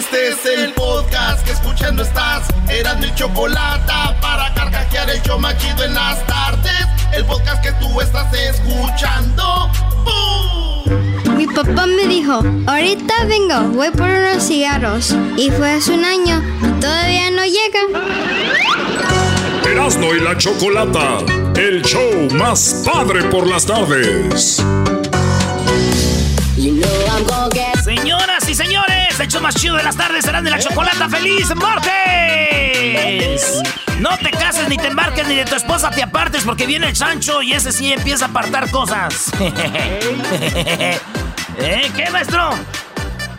Este es el podcast que escuchando estás. Eran mi chocolate para carcajear el yo machido en las tardes. El podcast que tú estás escuchando. ¡Bum! Mi papá me dijo, ahorita vengo, voy por unos cigarros. Y fue hace un año y todavía no llega. Erasmo y la Chocolata, el show más padre por las tardes. Señoras y señores, el show más chido de las tardes serán de la chocolata. ¡Feliz martes! No te cases, ni te embarques, ni de tu esposa te apartes, porque viene el Sancho y ese sí empieza a apartar cosas. ¿Eh? ¿Qué, maestro?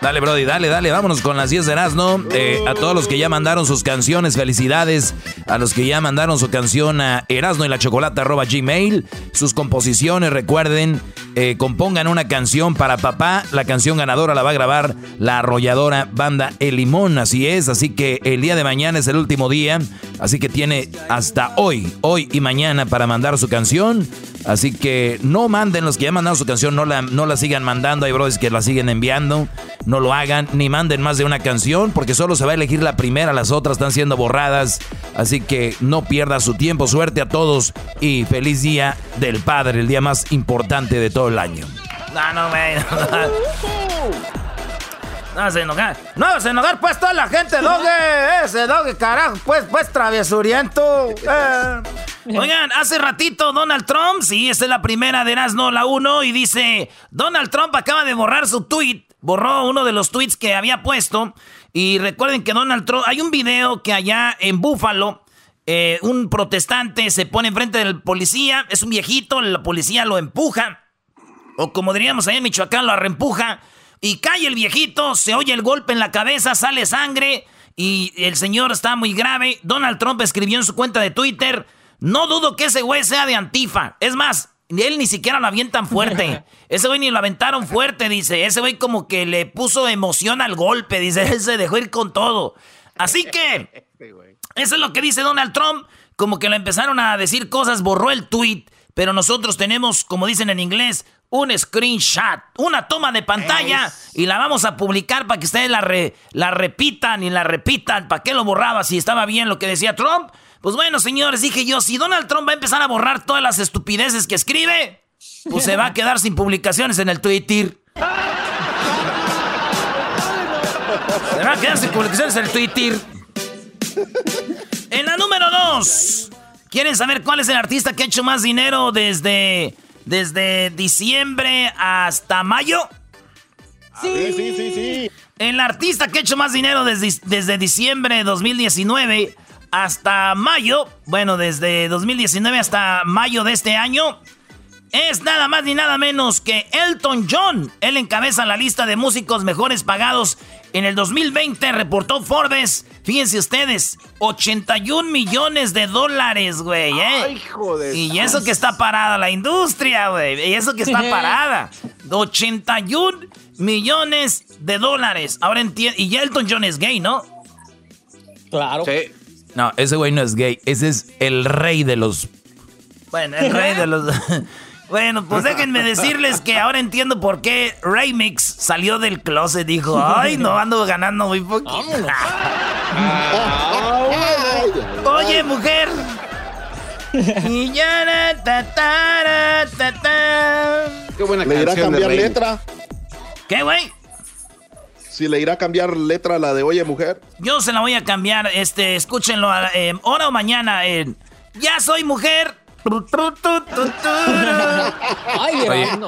Dale, Brody, dale, dale, vámonos con las 10 de Erasmo. Eh, a todos los que ya mandaron sus canciones, felicidades. A los que ya mandaron su canción a Erasno y la Chocolata arroba gmail. Sus composiciones, recuerden, eh, compongan una canción para papá. La canción ganadora la va a grabar la arrolladora banda El Limón, así es. Así que el día de mañana es el último día. Así que tiene hasta hoy, hoy y mañana para mandar su canción. Así que no manden los que ya mandaron su canción, no la, no la sigan mandando. Hay brothers que la siguen enviando. No lo hagan, ni manden más de una canción, porque solo se va a elegir la primera, las otras están siendo borradas. Así que no pierda su tiempo. Suerte a todos y feliz día del Padre, el día más importante de todo el año. No, no, güey. No se enojar. No se enojar, pues toda la gente, doge. Ese carajo, pues, pues travesuriento. Eh. Oigan, hace ratito Donald Trump, sí, esta es la primera de Erasmo, la 1, y dice: Donald Trump acaba de borrar su tweet. Borró uno de los tweets que había puesto. Y recuerden que Donald Trump. Hay un video que allá en Búfalo. Eh, un protestante se pone enfrente del policía, es un viejito, la policía lo empuja, o como diríamos ahí en Michoacán, lo arrempuja, y cae el viejito, se oye el golpe en la cabeza, sale sangre y el señor está muy grave. Donald Trump escribió en su cuenta de Twitter, no dudo que ese güey sea de Antifa. Es más, él ni siquiera lo avientan fuerte. Ese güey ni lo aventaron fuerte, dice. Ese güey como que le puso emoción al golpe, dice. Él se dejó ir con todo. Así que, eso es lo que dice Donald Trump. Como que le empezaron a decir cosas, borró el tweet. Pero nosotros tenemos, como dicen en inglés, un screenshot, una toma de pantalla y la vamos a publicar para que ustedes la, la repitan y la repitan. ¿Para qué lo borraba si estaba bien lo que decía Trump? Pues bueno, señores, dije yo, si Donald Trump va a empezar a borrar todas las estupideces que escribe, pues se va a quedar sin publicaciones en el Twitter. Se va a quedar sin publicaciones en el Twitter. En la número dos. ¿Quieren saber cuál es el artista que ha hecho más dinero desde desde diciembre hasta mayo. Sí, sí, sí, sí. El artista que ha hecho más dinero desde, desde diciembre de 2019 hasta mayo, bueno, desde 2019 hasta mayo de este año, es nada más ni nada menos que Elton John. Él encabeza la lista de músicos mejores pagados en el 2020, reportó Forbes. Fíjense ustedes, 81 millones de dólares, güey, ¿eh? Ay, joder. Y eso que está parada la industria, güey. Y eso que está parada. 81 millones de dólares. Ahora entiendo. Y Elton John es gay, ¿no? Claro. Sí. No, ese güey no es gay. Ese es el rey de los. Bueno, el rey de los. Bueno, pues déjenme decirles que ahora entiendo por qué Raymix salió del closet. Dijo, ay, no ando ganando muy poquito. Oye, mujer. Y ya Qué buena ¿Le irá a cambiar letra? ¿Qué, güey? Si le irá a cambiar letra a la de Oye, mujer. Yo se la voy a cambiar, este, escúchenlo, eh, ahora o mañana en Ya soy mujer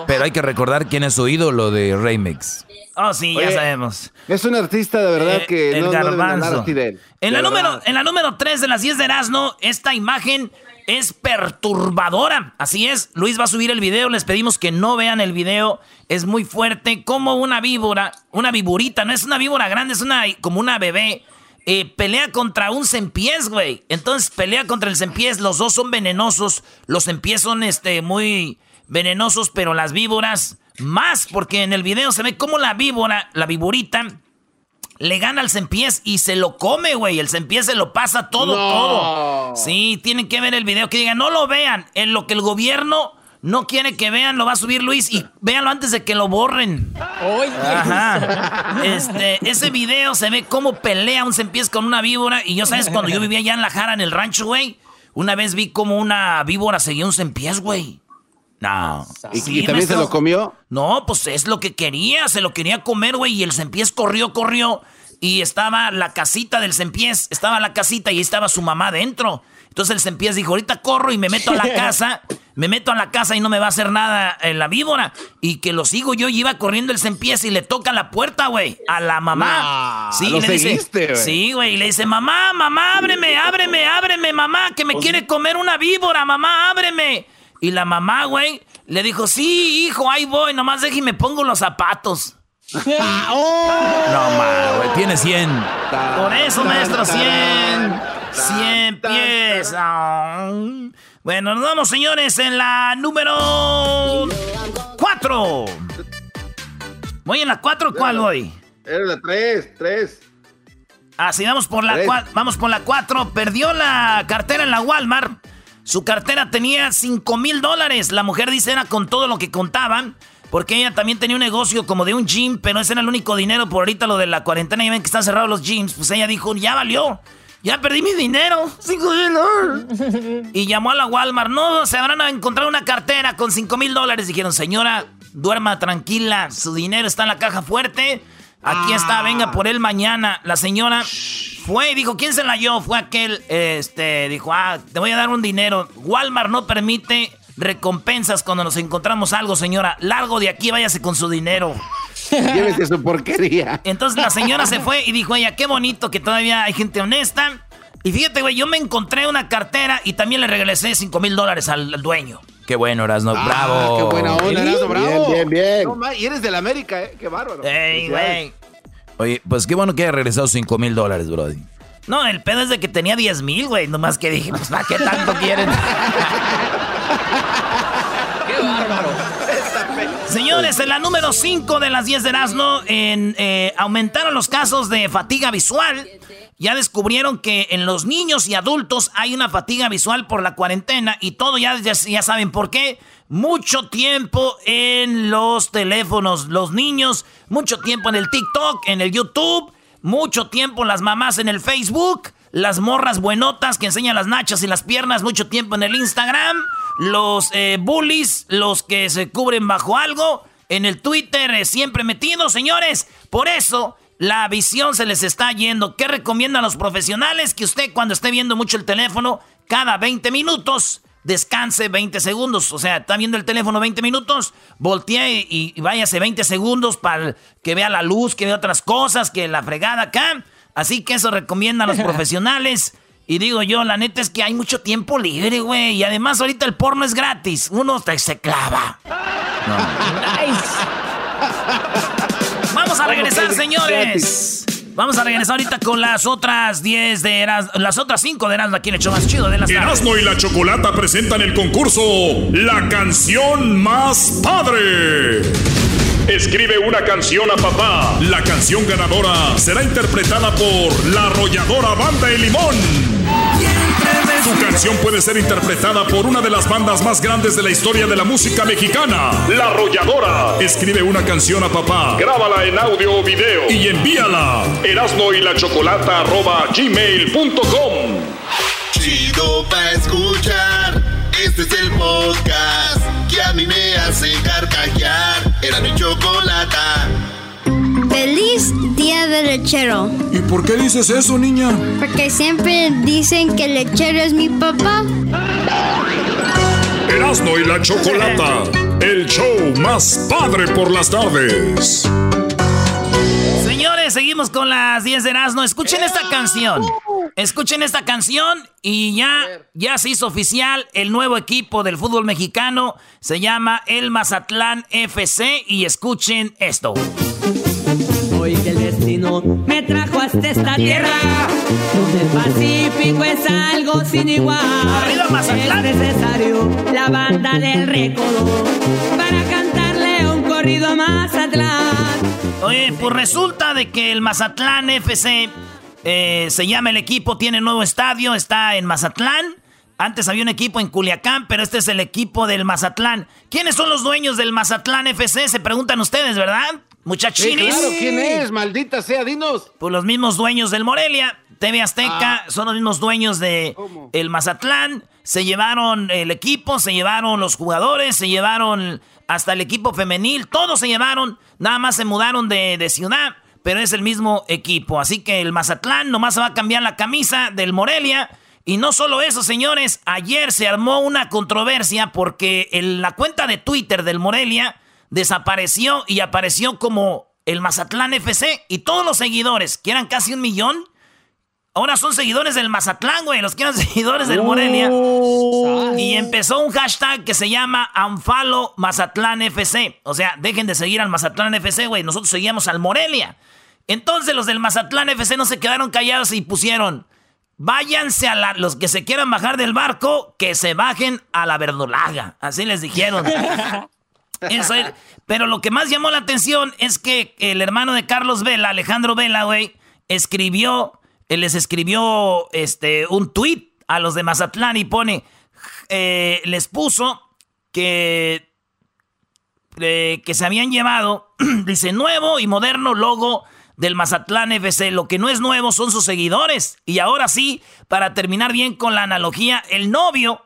pero hay que recordar quién es su ídolo de Remix. Oh, sí, ya sabemos. Es un artista de verdad eh, que el no, garbanzo. en, la número, en la número 3 de las 10 de Erasmo, esta imagen es perturbadora. Así es, Luis va a subir el video, les pedimos que no vean el video. Es muy fuerte, como una víbora, una viburita, no es una víbora grande, es una como una bebé eh, pelea contra un sempiés, güey. Entonces pelea contra el sempiés, los dos son venenosos. Los sempiés son este, muy venenosos, pero las víboras más, porque en el video se ve como la víbora, la viborita, le gana al sempiés y se lo come, güey. El sempiés se lo pasa todo, todo. Sí, tienen que ver el video, que digan, no lo vean. En lo que el gobierno no quiere que vean, lo va a subir Luis y véanlo antes de que lo borren. Ajá. Este, ese video se ve cómo pelea un sempiés con una víbora. Y yo, ¿sabes? Cuando yo vivía allá en la Jara, en el rancho, güey, una vez vi como una víbora seguía un sempiés, güey. No. ¿Y, también se lo comió? No, pues es lo que quería, se lo quería comer, güey. Y el sempiés corrió, corrió. Y estaba la casita del sempiés, estaba la casita y estaba su mamá dentro. Entonces el sempiés dijo, ahorita corro y me meto a la casa me meto a la casa y no me va a hacer nada en la víbora. Y que lo sigo yo y iba corriendo el sempiés y le toca la puerta, güey, a la mamá. sí, le dice, Sí, güey, y le dice, mamá, mamá, ábreme, ábreme, ábreme, mamá, que me quiere comer una víbora, mamá, ábreme. Y la mamá, güey, le dijo, sí, hijo, ahí voy, nomás deje y me pongo los zapatos. oh. No, ma, güey, tiene 100. Por eso, maestro, 100. 100 pies. Bueno, nos vamos, señores, en la número 4. ¿Voy en la 4 cuál voy? Era la 3, 3. Ah, sí, vamos por la 4. Vamos por la 4. Perdió la cartera en la Walmart. Su cartera tenía 5 mil dólares. La mujer dice era con todo lo que contaban. Porque ella también tenía un negocio como de un gym, pero ese era el único dinero por ahorita lo de la cuarentena. Y ven que están cerrados los gyms. Pues ella dijo, ya valió. Ya perdí mi dinero. Cinco mil dólares. Y llamó a la Walmart. No, se habrán encontrado una cartera con cinco mil dólares. Dijeron, señora, duerma tranquila. Su dinero está en la caja fuerte. Aquí está, venga por él mañana. La señora fue y dijo, ¿quién se la dio? Fue aquel, este, dijo, ah, te voy a dar un dinero. Walmart no permite recompensas cuando nos encontramos algo, señora. Largo de aquí, váyase con su dinero. Llévese su porquería. Entonces la señora se fue y dijo, ella, qué bonito que todavía hay gente honesta. Y fíjate, güey, yo me encontré una cartera y también le regresé 5 mil dólares al, dueño. Qué bueno, Erasno, ah, bravo. Qué buena onda, Erasno, bravo. Bien, bien, bien. y eres del América, ¿eh? Qué bárbaro. Ey, güey. Oye, pues qué bueno que haya regresado 5 mil dólares, brody. No, el pedo es de que tenía 10 mil, güey. Nomás que dije, pues, ¿para qué tanto quieren? Señores, en la número 5 de las 10 de Erasmo, en, eh, aumentaron los casos de fatiga visual. Ya descubrieron que en los niños y adultos hay una fatiga visual por la cuarentena y todo ya, ya, ya saben por qué. Mucho tiempo en los teléfonos, los niños, mucho tiempo en el TikTok, en el YouTube, mucho tiempo las mamás en el Facebook, las morras buenotas que enseñan las nachas y las piernas, mucho tiempo en el Instagram los eh, bullies, los que se cubren bajo algo, en el Twitter eh, siempre metidos, señores. Por eso la visión se les está yendo. ¿Qué recomiendan los profesionales? Que usted cuando esté viendo mucho el teléfono, cada 20 minutos descanse 20 segundos. O sea, está viendo el teléfono 20 minutos, voltee y, y, váyase 20 segundos para que vea la luz, que vea otras cosas, que la fregada acá. Así que eso recomiendan los profesionales. Y digo yo, la neta es que hay mucho tiempo libre, güey. Y además ahorita el porno es gratis. Uno se clava. Vamos a regresar, señores. Vamos a regresar ahorita con las otras 10 de las otras 5 de Erasmo aquí en el más chido de las Erasmo y la Chocolata presentan el concurso La canción más padre. Escribe una canción a papá. La canción ganadora será interpretada por la arrolladora Banda El Limón. Tu canción puede ser interpretada por una de las bandas más grandes de la historia de la música mexicana, La Arrolladora. Escribe una canción a papá, grábala en audio o video y envíala. Erasno y la chocolata arroba gmail.com. Chido pa' escuchar. Este es el podcast que a mí me hace carcajear. Era mi chocolata. Feliz día del lechero. ¿Y por qué dices eso, niña? Porque siempre dicen que el lechero es mi papá. Erasmo y la chocolata. El show más padre por las tardes. Señores, seguimos con las 10 de Erasmo. Escuchen esta canción. Escuchen esta canción y ya, ya se hizo oficial el nuevo equipo del fútbol mexicano. Se llama el Mazatlán FC y escuchen esto. Hoy que el destino me trajo hasta esta tierra, donde el Pacífico es algo sin igual. Mazatlán! Es necesario la banda del récord para cantarle un corrido a Mazatlán. Oye, pues resulta de que el Mazatlán FC eh, se llama el equipo, tiene nuevo estadio, está en Mazatlán. Antes había un equipo en Culiacán, pero este es el equipo del Mazatlán. ¿Quiénes son los dueños del Mazatlán FC? Se preguntan ustedes, ¿verdad? Muchachines. claro, ¿quién es? Maldita sea, dinos. Pues los mismos dueños del Morelia. TV Azteca son los mismos dueños de el Mazatlán. Se llevaron el equipo, se llevaron los jugadores, se llevaron hasta el equipo femenil. Todos se llevaron. Nada más se mudaron de, de ciudad, pero es el mismo equipo. Así que el Mazatlán nomás se va a cambiar la camisa del Morelia. Y no solo eso, señores, ayer se armó una controversia porque en la cuenta de Twitter del Morelia desapareció y apareció como el Mazatlán FC y todos los seguidores, que eran casi un millón, ahora son seguidores del Mazatlán, güey, los que eran seguidores del Morelia. Y empezó un hashtag que se llama Anfalo Mazatlán FC. O sea, dejen de seguir al Mazatlán FC, güey, nosotros seguíamos al Morelia. Entonces los del Mazatlán FC no se quedaron callados y pusieron... Váyanse a la, los que se quieran bajar del barco, que se bajen a la verdolaga. Así les dijeron. pero lo que más llamó la atención es que el hermano de Carlos Vela, Alejandro Vela, güey, escribió, les escribió este, un tweet a los de Mazatlán y pone, eh, les puso que, eh, que se habían llevado, dice, nuevo y moderno logo del Mazatlán FC. Lo que no es nuevo son sus seguidores. Y ahora sí, para terminar bien con la analogía, el novio,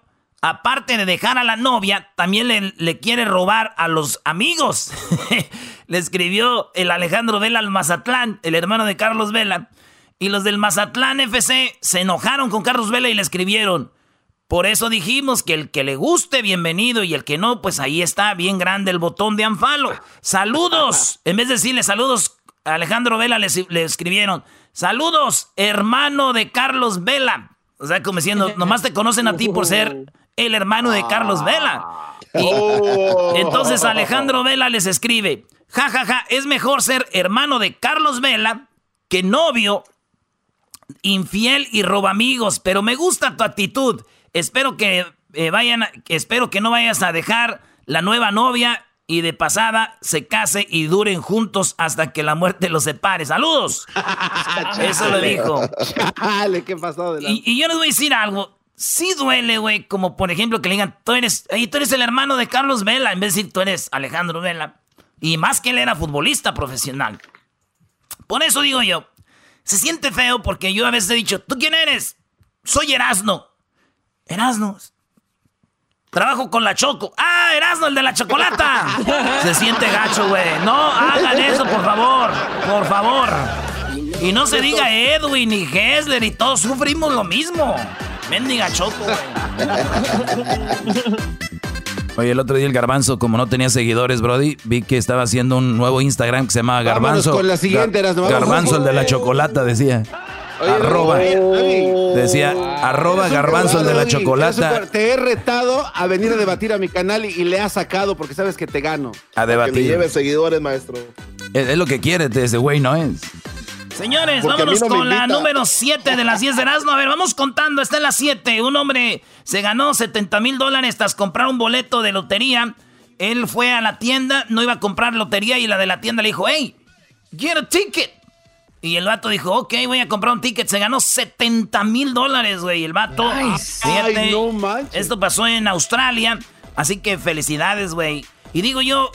aparte de dejar a la novia, también le, quiere robar a los amigos. le escribió el Alejandro Vela al Mazatlán, el hermano de Carlos Vela. Y los del Mazatlán FC se enojaron con Carlos Vela y le escribieron. Por eso dijimos que el que le guste, bienvenido, y el que no, pues ahí está, bien grande el botón de Anfalo. Saludos. En vez de decirle saludos Alejandro Vela le, escribieron, saludos, hermano de Carlos Vela. O sea, como diciendo, nomás te conocen a ti por ser el hermano de Carlos Vela. Oh. entonces Alejandro Vela les escribe, ja, ja, ja, es mejor ser hermano de Carlos Vela que novio, infiel y roba amigos, pero me gusta tu actitud. Espero que eh, vayan, espero que no vayas a dejar la nueva novia y de pasada se case y duren juntos hasta que la muerte los separe. ¡Saludos! Eso lo dijo. ¿qué pasó? y, y, yo les voy a decir algo. Sí duele, güey, como por ejemplo que le digan, tú eres, tú eres el hermano de Carlos Vela, en vez de decir, tú eres Alejandro Vela. Y más que él era futbolista profesional. Por eso digo yo, se siente feo porque yo a veces he dicho, ¿tú quién eres? Soy Erasno. Erasno, Trabajo con la Choco. ¡Ah, Erasmo, el de la chocolata! Se siente gacho, güey. No hagan eso, por favor. Por favor. Y no se diga Edwin y Hessler y todos sufrimos lo mismo. Mendiga Choco, güey. Oye, el otro día el Garbanzo, como no tenía seguidores, Brody, vi que estaba haciendo un nuevo Instagram que se llama Garbanzo. con la siguiente, Garbanzo, el de la chocolata, decía arroba. decía, arroba garbanzo de la chocolata. Te he retado a venir a debatir a mi canal y, le has sacado porque sabes que te gano. A debatir. Que lleve seguidores, maestro. Es, lo que quiere, ese güey no es. Señores, vámonos con la número 7 de las 10 de Erasmo. A ver, vamos contando. Está en la 7. Un hombre se ganó 70 mil dólares tras comprar un boleto de lotería. Él fue a la tienda, no iba a comprar lotería y la de la tienda le dijo, hey, get a ticket. Y el vato dijo, ok, voy a comprar un ticket. Se ganó 70 mil dólares, güey. El vato, fíjate, esto pasó en Australia. Así que felicidades, güey. Y digo yo,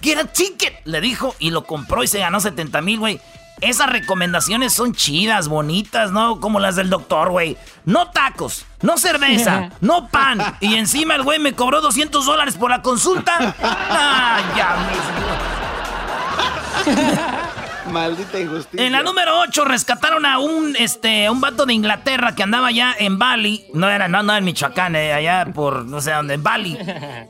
get a ticket, le dijo. Y lo compró y se ganó 70 mil, güey. Esas recomendaciones son chidas, bonitas, ¿no? Como las del doctor, güey. No tacos, no cerveza, no pan. Y encima el güey me cobró 200 dólares por la consulta. ¡Ah, ya, Maldita injusticia. En la número 8 rescataron a un este un vato de Inglaterra que andaba allá en Bali. No era, no, no en Michoacán, eh, allá por no sé dónde, en Bali.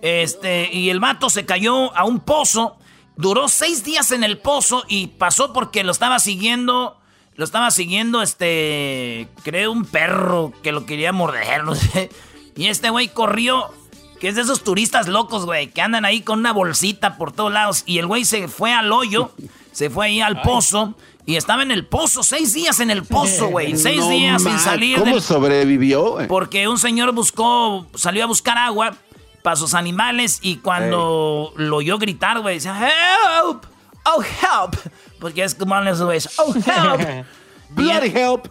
Este, y el vato se cayó a un pozo. Duró seis días en el pozo y pasó porque lo estaba siguiendo. Lo estaba siguiendo, este. Creo un perro que lo quería morder, no sé. Y este güey corrió. Que es de esos turistas locos, güey, que andan ahí con una bolsita por todos lados. Y el güey se fue al hoyo se fue ahí al pozo y estaba en el pozo, seis días en el pozo, güey. Seis días sin salir. ¿Cómo sobrevivió? Porque un señor buscó, salió a buscar agua para sus animales y cuando lo oyó gritar, güey, decía, help, oh help. Porque es como les güey, oh help. Bloody help.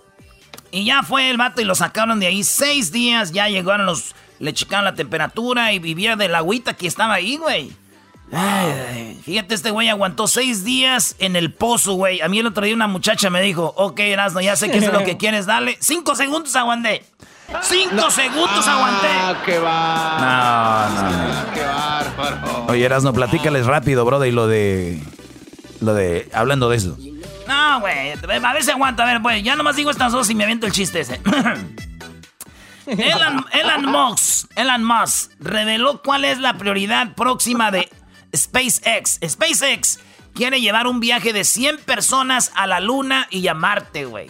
Y ya fue el vato y lo sacaron de ahí. Seis días, ya llegaron los... Le checaron la temperatura y vivía de la agüita que estaba ahí, güey. fíjate, este güey aguantó seis días en el pozo, güey. A mí el otro día una muchacha me dijo, ok, Erasmo, ya sé que es lo que quieres, dale. Cinco segundos aguanté. Cinco segundos aguanté. Ah, qué va. No, no, no. Qué bárbaro. Oye, Erasmo, platícales rápido, brother, y lo de... Lo de... Hablando de eso. No, güey. A ver si aguanta. A ver, güey. Ya nomás digo estas dos y me aviento el chiste ese. Elon, Elon Musk, Elon Musk reveló cuál es la prioridad próxima de SpaceX. SpaceX quiere llevar un viaje de 100 personas a la Luna y a Marte, güey.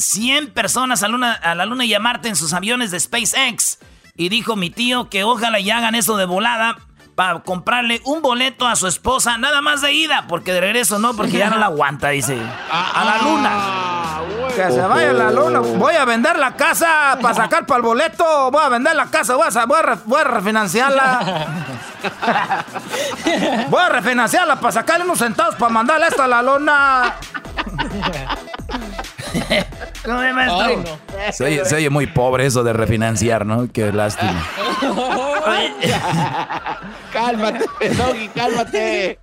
100 personas a, luna, a la Luna y a Marte en sus aviones de SpaceX. Y dijo mi tío que ojalá y hagan eso de volada para comprarle un boleto a su esposa, nada más de ida, porque de regreso no, porque ya no la aguanta, dice. A, la luna. Ah, que se vaya a la luna. Voy a vender la casa para sacar para el boleto. Voy a vender la casa, voy a, voy a, refinanciarla. Voy a refinanciarla para sacarle unos centavos para mandarle esto a la luna. ¿Cómo se, oye, se, oye, muy pobre eso de refinanciar, ¿no? Qué lástima. cálmate, Doggy, cálmate.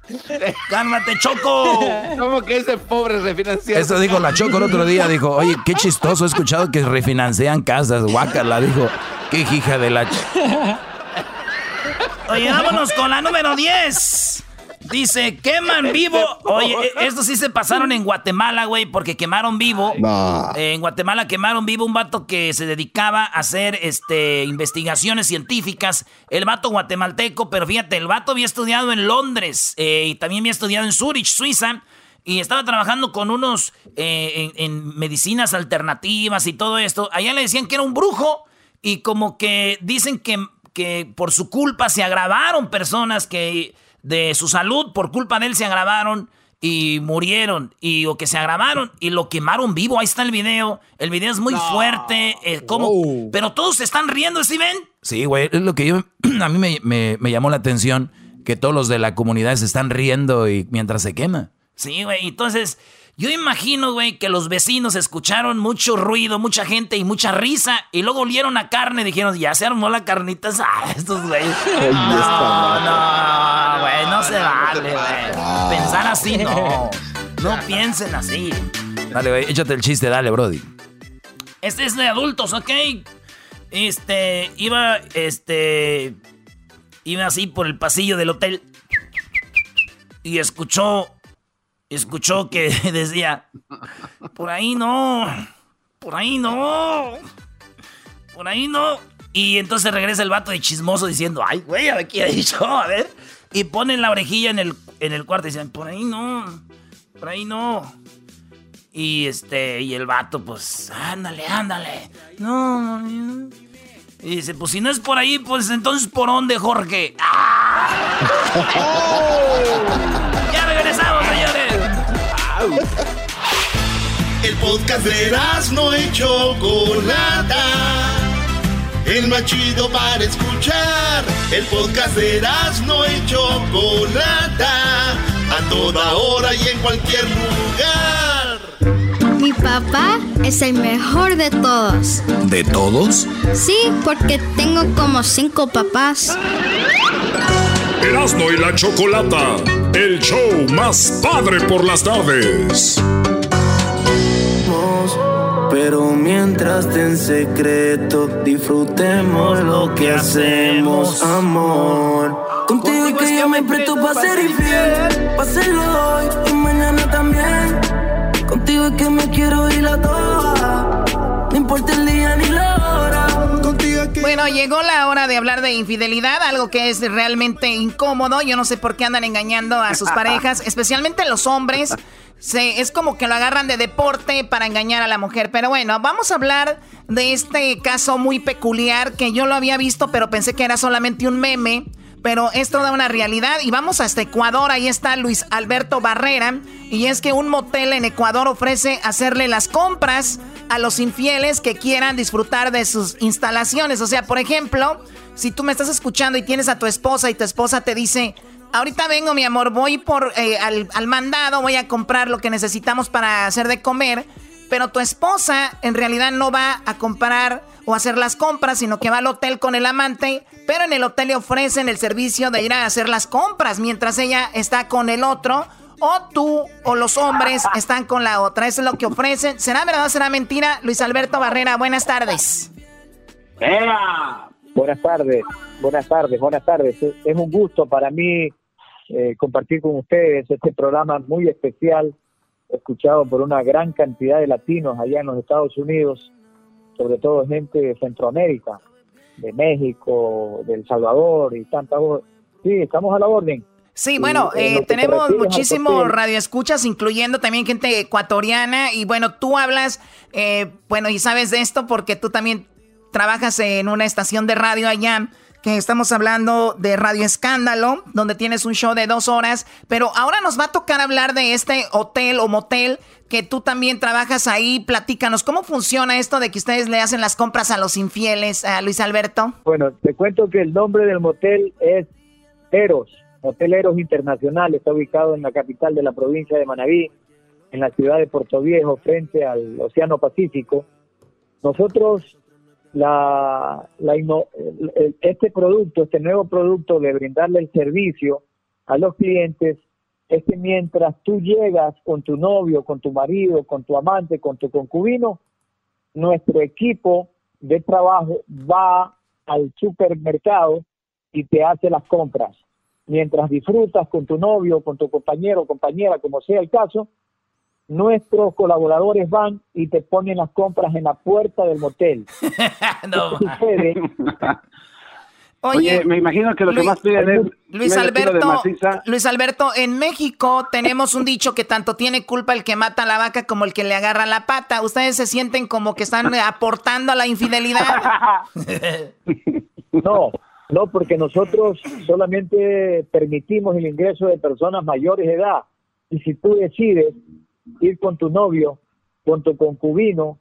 Cálmate, Choco. ¿Cómo que ese pobre refinanciar? Eso dijo la Choco el otro día. Dijo, oye, qué chistoso. He escuchado que refinancian casas. la Dijo, qué hija de la... Oye, vámonos con la número 10. Dice, queman vivo. Oye, e, esto sí se pasaron en Guatemala, güey, porque quemaron vivo. en Guatemala quemaron vivo un vato que se dedicaba a hacer este, investigaciones científicas. El vato guatemalteco, pero fíjate, el vato había estudiado en Londres eh, y también había estudiado en Zurich, Suiza. Y estaba trabajando con unos eh, en, medicinas alternativas y todo esto. Allá le decían que era un brujo. Y como que dicen que, que por su culpa se agravaron personas que de su salud, por culpa de él se agravaron y murieron y o que se agravaron y lo quemaron vivo. Ahí está el video. El video es muy fuerte. Eh, como, Pero todos se están riendo, ¿sí ven? Sí, güey. Es lo que yo a mí me, me, llamó la atención que todos los de la comunidad se están riendo y mientras se quema. Sí, güey. Entonces, yo imagino, güey, que los vecinos escucharon mucho ruido, mucha gente y mucha risa. Y luego olieron a carne y dijeron, ya se armó la carnita ah, estos güeyes. No, no, güey, no se vale, güey. Pensar así, no. No piensen así. Dale, güey, échate el chiste, dale, Brody. Este es de adultos, ¿ok? Este, iba, este, iba así por el pasillo del hotel y escuchó escuchó que decía, por ahí no, por ahí no, por ahí no. Y entonces regresa el vato de chismoso diciendo, ay, güey, a ver qué ha dicho, a ver. Y ponen la orejilla en el, en el cuarto y dicen, por ahí no, por ahí no. Y este, y el vato, pues, ándale, ándale. No, no, Y dice, pues si no es por ahí, pues entonces por dónde, Jorge. ¡Ah! El podcast de no y Chocolata. El más chido para escuchar. El podcast de no y Chocolata. A toda hora y en cualquier lugar. Mi papá es el mejor de todos. ¿De todos? Sí, porque tengo como cinco papás. Erasmo y la Chocolata, el show más padre por las tardes. Pero mientras en secreto disfrutemos lo que hacemos, amor. Contigo es que yo me presto para ser infiel, para hacerlo hoy y mañana también. Contigo es que me quiero ir a toa, Llegó la hora de hablar de infidelidad, algo que es realmente incómodo. Yo no sé por qué andan engañando a sus parejas, especialmente los hombres. es como que lo agarran de deporte para engañar a la mujer. Pero bueno, vamos a hablar de este caso muy peculiar que yo lo había visto, pero pensé que era solamente un meme. Pero es toda una realidad. Y vamos hasta Ecuador. Ahí está Luis Alberto Barrera. Y es que un motel en Ecuador ofrece hacerle las compras a los infieles que quieran disfrutar de sus instalaciones. O sea, por ejemplo, si tú me estás escuchando y tienes a tu esposa y tu esposa te dice, ahorita vengo mi amor, voy por eh, al, mandado, voy a comprar lo que necesitamos para hacer de comer. pero tu esposa en realidad no va a comprar o hacer las compras, sino que va al hotel con el amante, pero en el hotel le ofrecen el servicio de ir a hacer las compras mientras ella está con el otro, o tú o los hombres están con la otra. Eso es lo que ofrecen. ¿Será verdad o será mentira? Luis Alberto Barrera, buenas tardes. Buenas tardes, buenas tardes, buenas tardes. Es un gusto para mí eh, compartir con ustedes este programa muy especial, escuchado por una gran cantidad de latinos allá en los Estados Unidos, sobre todo gente de Centroamérica, de México, de El Salvador y tantas. Sí, estamos a la orden. Sí, bueno, eh, tenemos muchísimos radioescuchas, incluyendo también gente ecuatoriana. Y bueno, tú hablas, eh, bueno, y sabes de esto porque tú también trabajas en una estación de radio allá que estamos hablando de Radio Escándalo, donde tienes un show de dos horas, pero ahora nos va a tocar hablar de este hotel o motel que tú también trabajas ahí. Platícanos, ¿cómo funciona esto de que ustedes le hacen las compras a los infieles, a Luis Alberto? Bueno, te cuento que el nombre del motel es Eros, Hotel Eros Internacional, está ubicado en la capital de la provincia de Manabí, en la ciudad de Puerto Viejo, frente al Océano Pacífico. Nosotros la, este producto, este nuevo producto de brindarle el servicio a los clientes es que mientras tú llegas con tu novio, con tu marido, con tu amante, con tu concubino, nuestro equipo de trabajo va al supermercado y te hace las compras. Mientras disfrutas con tu novio, con tu compañero, compañera, como sea el caso, nuestros colaboradores van y te ponen las compras en la puerta del motel. no. Oye, me imagino que lo que más piden es Luis Alberto, Luis Alberto, en México tenemos un dicho que tanto tiene culpa el que mata a la vaca como el que le agarra la pata. ¿Ustedes se sienten como que están aportando a la infidelidad? no, no, porque nosotros solamente permitimos el ingreso de personas mayores de edad. Y si tú decides ir con tu novio, con tu concubino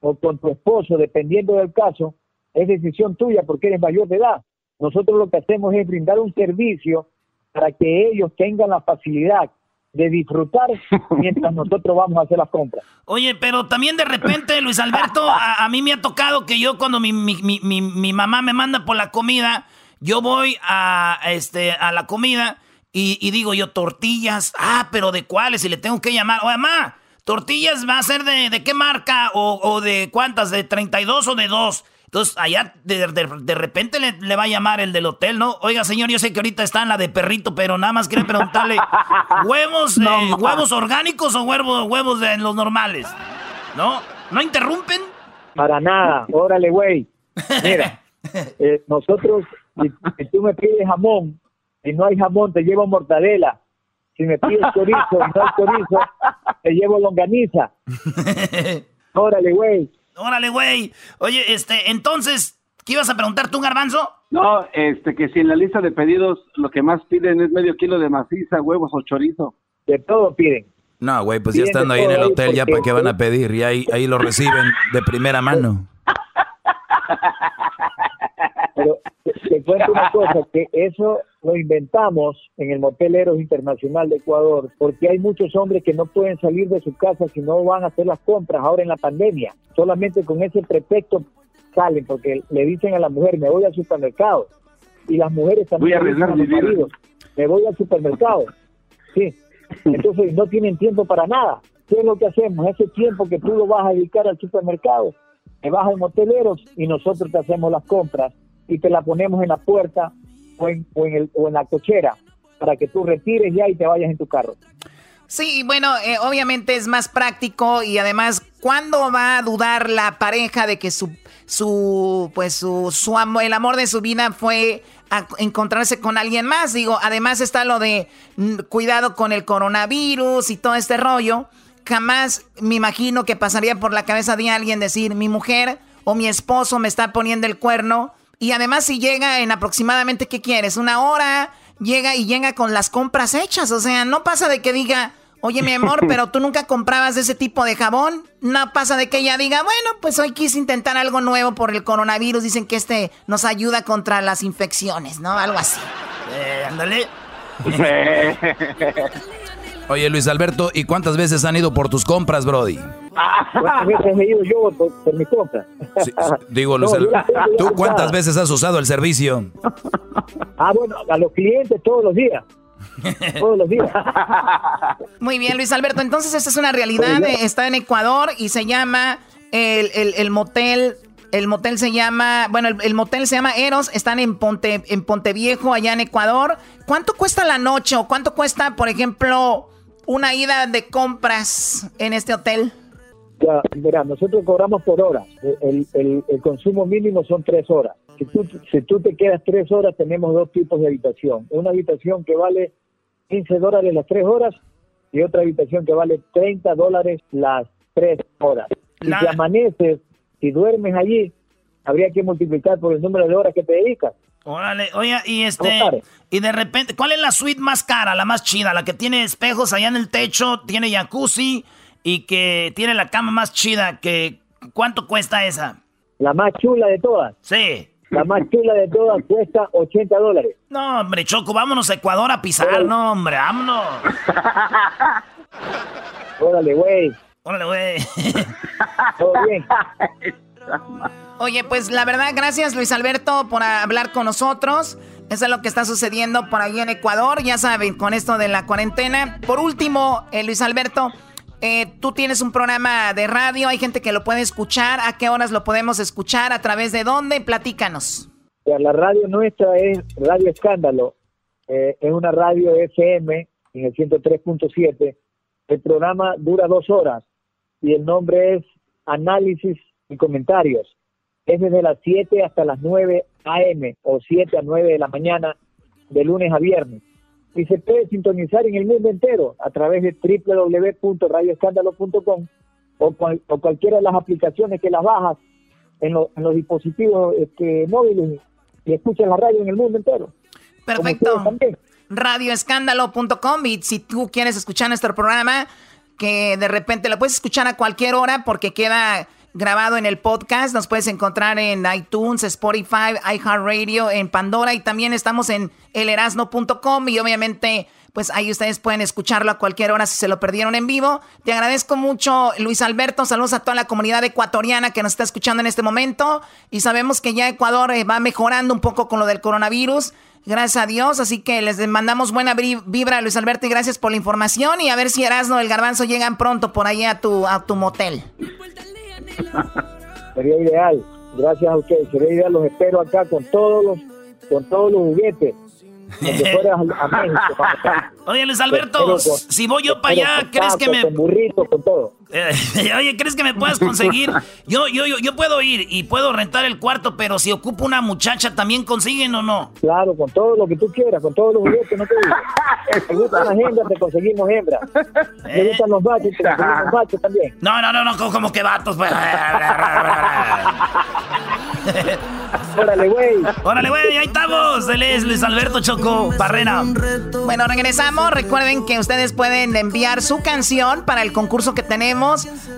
o con tu esposo, dependiendo del caso, es decisión tuya porque eres mayor de edad. Nosotros lo que hacemos es brindar un servicio para que ellos tengan la facilidad de disfrutar mientras nosotros vamos a hacer las compras. Oye, pero también de repente, Luis Alberto, a, mí me ha tocado que yo cuando mi, mi, mi, mi, mamá me manda por la comida, yo voy a, este, a la comida y, digo yo, tortillas, ah, pero ¿de cuáles? Y le tengo que llamar, oye, mamá, tortillas va a ser de, de qué marca o, de cuántas, de 32 o de 2. Entonces, allá de, repente le, va a llamar el del hotel, ¿no? Oiga, señor, yo sé que ahorita está en la de perrito, pero nada más quiere preguntarle, ¿huevos, eh, huevos orgánicos o huevos, huevos de los normales? ¿No? ¿No interrumpen? Para nada, órale, güey. Mira, eh, nosotros, si, tú me pides jamón, si no hay jamón, te llevo mortadela. Si me pides chorizo y no hay chorizo, te llevo longaniza. Órale, güey. Órale, güey. Oye, este, entonces, ¿qué ibas a preguntar tú, Garbanzo? No, este, que si en la lista de pedidos lo que más piden es medio kilo de maciza, huevos o chorizo. De todo piden. No, güey, pues ya estando ahí en el hotel, ya para qué van a pedir, y ahí, ahí lo reciben de primera mano. Pero te, cuento una cosa, que eso lo inventamos en el Motel Eros Internacional de Ecuador, porque hay muchos hombres que no pueden salir de su casa si no van a hacer las compras ahora en la pandemia. Solamente con ese pretexto salen, porque le dicen a la mujer, me voy al supermercado. Y las mujeres también voy a, a maridos, me voy al supermercado. Sí. Entonces no tienen tiempo para nada. ¿Qué es lo que hacemos? Ese tiempo que tú lo vas a dedicar al supermercado, te vas al moteleros y nosotros te hacemos las compras y te la ponemos en la puerta o en, o en, el, o en la cochera para que tú retires ya y te vayas en tu carro. Sí, bueno, eh, obviamente es más práctico y además, ¿cuándo va a dudar la pareja de que su, su pues su, su amor, el amor de su vida fue a encontrarse con alguien más? Digo, además está lo de mm, cuidado con el coronavirus y todo este rollo. Jamás me imagino que pasaría por la cabeza de alguien decir, mi mujer o mi esposo me está poniendo el cuerno y además si llega en aproximadamente, ¿qué quieres? Una hora, llega y llega con las compras hechas. O sea, no pasa de que diga, oye mi amor, pero tú nunca comprabas ese tipo de jabón. No pasa de que ella diga, bueno, pues hoy quise intentar algo nuevo por el coronavirus. Dicen que este nos ayuda contra las infecciones, ¿no? Algo así. Eh, ándale. Oye, Luis Alberto, ¿y cuántas veces han ido por tus compras, Brody? ¿Cuántas veces he ido yo por, por mis compras? digo, Luis Alberto, ¿tú cuántas veces has usado el servicio? Ah, bueno, a los clientes todos los días. Todos los días. Muy bien, Luis Alberto. Entonces, esta es una realidad. Está en Ecuador y se llama el, el, motel. El motel se llama, bueno, el, motel se llama Eros, están en Ponte, en Ponteviejo, allá en Ecuador. ¿Cuánto cuesta la noche o cuánto cuesta, por ejemplo, una ida de compras en este hotel? Ya, mira, nosotros cobramos por hora. El, el, consumo mínimo son tres horas. Si tú, si tú te quedas tres horas, tenemos dos tipos de habitación. Una habitación que vale 15 dólares las tres horas y otra habitación que vale 30 dólares las tres horas. Si amaneces, si duermes allí, habría que multiplicar por el número de horas que te dedicas. Órale, oye, y este, y de repente, ¿cuál es la suite más cara, la más chida? La que tiene espejos allá en el techo, tiene jacuzzi y que tiene la cama más chida, que, ¿cuánto cuesta esa? La más chula de todas. Sí. La más chula de todas cuesta 80 dólares. No, hombre, Choco, vámonos a Ecuador a pisar, no, hombre, vámonos. Órale, güey. Órale, güey. Todo bien. Oye, pues la verdad, gracias Luis Alberto por hablar con nosotros. Eso es lo que está sucediendo por ahí en Ecuador, ya saben, con esto de la cuarentena. Por último, eh, Luis Alberto, eh, tú tienes un programa de radio, hay gente que lo puede escuchar. ¿A qué horas lo podemos escuchar? ¿A través de dónde? Platícanos. La radio nuestra es Radio Escándalo. Eh, es una radio FM en el 103.7. El programa dura dos horas y el nombre es Análisis y Comentarios. Es desde las 7 hasta las 9 a.m. o 7 a 9 de la mañana de lunes a viernes y se puede sintonizar en el mundo entero a través de www.radioescándalo.com o, o cualquiera de las aplicaciones que las bajas en, en los dispositivos este, móviles y escuchas la radio en el mundo entero. Perfecto. Radioescándalo.com y si tú quieres escuchar nuestro programa, que de repente lo puedes escuchar a cualquier hora porque queda grabado en el podcast. Nos puedes encontrar en iTunes, Spotify, iHeartRadio, en Pandora y también estamos en elerasno.com y obviamente pues ahí ustedes pueden escucharlo a cualquier hora si se lo perdieron en vivo. Te agradezco mucho, Luis Alberto. Saludos a toda la comunidad ecuatoriana que nos está escuchando en este momento. Y sabemos que ya Ecuador eh, va mejorando un poco con lo del coronavirus. Gracias a Dios. Así que les mandamos buena vibra, Luis Alberto, y gracias por la información. Y a ver si Erasno el Garbanzo llegan pronto por ahí a tu, a tu motel. Sería ideal. Gracias a ustedes. Sería ideal. Los espero acá con todos los, con todos los juguetes. Oye, Luis Alberto, si voy yo para allá, ¿crees que me. Con burrito, con todo. oye, ¿crees que me puedas conseguir? Yo, yo, yo, yo puedo ir y puedo rentar el cuarto, pero si ocupo una muchacha, ¿también consiguen o no? Claro, con todo lo que tú quieras, con todos los juguetes, no te digo. te gustan las hembras, te conseguimos hembras. Te ¿Eh? gustan los machos, te conseguimos machos también. No, no, no, no, como que vatos, pues. Órale, güey. Órale, güey, ahí estamos. Él es Luis Alberto Choco Barrera. Bueno, regresamos. Recuerden que ustedes pueden enviar su canción para el concurso que tenemos.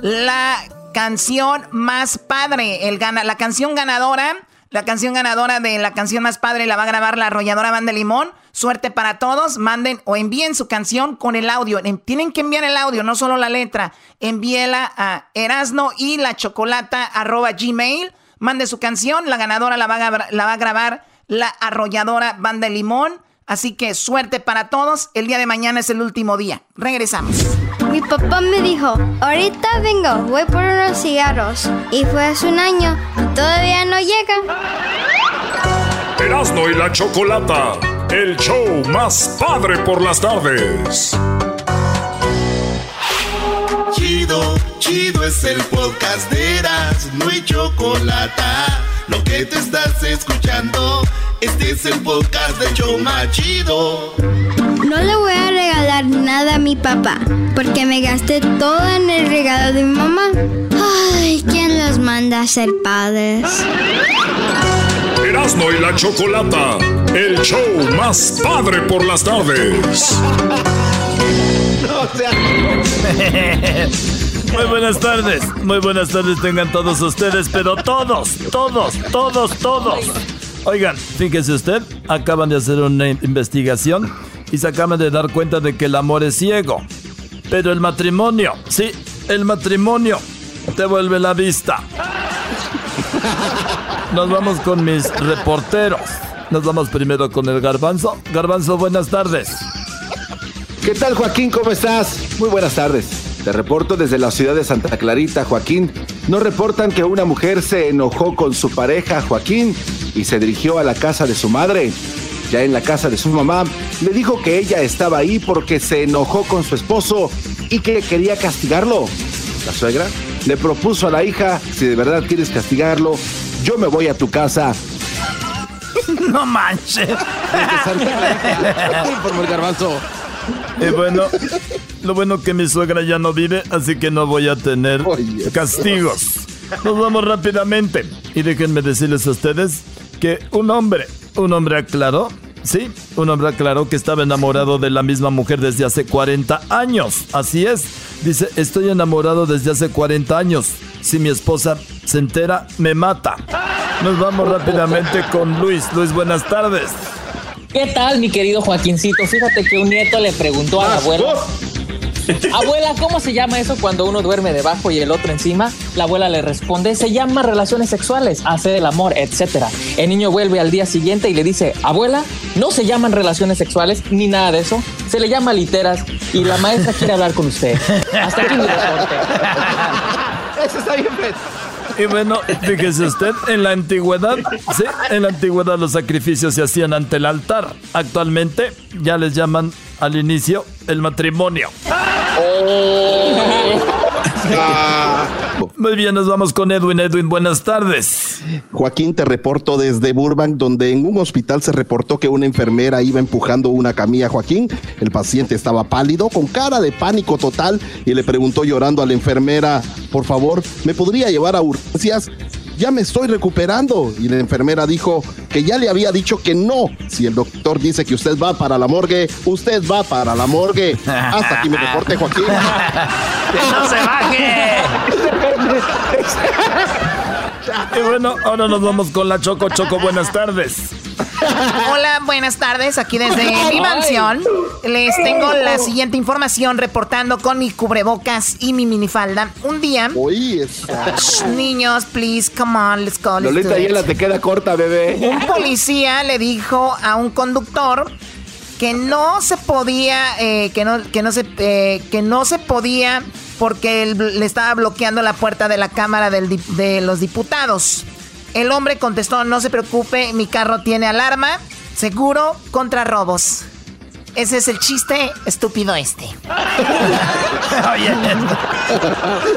La canción más padre. El gana, la canción ganadora. La canción ganadora de la canción más padre la va a grabar la arrolladora Banda Limón. Suerte para todos. Manden o envíen su canción con el audio. Tienen que enviar el audio, no solo la letra. Envíela a erasno y la chocolata arroba gmail Mande su canción, la ganadora la va a, la va a grabar la arrolladora Banda Limón. Así que suerte para todos. El día de mañana es el último día. Regresamos. Mi papá me dijo, ahorita vengo, voy por unos cigarros. Y fue hace un año y todavía no llega. Erasmo y la Chocolata, el show más padre por las tardes. Chido, chido es el podcast de Eras, no hay chocolate. Lo que te estás escuchando, este es el podcast de Choma Chido. No le voy a regalar nada a mi papá, porque me gasté todo en el regalo de mi mamá. Ay, ¿quién los manda a ser padres? Erasmo y la Chocolata, el show más padre por las tardes. Muy buenas tardes, muy buenas tardes tengan todos ustedes, pero todos, todos, todos, todos. Oigan, fíjese usted, acaban de hacer una investigación y se acaban de dar cuenta de que el amor es ciego. Pero el matrimonio, sí, el matrimonio te vuelve la vista. Nos vamos con mis reporteros. Nos vamos primero con el garbanzo. Garbanzo, buenas tardes. ¿Qué tal Joaquín? ¿Cómo estás? Muy buenas tardes. Te reporto desde la ciudad de Santa Clarita, Joaquín. Nos reportan que una mujer se enojó con su pareja, Joaquín, y se dirigió a la casa de su madre. Ya en la casa de su mamá, le dijo que ella estaba ahí porque se enojó con su esposo y que quería castigarlo. La suegra le propuso a la hija, si de verdad quieres castigarlo, yo me voy a tu casa No manches. Por el garbanzo. Y bueno, lo bueno que mi suegra ya no vive, así que no voy a tener castigos. Nos vamos rápidamente. Y déjenme decirles a ustedes que un hombre, un hombre aclaró, sí, un hombre aclaró que estaba enamorado de la misma mujer desde hace 40 años. Así es. Dice, estoy enamorado desde hace 40 años. Si mi esposa se entera, me mata. Nos vamos rápidamente con Luis. Luis, buenas tardes. ¿Qué tal, mi querido Joaquincito? Fíjate que un nieto le preguntó a la abuela. ¿cómo se llama eso cuando uno duerme debajo y el otro encima? La abuela le responde, se llama relaciones sexuales, hacer el amor, etc. El niño vuelve al día siguiente y le dice, abuela, no se llaman relaciones sexuales ni nada de eso, se le llama literas y la maestra quiere hablar con usted. Hasta aquí mi reporte. Eso está bien, Fred. Y bueno, fíjese usted, en la antigüedad, sí, en la antigüedad los sacrificios se hacían ante el altar. Actualmente ya les llaman al inicio el matrimonio. Muy bien, nos vamos con Edwin. Edwin, buenas tardes. Joaquín, te reporto desde Burbank, donde en un hospital se reportó que una enfermera iba empujando una camilla Joaquín. El paciente estaba pálido, con cara de pánico total, y le preguntó llorando a la enfermera, por favor, ¿me podría llevar a urgencias? Ya me estoy recuperando. Y la enfermera dijo que ya le había dicho que no. Si el doctor dice que usted va para la morgue, usted va para la morgue. Hasta aquí me reporte, Joaquín. ¡Que no se baje! Y bueno, ahora nos vamos con la Choco. Choco, buenas tardes. Hola, buenas tardes. Aquí desde mi mansión les tengo la siguiente información reportando con mi cubrebocas y mi minifalda. Un día, Shh, niños, please, come on, let's go. let's Lolita. Yela te queda corta, bebé. Un policía le dijo a un conductor que no se podía, eh, que no, que no se, eh, que no se podía porque él le estaba bloqueando la puerta de la cámara del dip- de los diputados. El hombre contestó, no se preocupe, mi carro tiene alarma, seguro contra robos. Ese es el chiste estúpido este.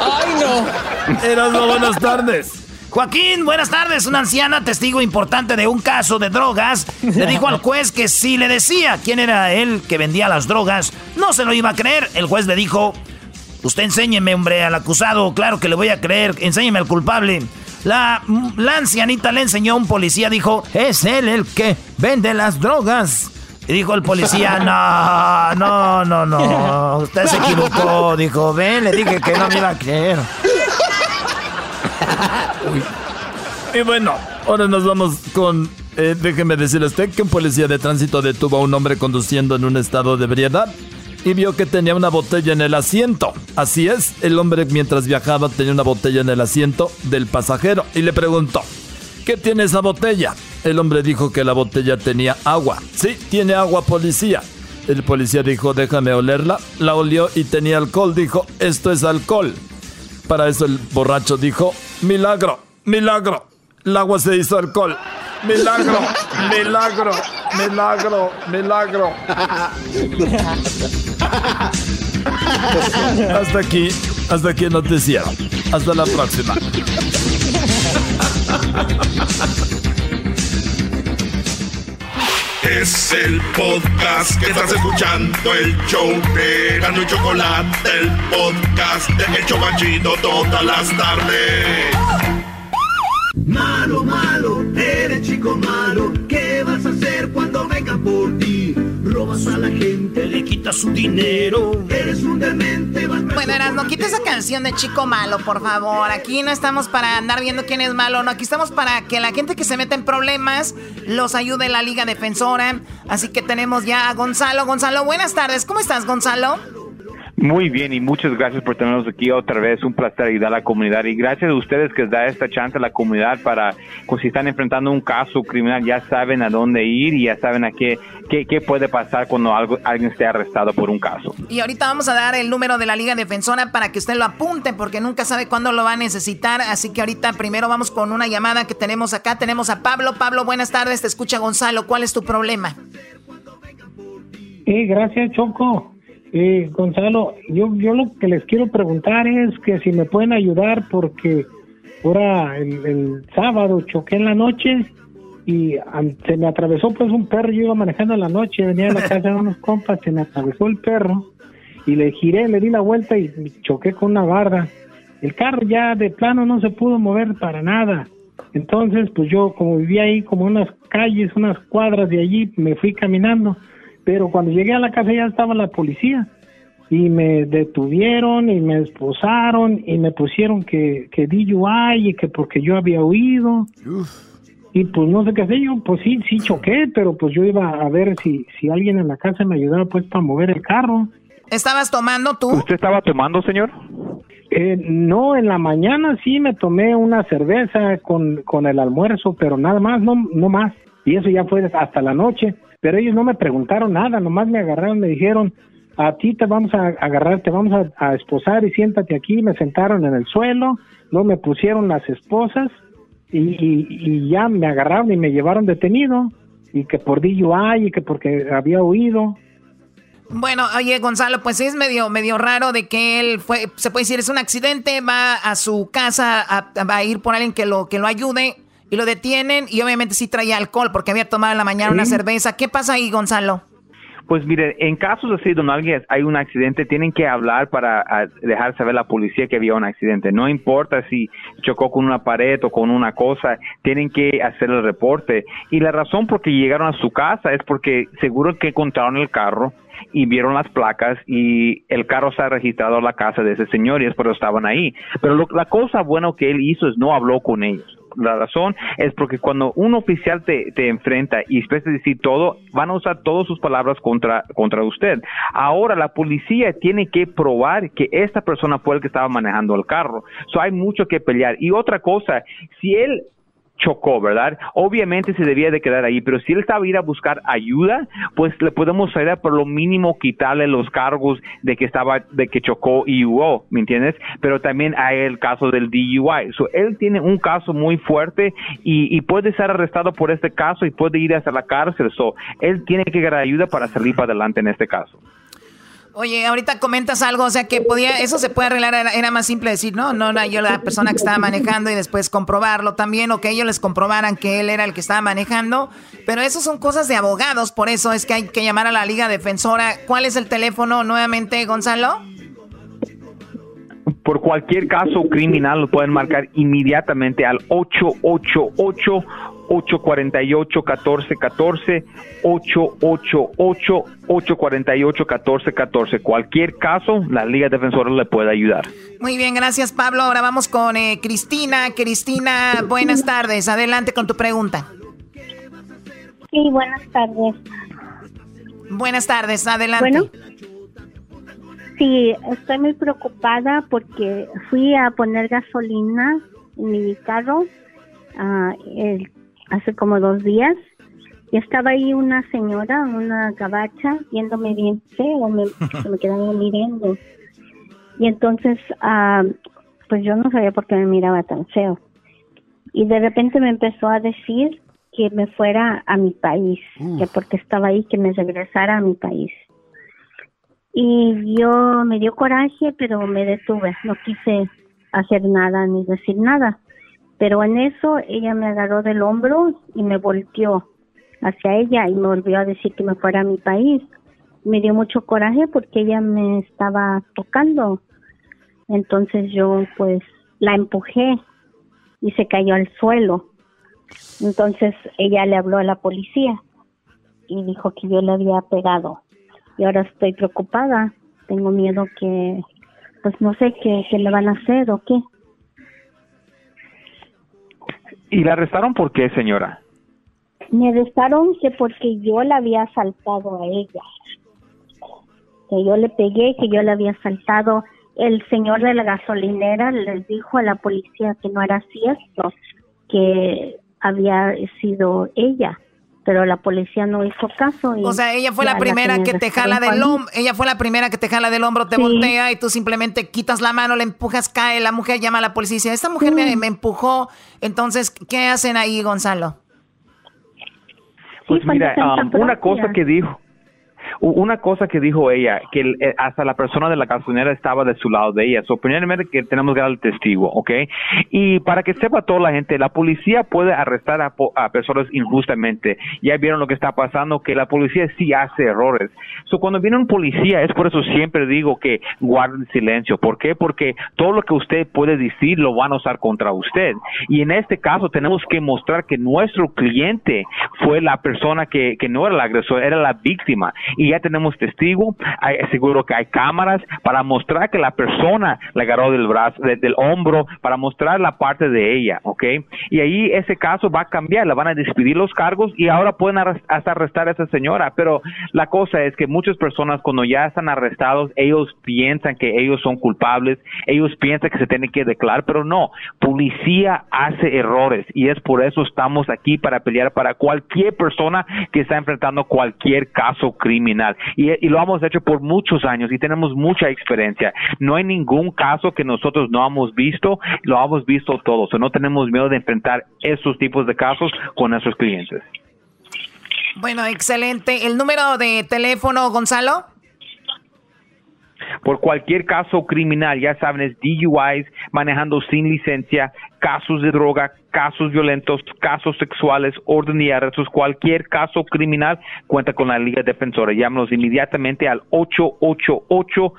¡Ay, no! Erasmo, buenas tardes. Joaquín, buenas tardes. Una anciana testigo importante de un caso de drogas le dijo al juez que si le decía quién era él que vendía las drogas, no se lo iba a creer. El juez le dijo, usted enséñeme, hombre, al acusado, claro que le voy a creer, enséñeme al culpable. La, la ancianita le enseñó a un policía, dijo, es él el que vende las drogas. Y dijo el policía, no, no, no, no, usted se equivocó. Dijo, ven, le dije que no me iba a creer. Y bueno, ahora nos vamos con. eh, déjeme decirle a usted que un policía de tránsito detuvo a un hombre conduciendo en un estado de ebriedad y vio que tenía una botella en el asiento. Así es, el hombre mientras viajaba tenía una botella en el asiento del pasajero y le preguntó: ¿Qué tiene esa botella? El hombre dijo que la botella tenía agua. Sí, tiene agua, policía. El policía dijo: Déjame olerla. La olió y tenía alcohol. Dijo: Esto es alcohol. Para eso el borracho dijo, milagro, milagro, el agua se hizo alcohol. Milagro, milagro, milagro, milagro. Hasta aquí, hasta aquí el noticiero. Hasta la próxima. Es el podcast que estás escuchando, el show de Gano y Chocolate, el podcast de El Chobachito todas las tardes. Malo, malo, eres chico malo. ¿Qué vas a hacer cuando vengan por ti? Robas a la gente, le quitas su dinero. Eres un demente, Bueno, Eras, no quita esa canción de chico malo, por favor. Aquí no estamos para andar viendo quién es malo, no. Aquí estamos para que la gente que se mete en problemas los ayude la Liga Defensora. Así que tenemos ya a Gonzalo. Gonzalo, buenas tardes. ¿Cómo estás, Gonzalo? Muy bien y muchas gracias por tenernos aquí otra vez. Un placer ayudar a la comunidad y gracias a ustedes que da esta chance a la comunidad para, pues, si están enfrentando un caso criminal, ya saben a dónde ir y ya saben a qué, qué, qué puede pasar cuando algo, alguien esté arrestado por un caso. Y ahorita vamos a dar el número de la Liga Defensora para que usted lo apunte porque nunca sabe cuándo lo va a necesitar. Así que ahorita primero vamos con una llamada que tenemos acá. Tenemos a Pablo. Pablo, buenas tardes. Te escucha Gonzalo. ¿Cuál es tu problema? Sí, gracias, Choco. Eh, Gonzalo, yo, yo lo que les quiero preguntar es que si me pueden ayudar porque ahora el, sábado choqué en la noche y se me atravesó pues un perro, yo iba manejando en la noche, venía de la casa de unos compas, se me atravesó el perro y le giré, le di la vuelta y choqué con una barda. El carro ya de plano no se pudo mover para nada. Entonces, pues yo como vivía ahí como unas calles, unas cuadras de allí, me fui caminando pero cuando llegué a la casa ya estaba la policía y me detuvieron y me esposaron y me pusieron que, que DUI y que porque yo había huido. Y pues no sé qué hacer, yo pues sí, sí choqué, pero pues yo iba a ver si, si alguien en la casa me ayudaba pues para mover el carro. ¿Estabas tomando tú? ¿Usted estaba tomando, señor? Eh, no, en la mañana sí me tomé una cerveza con, con el almuerzo, pero nada más, no, no más. Y eso ya fue hasta la noche pero ellos no me preguntaron nada, nomás me agarraron, me dijeron, a ti te vamos a agarrar, te vamos a, esposar y siéntate aquí, me sentaron en el suelo, luego me pusieron las esposas y, ya me agarraron y me llevaron detenido y que por DUI y que porque había huido. Bueno, oye Gonzalo, pues es medio medio raro de que él fue, se puede decir es un accidente, va a su casa a, a ir por alguien que lo que lo ayude y lo detienen y obviamente sí traía alcohol porque había tomado en la mañana una cerveza. ¿Qué pasa ahí, Gonzalo? Pues mire, en casos así donde alguien hay un accidente, tienen que hablar para dejar saber a la policía que había un accidente. No importa si chocó con una pared o con una cosa, tienen que hacer el reporte. Y la razón por que llegaron a su casa es porque seguro que encontraron el carro y vieron las placas y el carro se ha registrado a la casa de ese señor y es por eso estaban ahí. Pero la cosa buena que él hizo es no habló con ellos la razón es porque cuando un oficial te, te enfrenta y después de decir todo, van a usar todas sus palabras contra, contra usted. Ahora la policía tiene que probar que esta persona fue el que estaba manejando el carro. So hay mucho que pelear. Y otra cosa, si él chocó, ¿verdad? Obviamente se debía de quedar ahí, pero si él estaba ir a buscar ayuda, pues le podemos ayudar por lo mínimo quitarle los cargos de que estaba, de que chocó y hubo, ¿me entiendes? Pero también hay el caso del DUI. So, él tiene un caso muy fuerte y, y, puede ser arrestado por este caso y puede ir hasta la cárcel. So, él tiene que dar ayuda para salir para adelante en este caso. Oye, ahorita comentas algo, o sea que podía, eso se puede arreglar, era, más simple decir, no, no era yo la persona que estaba manejando y después comprobarlo también, o que ellos les comprobaran que él era el que estaba manejando, pero eso son cosas de abogados, por eso es que hay que llamar a la Liga Defensora. ¿Cuál es el teléfono nuevamente, Gonzalo? Por cualquier caso criminal lo pueden marcar inmediatamente al 888 848-1414, 888-848-1414. Cualquier caso, la Liga Defensora le puede ayudar. Muy bien, gracias Pablo. Ahora vamos con eh, Cristina. Cristina, buenas tardes. Adelante con tu pregunta. Sí, buenas tardes. Buenas tardes, adelante. Bueno. Sí, estoy muy preocupada porque fui a poner gasolina en mi carro uh, el hace como dos días y estaba ahí una señora, una gabacha, viéndome bien feo, me, se me quedaba mirando. Y entonces, ah, pues yo no sabía por qué me miraba tan feo. Y de repente me empezó a decir que me fuera a mi país, que porque estaba ahí, que me regresara a mi país. Y yo me dio coraje, pero me detuve, no quise hacer nada ni decir nada. Pero en eso ella me agarró del hombro y me volteó hacia ella y me volvió a decir que me fuera a mi país. Me dio mucho coraje porque ella me estaba tocando. Entonces yo pues la empujé y se cayó al suelo. Entonces ella le habló a la policía y dijo que yo le había pegado. y ahora estoy preocupada. Tengo miedo que, pues no sé qué, qué le van a hacer o qué. ¿Y la arrestaron por qué, señora? Me arrestaron que porque yo la había asaltado a ella. Que yo le pegué, que yo le había asaltado. El señor de la gasolinera les dijo a la policía que no era cierto, que había sido ella pero la policía no hizo caso. o sea, ella fue la primera que te jala del hombro, ella fue la primera que te jala del hombro, te voltea y tú simplemente quitas la mano, le empujas, cae, la mujer llama a la policía y dice, esta mujer me, me, empujó. Entonces, ¿qué hacen ahí, Gonzalo? Pues mira, um, una cosa que dijo, una cosa que dijo ella, que eh, hasta la persona de la gasolinera estaba de su lado de ella. So, que tenemos que dar el testigo, ¿ok? Y para que sepa toda la gente, la policía puede arrestar a, personas injustamente. Ya vieron lo que está pasando, que la policía sí hace errores. So, cuando viene un policía, es por eso siempre digo que guarden silencio. ¿Por qué? Porque todo lo que usted puede decir lo van a usar contra usted. Y en este caso tenemos que mostrar que nuestro cliente fue la persona que, que no era el agresor, era la víctima ya tenemos testigo, hay, seguro que hay cámaras para mostrar que la persona le agarró del brazo, del hombro, para mostrar la parte de ella, ¿ok? Y ahí ese caso va a cambiar, la van a despedir los cargos y ahora pueden hasta arrestar a esa señora, pero la cosa es que muchas personas cuando ya están arrestados, ellos piensan que ellos son culpables, ellos piensan que se tienen que declarar, pero no, policía hace errores y es por eso estamos aquí para pelear para cualquier persona que está enfrentando cualquier caso criminal y, lo hemos hecho por muchos años y tenemos mucha experiencia. No hay ningún caso que nosotros no hemos visto, lo hemos visto todos. No tenemos miedo de enfrentar esos tipos de casos con nuestros clientes. Bueno, excelente. ¿El número de teléfono, Gonzalo? Por cualquier caso criminal, ya saben, es DUIs, manejando sin licencia, casos de droga, casos violentos, casos sexuales, orden y arrestos, cualquier caso criminal, cuenta con la Liga Defensora. Llámenos inmediatamente al 888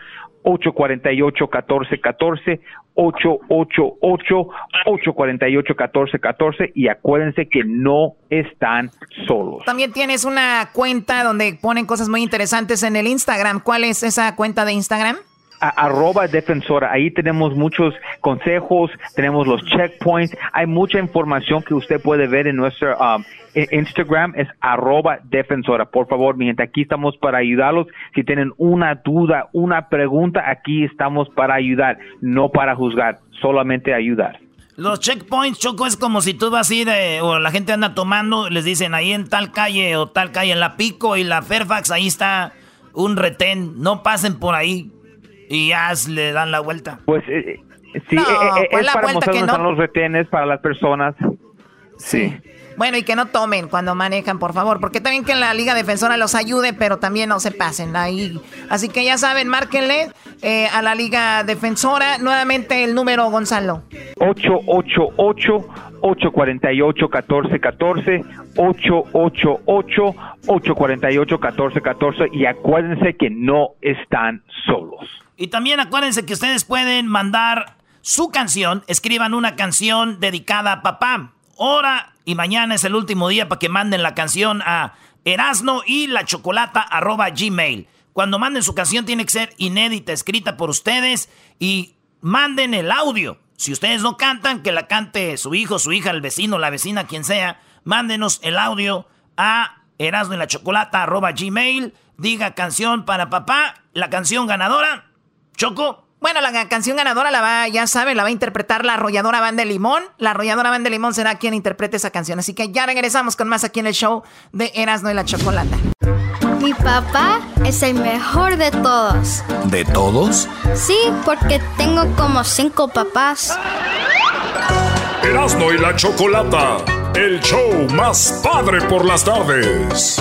848-1414, 888-848-1414 y acuérdense que no están solos. También tienes una cuenta donde ponen cosas muy interesantes en el Instagram. ¿Cuál es esa cuenta de Instagram? Arroba defensora. Ahí tenemos muchos consejos, tenemos los checkpoints, hay mucha información que usted puede ver en nuestro um, Instagram, es arroba defensora. Por favor, mi gente, aquí estamos para ayudarlos. Si tienen una duda, una pregunta, aquí estamos para ayudar, no para juzgar, solamente ayudar. Los checkpoints, Choco, es como si tú vas a ir, o la gente anda tomando, les dicen ahí en tal calle o tal calle, en la Pico y la Fairfax, ahí está un retén, no pasen por ahí. Y ya le dan la vuelta. Pues eh, eh, sí, eh, es para mostrar dónde los retenes para las personas. Sí. Bueno, y que no tomen cuando manejan, por favor, porque también que la Liga Defensora los ayude, pero también no se pasen ahí. Así que ya saben, márquenle a la Liga Defensora. Nuevamente el número, Gonzalo. 888 848-1414, 888-848-1414 y acuérdense que no están solos. Y también acuérdense que ustedes pueden mandar su canción, escriban una canción dedicada a papá. Ahora y mañana es el último día para que manden la canción a erasno y la chocolata arroba gmail. Cuando manden su canción tiene que ser inédita, escrita por ustedes y manden el audio. Si ustedes no cantan, que la cante su hijo, su hija, el vecino, la vecina, quien sea. Mándenos el audio a erasno y la chocolata arroba gmail. Diga canción para papá, la canción ganadora Choco. Bueno, la canción ganadora la va, ya saben, la va a interpretar la arrolladora Banda de Limón. La arrolladora Banda de Limón será quien interprete esa canción. Así que ya regresamos con más aquí en el show de Erasmo y la Chocolata. Mi papá es el mejor de todos. ¿De todos? Sí, porque tengo como cinco papás. Erasmo y la Chocolata, el show más padre por las tardes.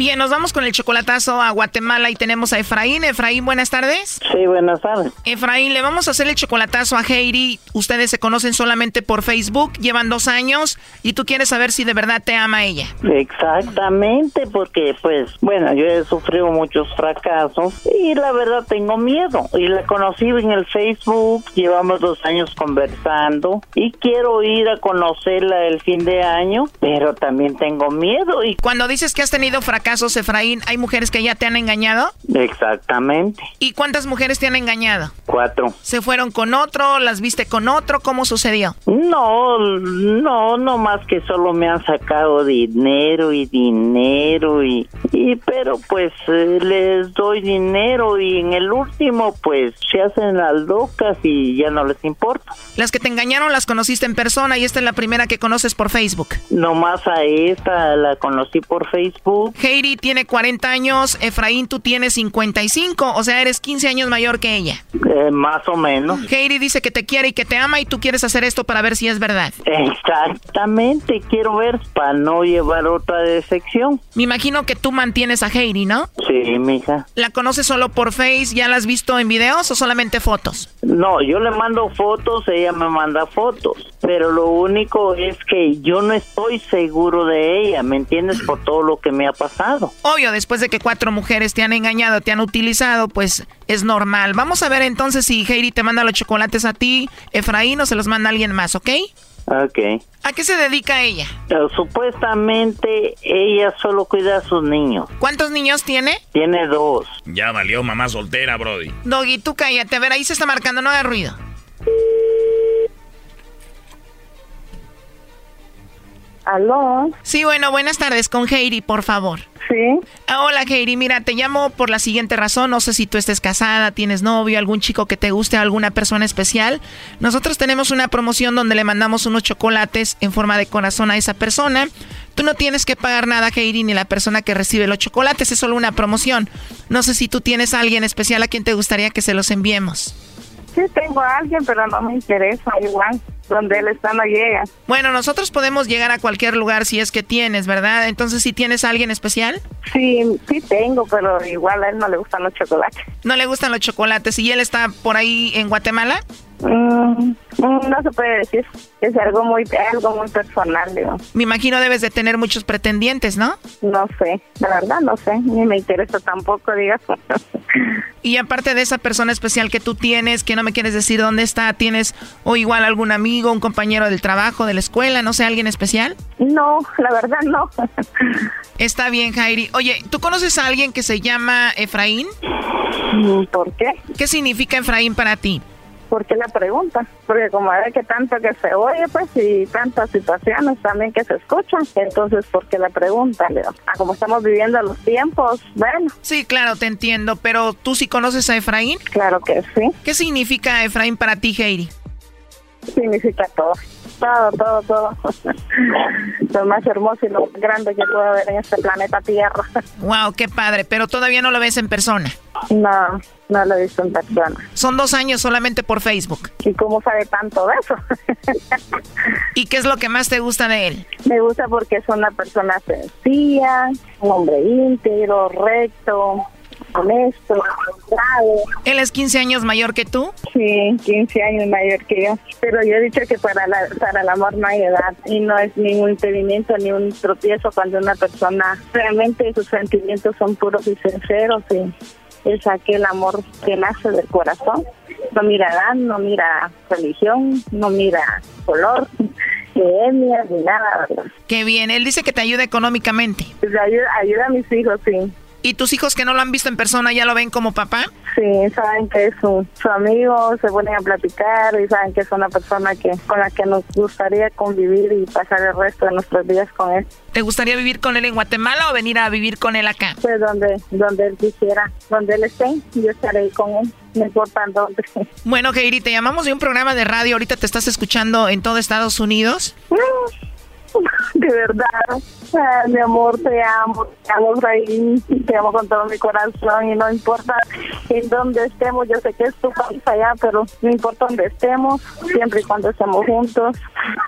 Bien, nos vamos con el chocolatazo a Guatemala y tenemos a Efraín. Efraín, buenas tardes. Sí, buenas tardes. Efraín, le vamos a hacer el chocolatazo a Heidi. Ustedes se conocen solamente por Facebook, llevan dos años y tú quieres saber si de verdad te ama ella. Exactamente, porque pues, bueno, yo he sufrido muchos fracasos y la verdad tengo miedo. Y la conocí en el Facebook, llevamos dos años conversando y quiero ir a conocerla el fin de año, pero también tengo miedo. Y cuando dices que has tenido fracasos, casos, Efraín, hay mujeres que ya te han engañado? Exactamente. ¿Y cuántas mujeres te han engañado? Cuatro. ¿Se fueron con otro? ¿Las viste con otro? ¿Cómo sucedió? No, no, no más que solo me han sacado dinero y dinero y, y pero pues eh, les doy dinero y en el último pues se hacen las locas y ya no les importa. Las que te engañaron las conociste en persona y esta es la primera que conoces por Facebook. No más a esta la conocí por Facebook. Heidi tiene 40 años, Efraín tú tienes 55, o sea, eres 15 años mayor que ella. Eh, más o menos. Heidi dice que te quiere y que te ama y tú quieres hacer esto para ver si es verdad. Exactamente, quiero ver para no llevar otra decepción. Me imagino que tú mantienes a Heidi, ¿no? Sí, mija. ¿La conoces solo por Face? ¿Ya la has visto en videos o solamente fotos? No, yo le mando fotos, ella me manda fotos, pero lo único es que yo no estoy seguro de ella, ¿me entiendes? Por todo lo que me ha pasado. Obvio, después de que cuatro mujeres te han engañado, te han utilizado, pues es normal. Vamos a ver entonces si Heidi te manda los chocolates a ti, Efraín, o se los manda alguien más, ¿ok? Ok. ¿A qué se dedica ella? Supuestamente ella solo cuida a sus niños. ¿Cuántos niños tiene? Tiene dos. Ya valió mamá soltera, Brody. Doggy, tú cállate. A ver, ahí se está marcando, no haga ruido. ¿Aló? Sí, bueno, buenas tardes con Heidi, por favor. Sí. Ah, hola, Heidi. Mira, te llamo por la siguiente razón. No sé si tú estés casada, tienes novio, algún chico que te guste, alguna persona especial. Nosotros tenemos una promoción donde le mandamos unos chocolates en forma de corazón a esa persona. Tú no tienes que pagar nada, Heidi, ni la persona que recibe los chocolates. Es solo una promoción. No sé si tú tienes a alguien especial a quien te gustaría que se los enviemos. Sí, tengo a alguien, pero no me interesa igual. Donde él está no llega. Bueno, nosotros podemos llegar a cualquier lugar si es que tienes, ¿verdad? Entonces, ¿si tienes a alguien especial? Sí, sí tengo, pero igual a él no le gustan los chocolates. No le gustan los chocolates. ¿Y él está por ahí en Guatemala? Mm, no se puede decir. Es algo muy, algo muy personal, digo. Me imagino debes de tener muchos pretendientes, ¿no? No sé, la verdad no sé. Ni me interesa tampoco, digas. y aparte de esa persona especial que tú tienes, que no me quieres decir dónde está, ¿tienes o igual algún amigo, un compañero del trabajo, de la escuela, no sé, alguien especial? No, la verdad no. Está bien, Jairi. Oye, ¿tú conoces a alguien que se llama Efraín? ¿Por qué? ¿Qué significa Efraín para ti? ¿Por qué la pregunta? Porque como es que tanto que se oye, pues, y tantas situaciones también que se escuchan, entonces, ¿por qué la pregunta, Leo? Ah, como estamos viviendo los tiempos, bueno. Sí, claro, te entiendo, pero ¿tú sí conoces a Efraín? Claro que sí. ¿Qué significa Efraín para ti, Heidi? Significa todo todo, todo, todo. lo más hermoso y lo más grande que puede haber en este planeta Tierra. Wow, qué padre, pero todavía no lo ves en persona. No, no lo he visto en persona. Son dos años solamente por Facebook. ¿Y cómo sabe tanto de eso? ¿Y qué es lo que más te gusta de él? Me gusta porque es una persona sencilla, un hombre íntegro, recto, honesto, honrado. ¿Él es 15 años mayor que tú? Sí, 15 años mayor que yo. Pero yo he dicho que para, la, para el amor no hay edad y no es ningún impedimento ni un tropiezo cuando una persona realmente sus sentimientos son puros y sinceros y es aquel amor que nace del corazón. No mira edad, no mira religión, no mira color, etnia, ni nada, ¿verdad? Qué bien, él dice que te ayuda económicamente. Pues ayuda, ayuda a mis hijos, sí. ¿Y tus hijos que no lo han visto en persona ya lo ven como papá? Sí, saben que es su, amigo, se ponen a platicar y saben que es una persona que con la que nos gustaría convivir y pasar el resto de nuestros días con él. ¿Te gustaría vivir con él en Guatemala o venir a vivir con él acá? Pues donde, donde él quisiera, donde él esté, yo estaré con él, no importa dónde. Bueno, Keiri, te llamamos de un programa de radio, ahorita te estás escuchando en todo Estados Unidos. De verdad. Mi amor, te amo, te amo, te amo con todo mi corazón y no importa en dónde estemos, yo sé que es tu país allá, pero no importa dónde estemos, siempre y cuando estemos juntos,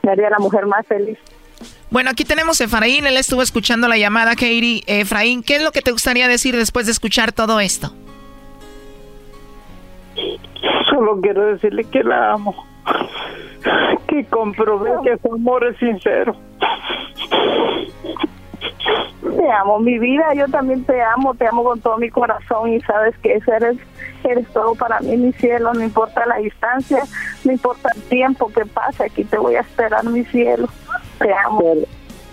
me haría la mujer más feliz. Bueno, aquí tenemos a Efraín, él estuvo escuchando la llamada, Katie. Efraín, ¿qué es lo que te gustaría decir después de escuchar todo esto? Solo quiero decirle que la amo, que comprobé que su amor es sincero. Te amo, mi vida, yo también te amo, te amo con todo mi corazón y sabes que eres, eres todo para mí, mi cielo, no importa la distancia, no importa el tiempo que pase, aquí te voy a esperar, mi cielo, te amo.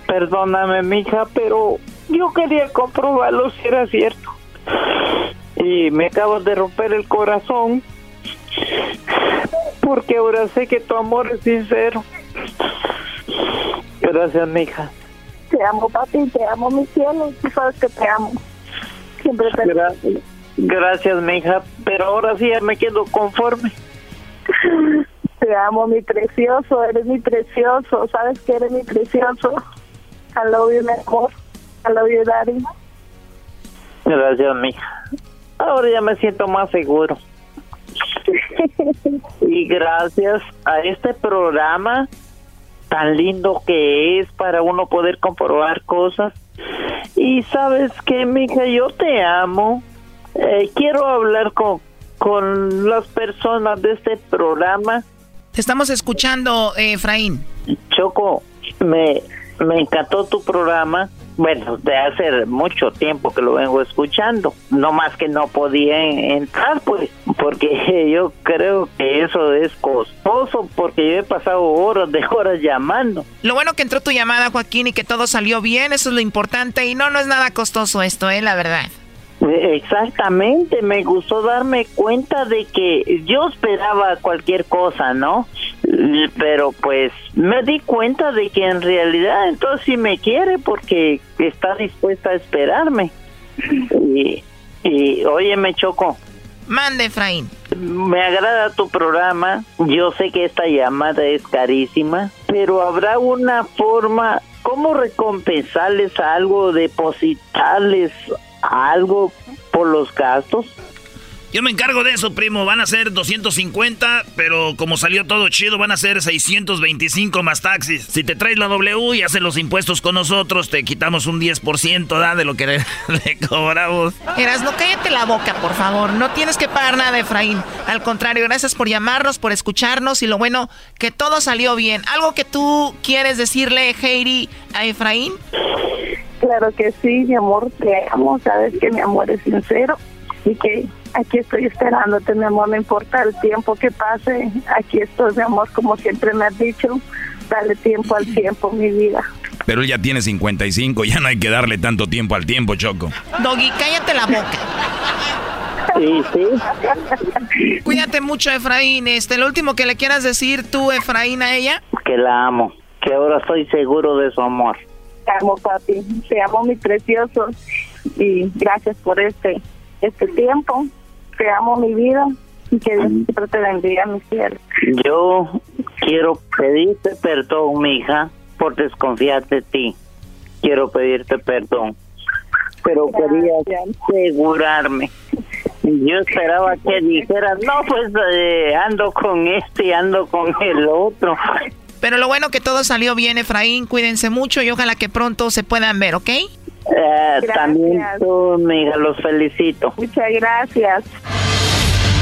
Perdóname, mija, pero yo quería comprobarlo si era cierto. Y me acabas de romper el corazón porque ahora sé que tu amor es sincero. Gracias, mija. Te amo, papi, te amo, mi cielo. Tú sabes que te amo. Siempre te Gracias, Gracias mija. Pero ahora sí ya me quedo conforme. Te amo, mi precioso. Eres mi precioso. Sabes que eres mi precioso. I love you, mi amor. I love you, daddy. Gracias, mija. Ahora ya me siento más seguro. y gracias a este programa tan lindo que es para uno poder comprobar cosas. Y sabes que, mija, yo te amo. Eh, quiero hablar con, con las personas de este programa. Te estamos escuchando, Efraín. Choco, me, me encantó tu programa bueno, de hace mucho tiempo que lo vengo escuchando, no más que no podía entrar, pues, porque yo creo que eso es costoso, porque yo he pasado horas de horas llamando. Lo bueno que entró tu llamada, Joaquín, y que todo salió bien, eso es lo importante, y no, no es nada costoso esto, eh, la verdad. Exactamente, me gustó darme cuenta de que yo esperaba cualquier cosa, ¿no? Pero pues me di cuenta de que en realidad entonces sí me quiere porque está dispuesta a esperarme. Y, y oye, me chocó. Mande, Efraín. Me agrada tu programa. Yo sé que esta llamada es carísima, pero habrá una forma, ¿cómo recompensarles algo, depositarles algo por los gastos? Yo me encargo de eso, primo. Van a ser 250, pero como salió todo chido, van a ser 625 más taxis. Si te traes la W y haces los impuestos con nosotros, te quitamos un 10% ¿da? de lo que le, cobramos. Eras, no cállate la boca, por favor. No tienes que pagar nada, Efraín. Al contrario, gracias por llamarnos, por escucharnos y lo bueno, que todo salió bien. ¿Algo que tú quieres decirle, Heidi, a Efraín? Claro que sí, mi amor, te amo. Sabes que mi amor es sincero y que aquí estoy esperándote, mi amor, no importa el tiempo que pase, aquí estoy, mi amor, como siempre me has dicho, dale tiempo al tiempo, mi vida. Pero él ya tiene 55, ya no hay que darle tanto tiempo al tiempo, Choco. Doggy, cállate la boca. Sí, sí. Cuídate mucho, Efraín. Este, lo último que le quieras decir tú, Efraín, a ella. Que la amo, que ahora estoy seguro de su amor. Te amo, papi. Te amo, mi precioso. Y gracias por este, este tiempo te amo mi vida y que Dios siempre te bendiga, mi cielo. Yo quiero pedirte perdón, mi hija, por desconfiar de ti. Quiero pedirte perdón. Pero quería asegurarme. Yo esperaba que dijeras, no, pues eh, ando con este, ando con el otro. Pero lo bueno que todo salió bien, Efraín. Cuídense mucho y ojalá que pronto se puedan ver, ¿ok? Eh, también tú, amiga, los felicito. Muchas gracias.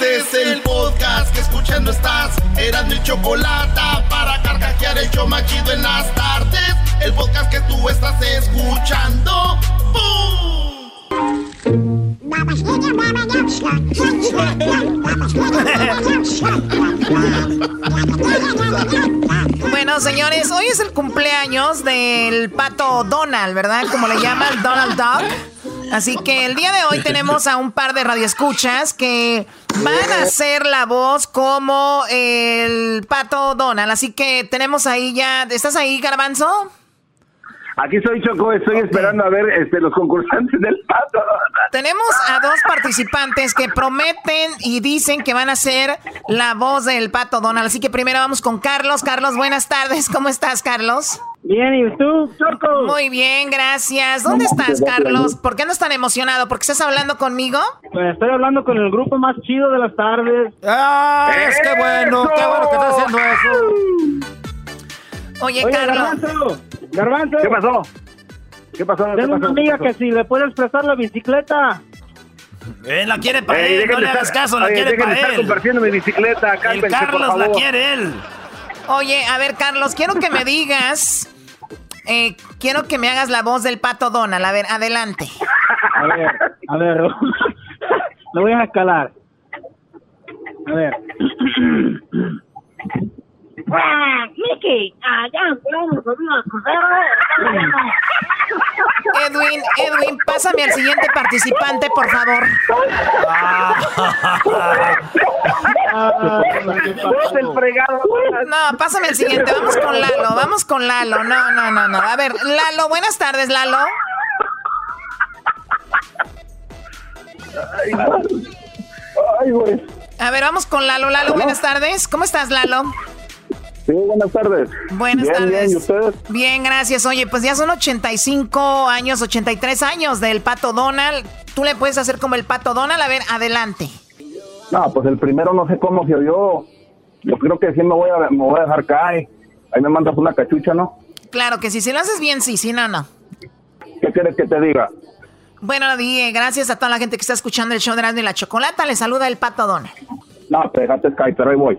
Este es el podcast que escuchando estás. Eran mi chocolate para carcajear el show machido en las tardes. El podcast que tú estás escuchando. Bueno, señores, hoy es el cumpleaños del pato Donald, ¿verdad? Como le llaman Donald Duck. Así que el día de hoy tenemos a un par de radioescuchas que van a hacer la voz como el pato Donald. Así que tenemos ahí ya. ¿Estás ahí, Garbanzo? Aquí soy Choco, estoy esperando a ver este, los concursantes del pato. Tenemos a dos participantes que prometen y dicen que van a ser la voz del pato Donald. Así que primero vamos con Carlos. Carlos, buenas tardes. ¿Cómo estás, Carlos? Bien, ¿y tú, Choco? Muy bien, gracias. ¿Dónde estás, Carlos? ¿Por qué andas tan emocionado? ¿Porque estás hablando conmigo? Pues estoy hablando con el grupo más chido de las tardes. ¡Ah! Es que bueno, qué bueno que estás haciendo eso. Oye, Carlos. Garbanzo. ¿Qué pasó? ¿Qué pasó? ¿Qué Tengo pasó? una amiga que si le puedes prestar la bicicleta. Él la quiere para él, no le hagas caso, la oye, quiere para estar él. compartiendo mi bicicleta, El cálmense, por Carlos la quiere él. Oye, a ver, Carlos, quiero que me digas. eh, quiero que me hagas la voz del pato Donald. A ver, adelante. A ver, a ver. Lo voy a escalar. A ver. Mickey, allá vamos Edwin, Edwin, pásame al siguiente participante, por favor. No, pásame al siguiente. Vamos con Lalo, vamos con Lalo. No, no, no, no. A ver, Lalo, buenas tardes, Lalo. Ay, güey. A ver, vamos con Lalo. Lalo, buenas tardes. ¿Cómo estás, Lalo? Sí, buenas tardes. Buenas Bien, tardes. Bien, ¿y ustedes? Bien, gracias. Oye, pues ya son 85 años, 83 años del Pato Donald. Tú le puedes hacer como el Pato Donald. A ver, adelante. No, pues el primero no sé cómo se oyó. Yo creo que sí me voy a, me voy a dejar caer. Ahí me mandas una cachucha, ¿no? Claro que sí, si lo haces bien, sí, si no, no. ¿Qué quieres que te diga? Bueno, di, eh, gracias a toda la gente que está escuchando el show de y la Chocolata. Le saluda el Pato Donald. No, te dejaste caer, pero ahí voy.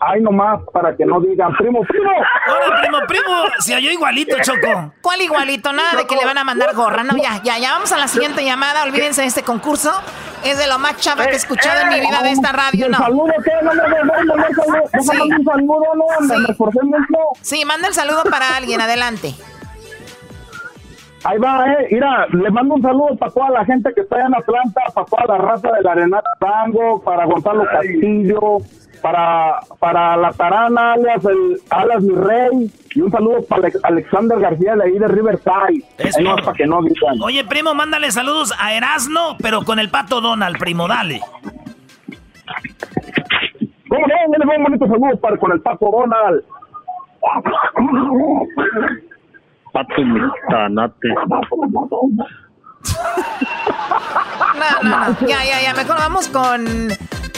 Ay, nomás, para que no digan, primo, primo. Hola, primo, primo. Se oyó igualito, Choco. ¿Cuál igualito? Nada de que le van a mandar gorra. No, ya, ya, ya vamos a la siguiente llamada. Olvídense de este concurso. Es de lo más chava que he escuchado en mi vida de esta radio, ¿El no. saludo qué? No me dejaron mandar saludo. Sí. Un saludo, no, me Sí. esforcé mucho. Sí, manda el saludo para alguien, adelante. Ahí va, eh. Mira, le mando un saludo para toda la gente que está allá en Atlanta, para toda la raza de la Arenata Tango, para Gonzalo Castillo, para, para la Tarana, alias, el, alias mi rey, y un saludo para Alex- Alexander García de ahí de Riverside. Eso. Ahí no, para que no digan. Oye, primo, mándale saludos a Erasno, pero con el pato Donald, primo, dale. ¿Cómo no? Yo les doy un bonito saludo para, con el Paco Donald. Pato Mitanate. No, no, no. Ya, ya, ya. Mejor vamos con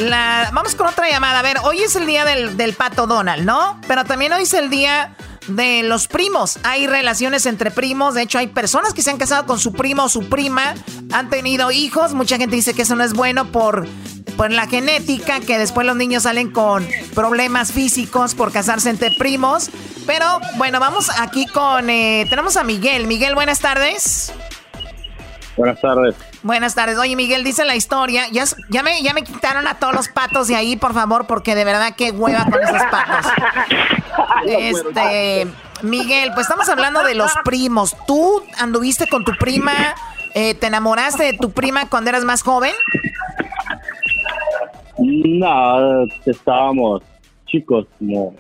la. Vamos con otra llamada. A ver, hoy es el día del, del pato Donald, ¿no? Pero también hoy es el día de los primos. Hay relaciones entre primos. De hecho, hay personas que se han casado con su primo o su prima. Han tenido hijos. Mucha gente dice que eso no es bueno por, por la genética. Que después los niños salen con problemas físicos por casarse entre primos. Pero bueno, vamos aquí con. eh, tenemos a Miguel. Miguel, buenas tardes. Buenas tardes. Buenas tardes. Oye, Miguel, dice la historia. Ya, me, ya me quitaron a todos los patos de ahí, por favor, porque de verdad qué hueva con esos patos. Este, Miguel, pues estamos hablando de los primos. ¿Tú anduviste con tu prima? eh, ¿Te enamoraste de tu prima cuando eras más joven? No, estábamos chicos, como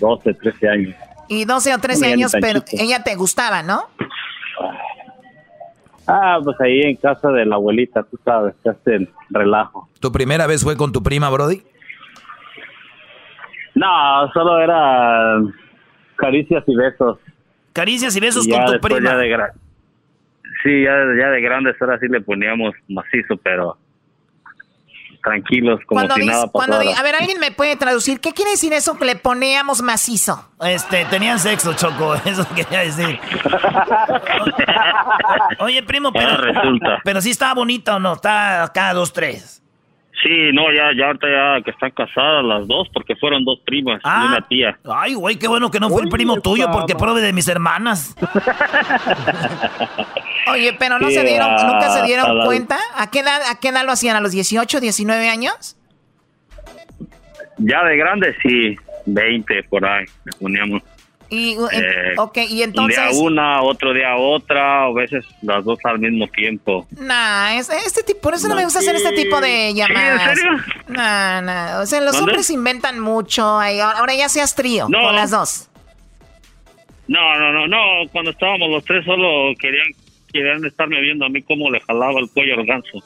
12, 13 años. Y 12 o 13 Muy años, pero chico. ella te gustaba, ¿no? Ah, pues ahí en casa de la abuelita, tú sabes, que hacen relajo. ¿Tu primera vez fue con tu prima, Brody? No, solo era caricias y besos. Caricias y besos Y ya con tu prima. ya de Sí, ya, ya de grandes ahora sí le poníamos macizo, pero tranquilos, como si nada pasara. a ver, ¿alguien me puede traducir? ¿Qué quiere decir eso que le poníamos macizo? Este, tenían sexo, Choco, eso quería decir. Oye, primo, pero, resulta. pero sí estaba bonita o no, está acá dos, tres. Sí, no, ya, ya ahorita ya que están casadas las dos, porque fueron dos primas y ah. una tía. Ay, güey, qué bueno que no fue el primo tuyo, porque prove de mis hermanas. Oye, pero no se dieron, nunca se dieron cuenta. ¿A qué, edad, ¿A qué edad lo hacían? ¿A los 18, 19 años? Ya de grande, sí, 20 por ahí, nos poníamos. Y, eh, y entonces... Un día una, otro día otra, o a veces las dos al mismo tiempo. Nah, este tipo, por eso no, me gusta hacer este tipo de llamadas. ¿Sí, ¿En serio? Nah, nah, o sea, los hombres inventan mucho, ahora ya seas trío con las dos. No, no, no, no, cuando estábamos los tres solo querían, querían estarme viendo a mí cómo le jalaba el cuello al ganso.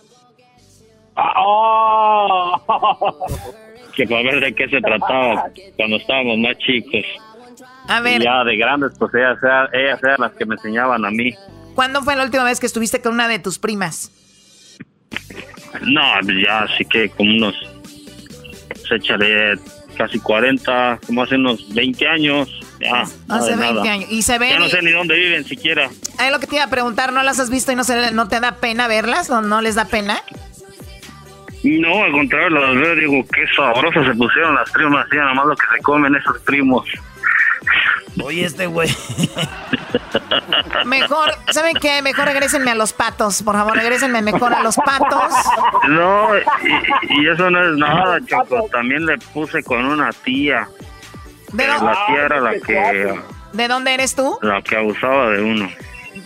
Ah, que para ver de qué se trataba cuando estábamos más chicos. A ver. ya de grandes, pues ellas, ellas eran las que me enseñaban a mí. ¿Cuándo fue la última vez que estuviste con una de tus primas? No, ya sí que como unos. Se echaré casi 40, como hace unos 20 años. Ya, hace 20 años. Y se ven. Ya no sé ni dónde viven siquiera. Es lo que te iba a preguntar, ¿no las has visto y no, se, no te da pena verlas? ¿No, no les da pena? No, al contrario, las veo, digo, qué sabrosas se pusieron las primas, ya nada más lo que se comen esos primos. Oye, este güey. Mejor, ¿saben qué? Mejor regresenme a los patos, por favor, regresenme mejor a los patos. No, y, eso no es nada, Choco. También le puse con una tía. ¿De dónde? La tía era la que... ¿De dónde eres tú? La que abusaba de uno.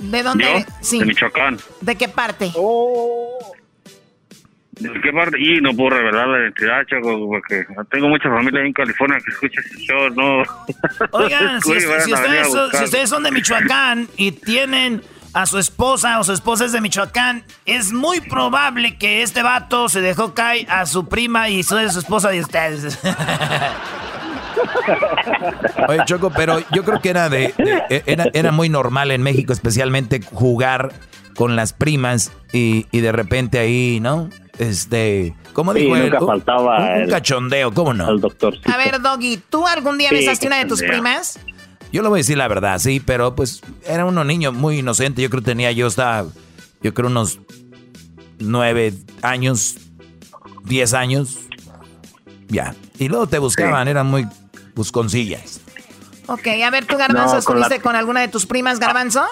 ¿De dónde? Sí. De Michoacán. ¿De qué parte? Oh. ¿De qué parte? Y no puedo revelar la identidad, Choco, porque tengo mucha familia en California que escucha ese show, no. Oigan, si, ustedes son, de Michoacán y tienen a su esposa o su esposa es de Michoacán, es muy probable que este vato se dejó caer a su prima y soy su esposa de ustedes. Oye, Choco, pero yo creo que era de, era, era muy normal en México, especialmente jugar con las primas y, y de repente ahí, ¿no? Este, ¿cómo dijo nunca faltaba un, cachondeo, ¿cómo no? El doctor. A ver, Doggy, ¿tú algún día besaste una de tus primas? Yo le voy a decir la verdad, sí, pero pues era uno niño muy inocente. Yo creo que tenía, yo estaba, yo creo unos nueve años, diez años, ya. Y luego te buscaban, eran muy busconcillas. Ok, a ver, ¿tú, Garbanzo, estuviste con alguna de tus primas, Garbanzo?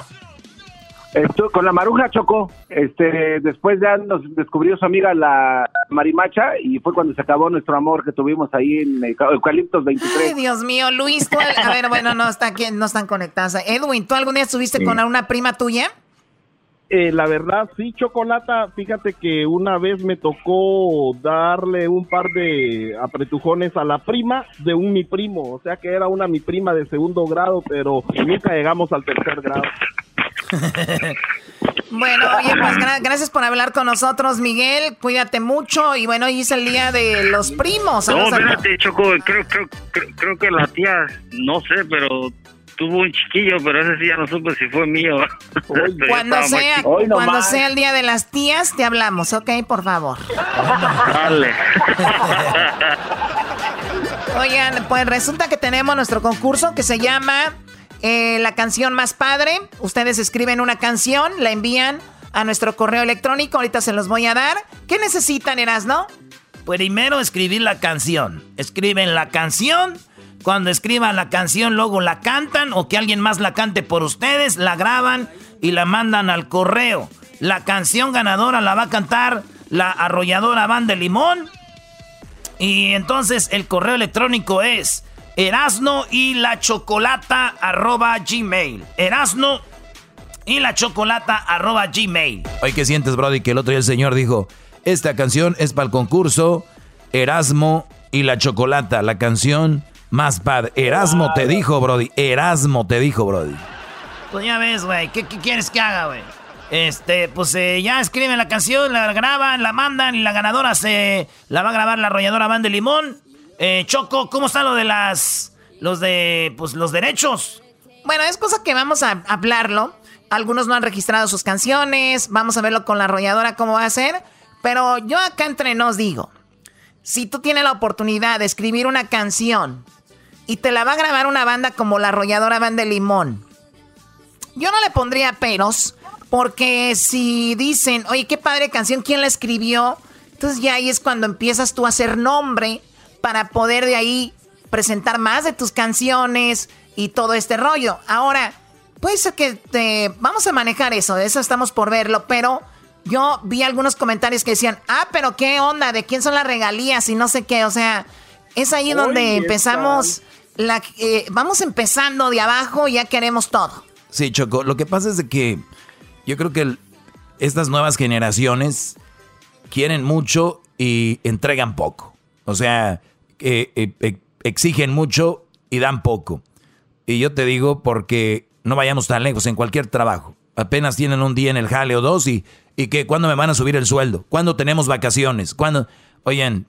Esto, con la maruja chocó. Este, después ya nos descubrió su amiga la marimacha y fue cuando se acabó nuestro amor que tuvimos ahí en Eucaliptos 23. Ay, Dios mío, Luis, tú, a ver, bueno, no, está aquí, no están conectadas. Edwin, ¿tú algún día estuviste con una prima tuya? Eh, la verdad, sí, Chocolata, fíjate que una vez me tocó darle un par de apretujones a la prima de un mi primo, o sea que era una mi prima de segundo grado, pero nunca llegamos al tercer grado. bueno, oye, pues gracias por hablar con nosotros, Miguel. Cuídate mucho. Y bueno, hoy es el día de los primos. No, fíjate, Choco, creo, creo, creo, que la tía, no sé, pero tuvo un chiquillo, pero ese sí ya no supe si fue mío. cuando sea, cuando sea el día de las tías, te hablamos, ¿ok? Por favor. Dale. Oigan, pues resulta que tenemos nuestro concurso que se llama eh, la canción más padre. Ustedes escriben una canción, la envían a nuestro correo electrónico. Ahorita se los voy a dar. ¿Qué necesitan, Erasno? Primero escribir la canción. Escriben la canción. Cuando escriban la canción, luego la cantan o que alguien más la cante por ustedes, la graban y la mandan al correo. La canción ganadora la va a cantar la arrolladora Van de Limón. Y entonces el correo electrónico es Erasno y la chocolata arroba gmail. Erasno y la chocolata arroba gmail. Oye, ¿qué sientes, Brody? Que el otro día el señor dijo, esta canción es para el concurso Erasmo y la chocolata, la canción más padre. Erasmo te dijo, Brody. Erasmo te dijo, Brody. Pues ya ves, güey. ¿Qué, quieres que haga, güey? Este, pues eh, ya escriben la canción, la graban, la mandan y la ganadora se la va a grabar la arrolladora Van de Limón. Eh, Choco, ¿cómo está lo de las. los de. pues los derechos? Bueno, es cosa que vamos a hablarlo. Algunos no han registrado sus canciones. Vamos a verlo con la arrolladora cómo va a ser. Pero yo acá entre nos digo. si tú tienes la oportunidad de escribir una canción y te la va a grabar una banda como la arrolladora Banda Limón, yo no le pondría peros, porque si dicen, oye, qué padre canción, ¿quién la escribió? Entonces ya ahí es cuando empiezas tú a hacer nombre para poder de ahí presentar más de tus canciones y todo este rollo. Ahora, puede ser que te, vamos a manejar eso, de eso estamos por verlo, pero yo vi algunos comentarios que decían, ah, pero qué onda, de quién son las regalías y no sé qué, o sea, es ahí donde empezamos, la, eh, vamos empezando de abajo y ya queremos todo. Sí, Choco, lo que pasa es de que yo creo que estas nuevas generaciones quieren mucho y entregan poco. O sea, eh, eh, exigen mucho y dan poco. Y yo te digo porque no vayamos tan lejos en cualquier trabajo. Apenas tienen un día en el jale o dos y, y que cuándo me van a subir el sueldo, cuándo tenemos vacaciones, cuándo... Oigan,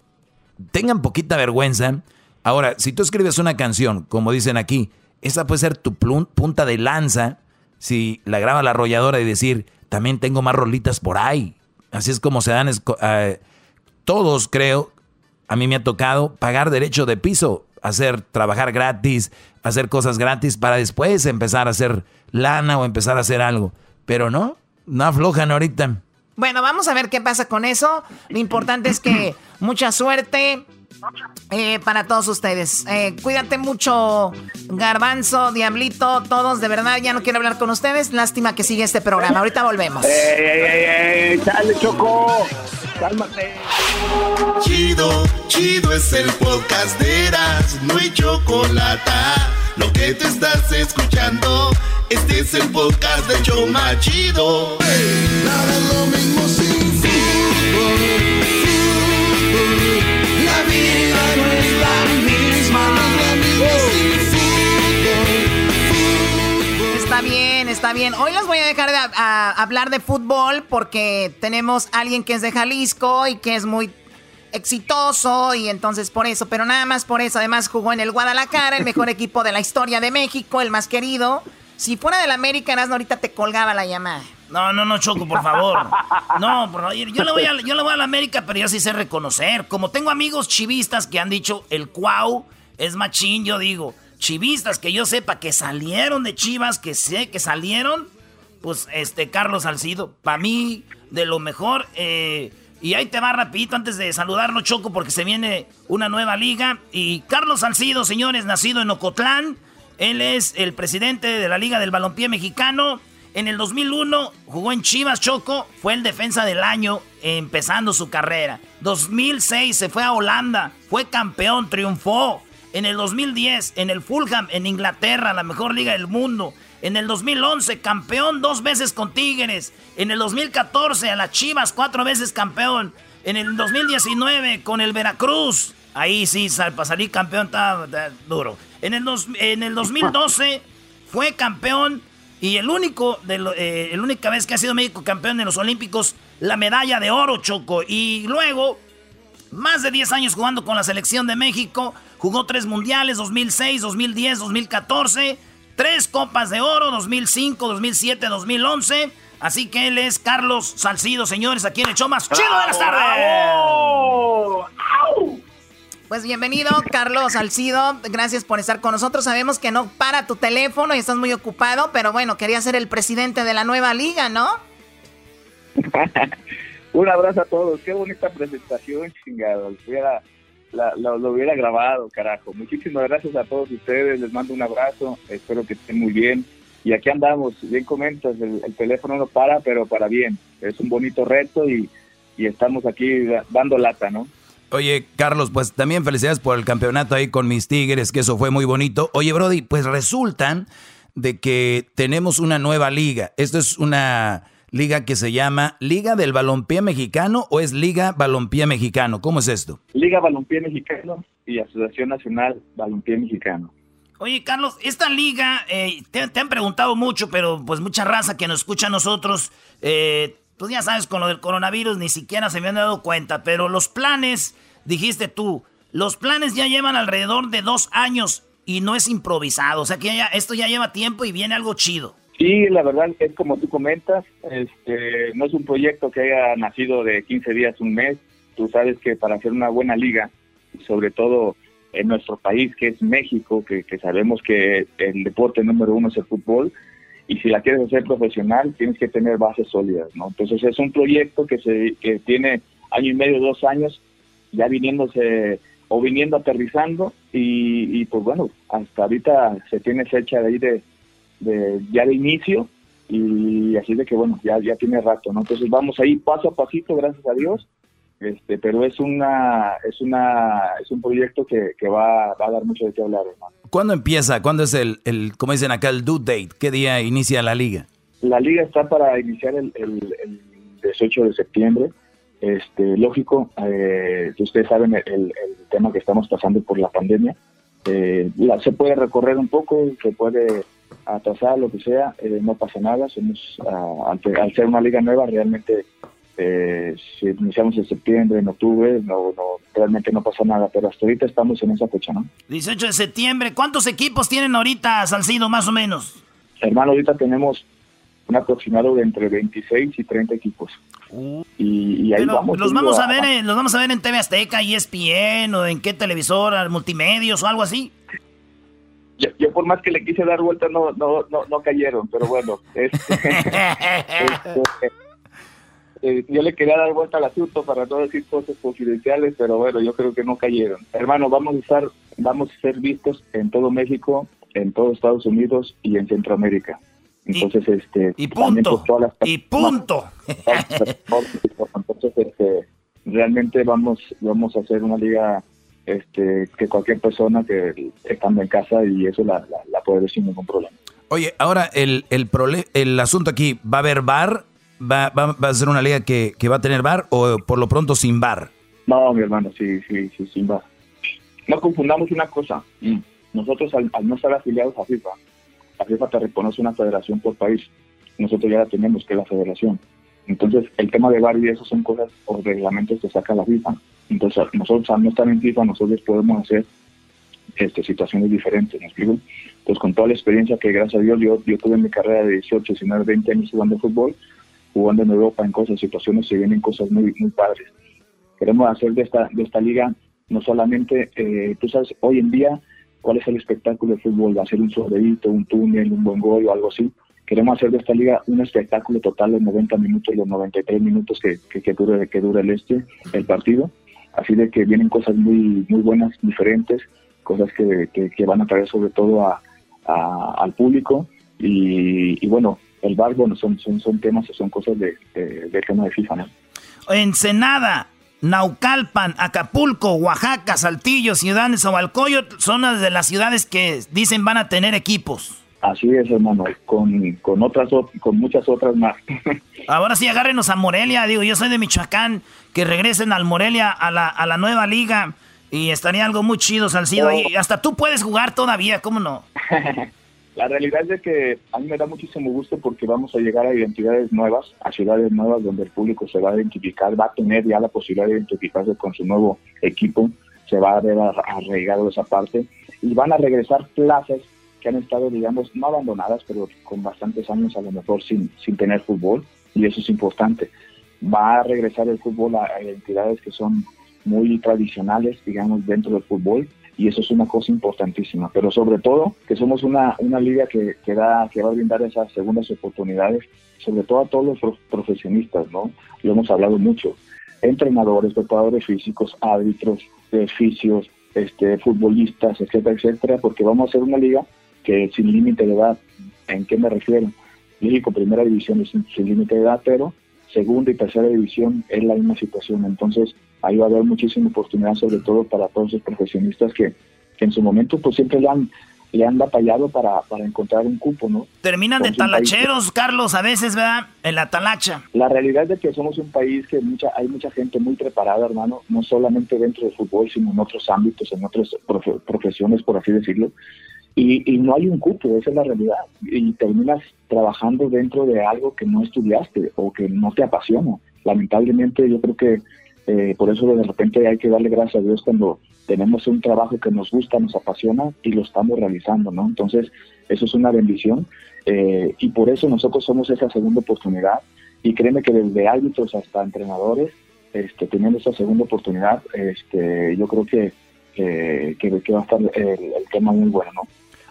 tengan poquita vergüenza. Ahora, si tú escribes una canción, como dicen aquí, esa puede ser tu punta de lanza si la graba la arrolladora y decir, también tengo más rolitas por ahí. Así es como se dan... Eh, todos, creo, a mí me ha tocado pagar derecho de piso, hacer, trabajar gratis, hacer cosas gratis para después empezar a hacer lana o empezar a hacer algo. Pero no, no aflojan ahorita. Bueno, vamos a ver qué pasa con eso. Lo importante es que mucha suerte. Eh, para todos ustedes. Eh, cuídate mucho, Garbanzo, Diablito, todos. De verdad, ya no quiero hablar con ustedes. Lástima que sigue este programa. Ahorita volvemos. ¡Ey, ey, ey! ey Choco! ¡Cálmate! Chido, chido es el podcast de Eras. No hay chocolate. Lo que te estás escuchando, este es el podcast de Choma Chido. Nada es lo mismo sin Está está bien. Hoy les voy a dejar de hablar de fútbol porque tenemos a alguien que es de Jalisco y que es muy exitoso y entonces por eso, pero nada más por eso. Además jugó en el Guadalajara, el mejor equipo de la historia de México, el más querido. Si fuera del América, ahorita te colgaba la llamada. No, no, no, Choco, por favor. No, yo le voy a, yo le voy a la América, pero yo sí sé reconocer. Como tengo amigos chivistas que han dicho el cuau es machín, yo digo, chivistas que yo sepa que salieron de Chivas, que sé que salieron, pues este Carlos Salcido, para mí de lo mejor. Eh, y ahí te va rapidito antes de saludarlo, Choco, porque se viene una nueva liga. Y Carlos Salcido, señores, nacido en Ocotlán. Él es el presidente de la Liga del Balompié Mexicano. En el 2001 jugó en Chivas Choco, fue el defensa del año empezando su carrera. 2006 se fue a Holanda, fue campeón, triunfó. En el 2010 en el Fulham en Inglaterra, la mejor liga del mundo. En el 2011 campeón dos veces con Tigres. En el 2014 a las Chivas cuatro veces campeón. En el 2019 con el Veracruz. Ahí sí, para salir campeón está, duro. En el, en el 2012 fue campeón y el único, de eh, la única vez que ha sido México campeón en los Olímpicos, la medalla de oro, Choco. Y luego, más de 10 años jugando con la selección de México, jugó tres mundiales, 2006, 2010, 2014, tres copas de oro, 2005, 2007, 2011. Así que él es Carlos Salcido, señores, aquí en el show más chido de las tardes. Pues bienvenido, Carlos Alcido. Gracias por estar con nosotros. Sabemos que no para tu teléfono y estás muy ocupado, pero bueno, quería ser el presidente de la nueva liga, ¿no? Un abrazo a todos. Qué bonita presentación, chingado. Hubiera, lo hubiera grabado, carajo. Muchísimas gracias a todos ustedes. Les mando un abrazo. Espero que estén muy bien. Y aquí andamos. Bien comentas, el, teléfono no para, pero para bien. Es un bonito reto y, y estamos aquí dando lata, ¿no? Oye, Carlos, pues también felicidades por el campeonato ahí con mis Tigres, que eso fue muy bonito. Oye, Brody, pues resulta de que tenemos una nueva liga. Esto es una liga que se llama Liga del Balompié Mexicano o es Liga Balompié Mexicano. ¿Cómo es esto? Liga Balompié Mexicano y Asociación Nacional Balompié Mexicano. Oye, Carlos, esta liga, eh, te, han preguntado mucho, pero pues mucha raza que nos escucha a nosotros, eh, pues ya sabes, con lo del coronavirus ni siquiera se habían dado cuenta, pero los planes, dijiste tú, los planes ya llevan alrededor de dos años y no es improvisado, o sea que ya, esto ya lleva tiempo y viene algo chido. Sí, la verdad es como tú comentas, este, no es un proyecto que haya nacido de 15 días, un mes, tú sabes que para hacer una buena liga, sobre todo en nuestro país, que es México, que, sabemos que el deporte número uno es el fútbol, y si la quieres hacer profesional, tienes que tener bases sólidas, ¿no? Entonces es un proyecto que, se, que tiene año y medio, dos años, ya viniéndose o viniendo aterrizando, y, pues bueno, hasta ahorita se tiene fecha de ahí de, de ya de inicio, y así de que bueno, ya, ya tiene rato, ¿no? Entonces vamos ahí paso a pasito, gracias a Dios, este, pero es una, es una, es un proyecto que, que va, va, a dar mucho de qué hablar, hermano. ¿Cuándo empieza? ¿Cuándo es el, el, como dicen acá, el due date? ¿Qué día inicia la liga? La liga está para iniciar el, el, 18 de septiembre. Este, lógico, eh, ustedes saben el, el, tema que estamos pasando por la pandemia. Eh, la, se puede recorrer un poco, se puede atrasar, lo que sea, eh, no pasa nada. Somos, uh, al, al, ser una liga nueva, realmente eh, si iniciamos en septiembre, en octubre, no, no, realmente no pasa nada, pero hasta ahorita estamos en esa fecha, ¿no? 18 de septiembre, ¿cuántos equipos tienen ahorita, Salcido, más o menos? Hermano, ahorita tenemos un aproximado de entre 26 y 30 equipos. Uh. y, ahí vamos. Los vamos a, ver, en, los vamos a ver en TV Azteca, ESPN, o en qué televisor, multimedios o algo así. Yo, por más que le quise dar vuelta no no no, no cayeron, pero bueno, este, este eh, yo le quería dar vuelta al asunto para no decir cosas confidenciales, pero bueno, yo creo que no cayeron. Hermano, vamos a estar, vamos a ser vistos en todo México, en todo Estados Unidos y en Centroamérica. Entonces, y, este, y punto. y punto. Entonces, este, realmente vamos, vamos a hacer una liga este, que cualquier persona que estando en casa y eso la, la, puede ver sin ningún problema. Oye, ahora el, el, el asunto aquí, ¿va a haber bar va, va, a ser una liga que, va a tener bar o por lo pronto sin bar? No, mi hermano, sí, sí, sí, sin bar. No confundamos una cosa. Mm. Nosotros al, no estar afiliados a FIFA, la FIFA te reconoce una federación por país. Nosotros ya la tenemos, que es la federación. Entonces, el tema de bar y eso son cosas o reglamentos que saca la FIFA. Entonces, nosotros al no estar en FIFA, nosotros podemos hacer este, situaciones diferentes, ¿me explico? Pues con toda la experiencia que gracias a Dios yo, yo tuve en mi carrera de 18, 19, 20 años jugando fútbol, jugando en Europa en cosas, situaciones, se vienen cosas muy, muy padres. Queremos hacer de esta, de esta liga no solamente, eh, tú sabes, hoy en día, cuál es el espectáculo de fútbol, hacer un sobredito, un túnel, un buen gol o algo así. Queremos hacer de esta liga un espectáculo total de 90 minutos, los 93 minutos que, que, que, dure, que dure el este, el partido. Así de que vienen cosas muy, muy buenas, diferentes, cosas que, que, van a traer sobre todo a, al público. Y, y bueno, el bar, bueno, son, son, son temas, son cosas de, de, tema de FIFA, ¿no? Ensenada, Naucalpan, Acapulco, Oaxaca, Saltillo, Ciudad de Zahualcoyot son las de las ciudades que dicen van a tener equipos. Así es, hermano, con, con otras con muchas otras más. Ahora sí, agárrenos a Morelia, digo, yo soy de Michoacán, que regresen al Morelia a la, a la nueva liga y estaría algo muy chido, Salcido, oh. ahí. Hasta tú puedes jugar todavía, ¿cómo no? La realidad es de que a mí me da muchísimo gusto porque vamos a llegar a identidades nuevas, a ciudades nuevas donde el público se va a identificar, va a tener ya la posibilidad de identificarse con su nuevo equipo, se va a ver arraigado esa parte y van a regresar plazas que han estado, digamos, no abandonadas, pero con bastantes años a lo mejor sin, sin tener fútbol y eso es importante. Va a regresar el fútbol a identidades que son muy tradicionales, digamos, dentro del fútbol y eso es una cosa importantísima, pero sobre todo que somos una, una liga que, que, da, que va a brindar esas segundas oportunidades, sobre todo a todos los profesionistas, ¿no? Lo hemos hablado mucho, entrenadores, preparadores físicos, árbitros, oficios, este, futbolistas, etcétera, etcétera, porque vamos a hacer una liga que sin límite de edad, ¿en qué me refiero? México Primera División es sin límite de edad, pero segunda y tercera división es la misma situación. Entonces, ahí va a haber muchísima oportunidad, sobre todo para todos los profesionistas que, en su momento pues siempre le han, le han batallado para, para encontrar un cupo, ¿no? Terminan de talacheros, Carlos, a veces, ¿verdad? En la talacha. La realidad es que somos un país que mucha, hay mucha gente muy preparada, hermano, no solamente dentro del fútbol, sino en otros ámbitos, en otras profesiones, por así decirlo. Y, no hay un cupo, esa es la realidad. Y terminas trabajando dentro de algo que no estudiaste o que no te apasiona. Lamentablemente yo creo que eh, por eso de repente hay que darle gracias a Dios cuando tenemos un trabajo que nos gusta, nos apasiona y lo estamos realizando, ¿no? Entonces, eso es una bendición eh, y por eso nosotros somos esa segunda oportunidad y créeme que desde árbitros hasta entrenadores este, teniendo esta segunda oportunidad, este, yo creo que, que, va a estar el, tema muy bueno, ¿no?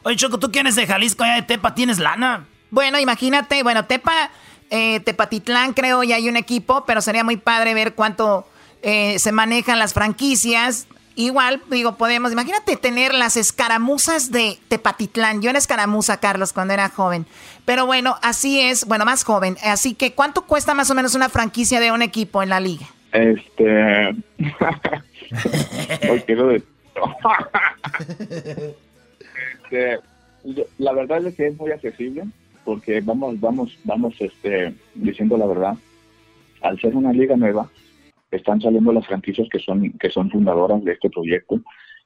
Oye, Choco, tú quieres de Jalisco, allá de Tepa, ¿tienes lana? Bueno, imagínate, bueno, Tepa, eh, Tepatitlán creo ya hay un equipo, pero sería muy padre ver cuánto eh, se manejan las franquicias. Igual, digo, podemos, imagínate tener las escaramuzas de Tepatitlán. Yo era escaramuza, Carlos, cuando era joven. Pero bueno, así es, bueno, más joven. Así que, ¿cuánto cuesta más o menos una franquicia de un equipo en la liga? Este... este... La verdad es que es muy accesible porque vamos, vamos, vamos este, diciendo la verdad. Al ser una liga nueva, están saliendo las franquicias que son, que son fundadoras de este proyecto.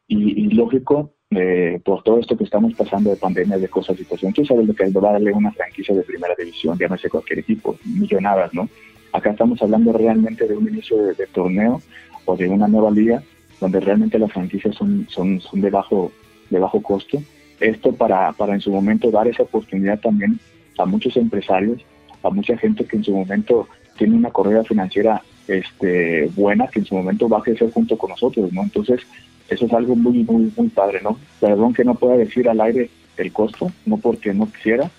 Y, lógico, eh, por todo esto que estamos pasando de pandemia, de cosas, situaciones, tú sabes lo que es darle una franquicia de primera división, llámese cualquier equipo, millonadas, ¿no? Acá estamos hablando realmente de un inicio de, torneo o de una nueva liga donde realmente las franquicias son, son, son de, bajo, de bajo costo. Esto para, para en su momento dar esa oportunidad también a muchos empresarios, a mucha gente que en su momento tiene una corrida financiera este, buena que en su momento va a crecer junto con nosotros, ¿no? Entonces, eso es algo muy, muy, muy padre, ¿no? Perdón que no pueda decir al aire el costo, no porque no quisiera,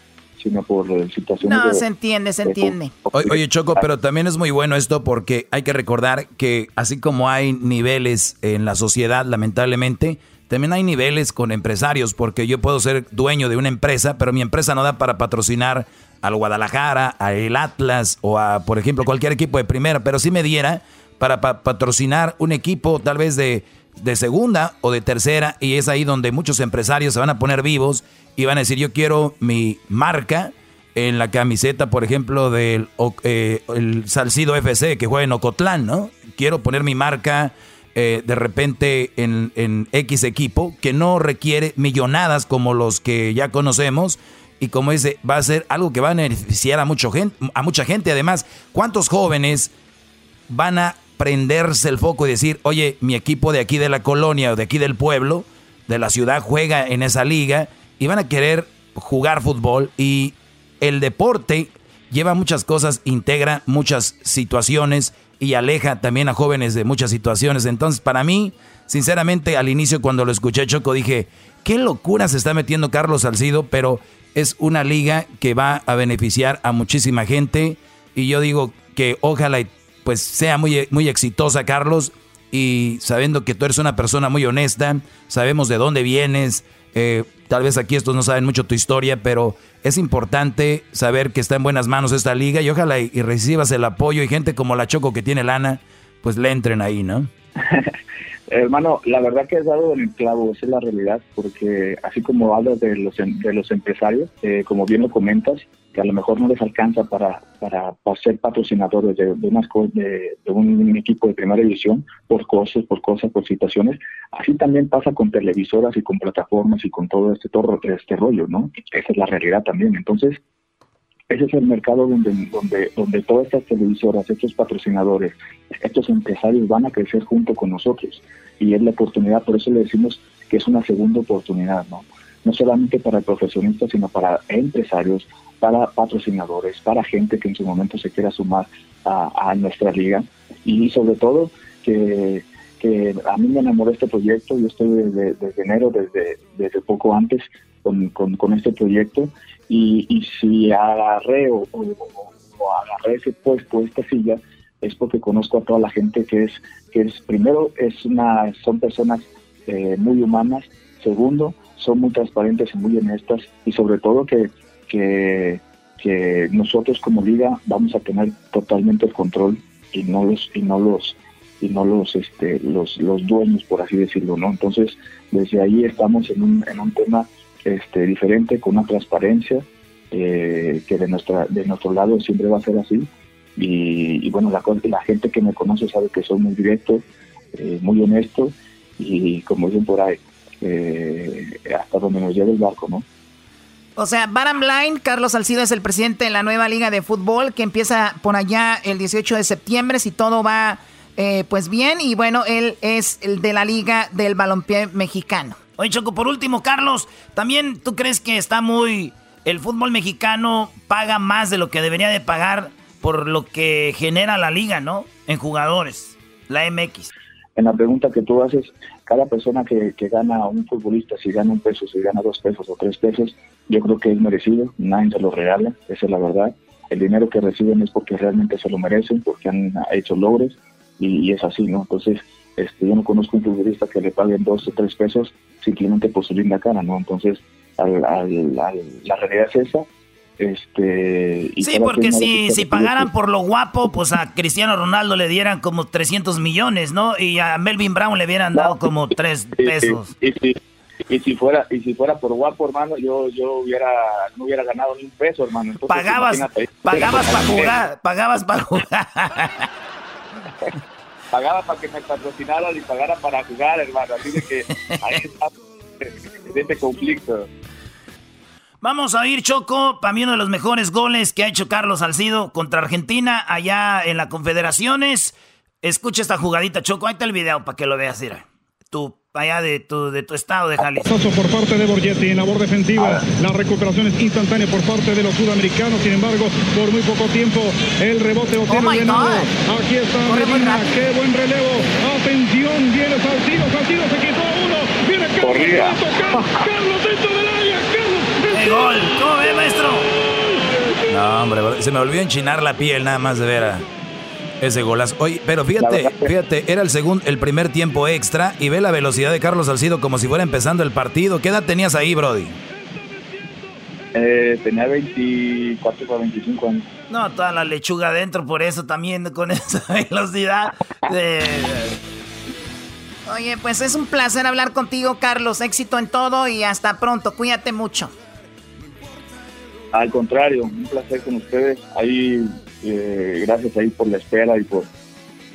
sino por situaciones. No, se entiende, se entiende. Oye, Choco, pero también es muy bueno esto porque hay que recordar que así como hay niveles en la sociedad, lamentablemente, también hay niveles con empresarios, porque yo puedo ser dueño de una empresa, pero mi empresa no da para patrocinar al Guadalajara, al Atlas o a, por ejemplo, cualquier equipo de primera, pero sí me diera para patrocinar un equipo tal vez de, de segunda o de tercera, y es ahí donde muchos empresarios se van a poner vivos y van a decir, yo quiero mi marca en la camiseta, por ejemplo, del eh, el Salcido FC que juega en Ocotlán, ¿no? Quiero poner mi marca eh, de repente en, en, X equipo que no requiere millonadas como los que ya conocemos, y como dice, va a ser algo que va a beneficiar a, mucho gente, a mucha gente. Además, ¿cuántos jóvenes van a prenderse el foco y decir, oye, mi equipo de aquí de la colonia o de aquí del pueblo, de la ciudad, juega en esa liga y van a querer jugar fútbol? Y el deporte lleva muchas cosas, integra muchas situaciones y aleja también a jóvenes de muchas situaciones. Entonces, para mí, sinceramente, al inicio cuando lo escuché Choco, dije, qué locura se está metiendo Carlos Salcido, pero es una liga que va a beneficiar a muchísima gente y yo digo que ojalá pues sea muy, muy exitosa Carlos y sabiendo que tú eres una persona muy honesta, sabemos de dónde vienes, eh, tal vez aquí estos no saben mucho tu historia, pero es importante saber que está en buenas manos esta liga y ojalá y, recibas el apoyo y gente como la Choco que tiene lana, pues le entren ahí, ¿no? Hermano, la verdad que has dado el clavo, esa es la realidad, porque así como hablas de los, em, de los empresarios, eh, como bien lo comentas, que a lo mejor no les alcanza para, para, ser patrocinadores de, de, de, un equipo de primera división por cosas, por cosas, por situaciones, así también pasa con televisoras y con plataformas y con todo este, todo este rollo, ¿no? Esa es la realidad también. Entonces, ese es el mercado donde, donde, donde todas estas televisoras, estos patrocinadores, estos empresarios van a crecer junto con nosotros. Y es la oportunidad, por eso le decimos que es una segunda oportunidad, ¿no? No solamente para profesionistas, sino para empresarios, para patrocinadores, para gente que en su momento se quiera sumar a, nuestra liga. Y sobre todo, que, a mí me enamoró este proyecto. Yo estoy desde, enero, desde, poco antes, con, este proyecto y, si agarré o, agarré ese puesto, esta silla, es porque conozco a toda la gente que es, que es primero, es una, son personas eh, muy humanas, segundo, son muy transparentes y muy honestas y sobre todo que, que, nosotros como liga vamos a tener totalmente el control y no los y no los y no los este los los dueños por así decirlo no entonces desde ahí estamos en un, en un tema este, diferente, con una transparencia eh, que de, nuestra, de nuestro lado siempre va a ser así. Y, bueno, la, la gente que me conoce sabe que soy muy directo, eh, muy honesto y como dicen por ahí, eh, hasta donde nos lleve el barco, ¿no? O sea, Baram Line, Carlos Salcido es el presidente de la nueva liga de fútbol que empieza por allá el 18 de septiembre, si todo va pues bien. Y bueno, él es el de la liga del balompié mexicano. Oye, Choco, por último, Carlos, ¿también tú crees que está muy... el fútbol mexicano paga más de lo que debería de pagar por lo que genera la liga, ¿no? En jugadores, la MX. En la pregunta que tú haces, cada persona que, que gana un futbolista, si gana un peso, si gana dos pesos o tres pesos, yo creo que es merecido, nadie se lo regala, esa es la verdad. El dinero que reciben es porque realmente se lo merecen, porque han hecho logros y, es así, ¿no? Entonces, este, yo no conozco un futbolista que le paguen dos o tres pesos simplemente por su linda cara, ¿no? Entonces, al, al, la realidad es esa. Este, sí, porque si, si pagaran por lo guapo, pues a Cristiano Ronaldo le dieran como 300 millones, ¿no? Y a Melvin Brown le hubieran dado como 3 pesos. Y, si fuera y si fuera por guapo, hermano, yo yo hubiera no hubiera ganado ni un peso, hermano. pagabas pagabas para jugar, pagabas para jugar. pagaba para que me patrocinaran y pagara para jugar, hermano. Así de que ahí está este conflicto. Vamos a ir, Choco, para mí uno de los mejores goles que ha hecho Carlos Salcido contra Argentina allá en la Confederaciones. Escucha esta jugadita, Choco. Ahí está el video para que lo veas, mira. Tú, allá de tu, de tu estado de Jalisco. por parte de Borgetti en labor defensiva. La recuperación es instantánea por parte de los sudamericanos. Sin embargo, por muy poco tiempo, el rebote obtiene oh llenado. Aquí está Medina. Qué buen relevo. Atención, viene Salcido. Salcido se quitó uno. Viene Carlos. Carlos área. Gol! ¿Cómo ve, maestro? No, hombre, se me olvidó enchinar la piel nada más de ver a ese golazo. Oye, pero fíjate, fíjate, era el segundo, el primer tiempo extra y ve la velocidad de Carlos Salcido como si fuera empezando el partido. ¿Qué edad tenías ahí, Brody? Eh, tenía 24 o 25 años. No, toda la lechuga adentro, por eso también con esa velocidad. Oye, pues es un placer hablar contigo, Carlos. Éxito en todo y hasta pronto. Cuídate mucho. Al contrario, un placer con ustedes. Ahí, eh, gracias ahí por la espera y por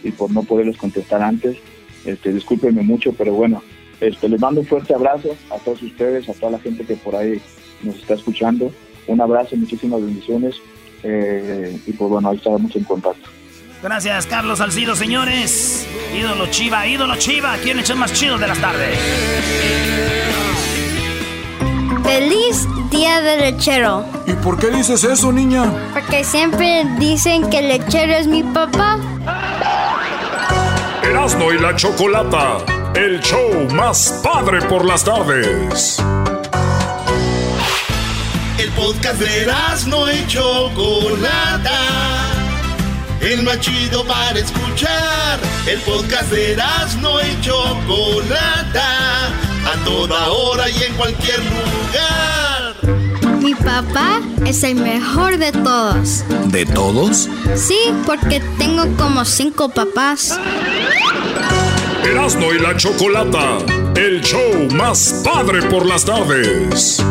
y por no poderles contestar antes. Este, discúlpenme mucho, pero bueno, este, les mando un fuerte abrazo a todos ustedes, a toda la gente que por ahí nos está escuchando. Un abrazo, muchísimas bendiciones eh, y pues bueno, ahí estaremos en contacto. Gracias, Carlos Salcido, señores. Ídolo Chiva, ídolo Chiva. ¿Quién es más chido de las tardes? Feliz Día del Lechero. ¿Y por qué dices eso, niña? Porque siempre dicen que el lechero es mi papá. Erasmo y la Chocolata, el show más padre por las tardes. El podcast de Erasmo y Chocolata, el más chido para escuchar. El podcast de Erasmo y Chocolata a toda hora y en cualquier lugar. Mi papá es el mejor de todos. ¿De todos? Sí, porque tengo como cinco papás. Erasmo y la Chocolata, el show más padre por las tardes.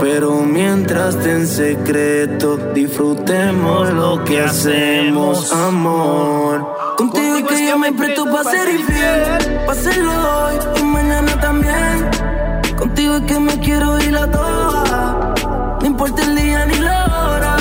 Pero mientras en secreto disfrutemos lo que hacemos, amor. Contigo es que yo me presto para ser infiel, para hacerlo hoy y mañana también. Contigo es que me quiero ir a toa, no importa el día ni la hora.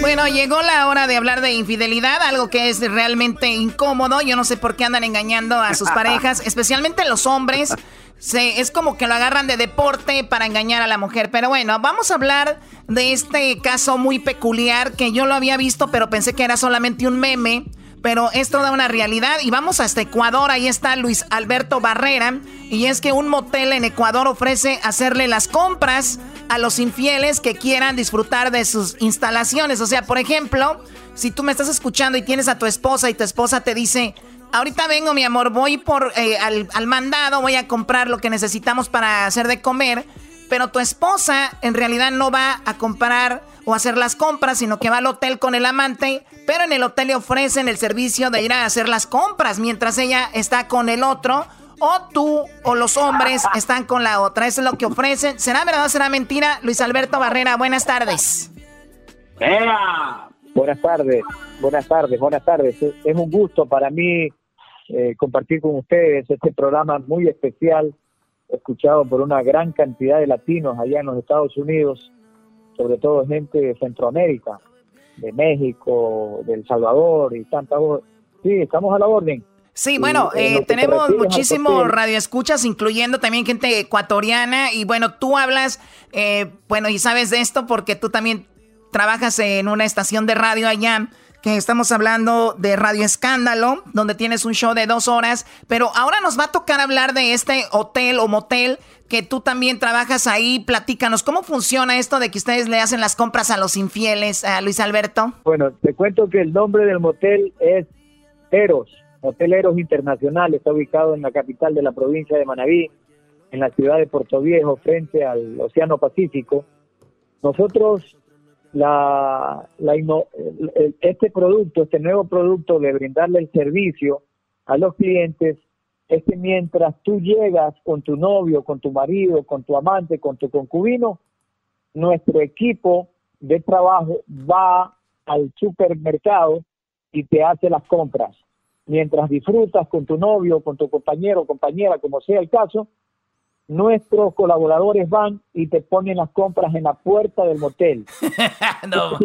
Bueno, llegó la hora de hablar de infidelidad, algo que es realmente incómodo. Yo no sé por qué andan engañando a sus parejas, especialmente los hombres. Se, es como que lo agarran de deporte para engañar a la mujer. Pero bueno, vamos a hablar de este caso muy peculiar que yo lo había visto, pero pensé que era solamente un meme pero es toda una realidad. Y vamos hasta Ecuador, ahí está Luis Alberto Barrera. Y es que un motel en Ecuador ofrece hacerle las compras a los infieles que quieran disfrutar de sus instalaciones. O sea, por ejemplo, si tú me estás escuchando y tienes a tu esposa y tu esposa te dice, ahorita vengo mi amor, voy por eh, al, al mandado, voy a comprar lo que necesitamos para hacer de comer, pero tu esposa en realidad no va a comprar o hacer las compras, sino que va al hotel con el amante, pero en el hotel le ofrecen el servicio de ir a hacer las compras mientras ella está con el otro, o tú o los hombres están con la otra. Eso es lo que ofrecen. ¿Será verdad o será mentira? Luis Alberto Barrera, buenas tardes. Buenas tardes, buenas tardes, buenas tardes. Es un gusto para mí eh, compartir con ustedes este programa muy especial, escuchado por una gran cantidad de latinos allá en los Estados Unidos sobre todo gente de Centroamérica, de México, de El Salvador y tantas. Sí, estamos a la orden. Sí, bueno, eh, tenemos muchísimos radioescuchas, incluyendo también gente ecuatoriana. Y bueno, tú hablas, eh, bueno, y sabes de esto porque tú también trabajas en una estación de radio allá que estamos hablando de Radio Escándalo, donde tienes un show de dos horas, pero ahora nos va a tocar hablar de este hotel o motel que tú también trabajas ahí. Platícanos, ¿cómo funciona esto de que ustedes le hacen las compras a los infieles, a Luis Alberto? Bueno, te cuento que el nombre del motel es Eros, Hotel Eros Internacional, está ubicado en la capital de la provincia de Manabí, en la ciudad de Puerto Viejo, frente al Océano Pacífico. Nosotros la, este producto, este nuevo producto de brindarle el servicio a los clientes es que mientras tú llegas con tu novio, con tu marido, con tu amante, con tu concubino, nuestro equipo de trabajo va al supermercado y te hace las compras. Mientras disfrutas con tu novio, con tu compañero compañera, como sea el caso, nuestros colaboradores van y te ponen las compras en la puerta del motel. no.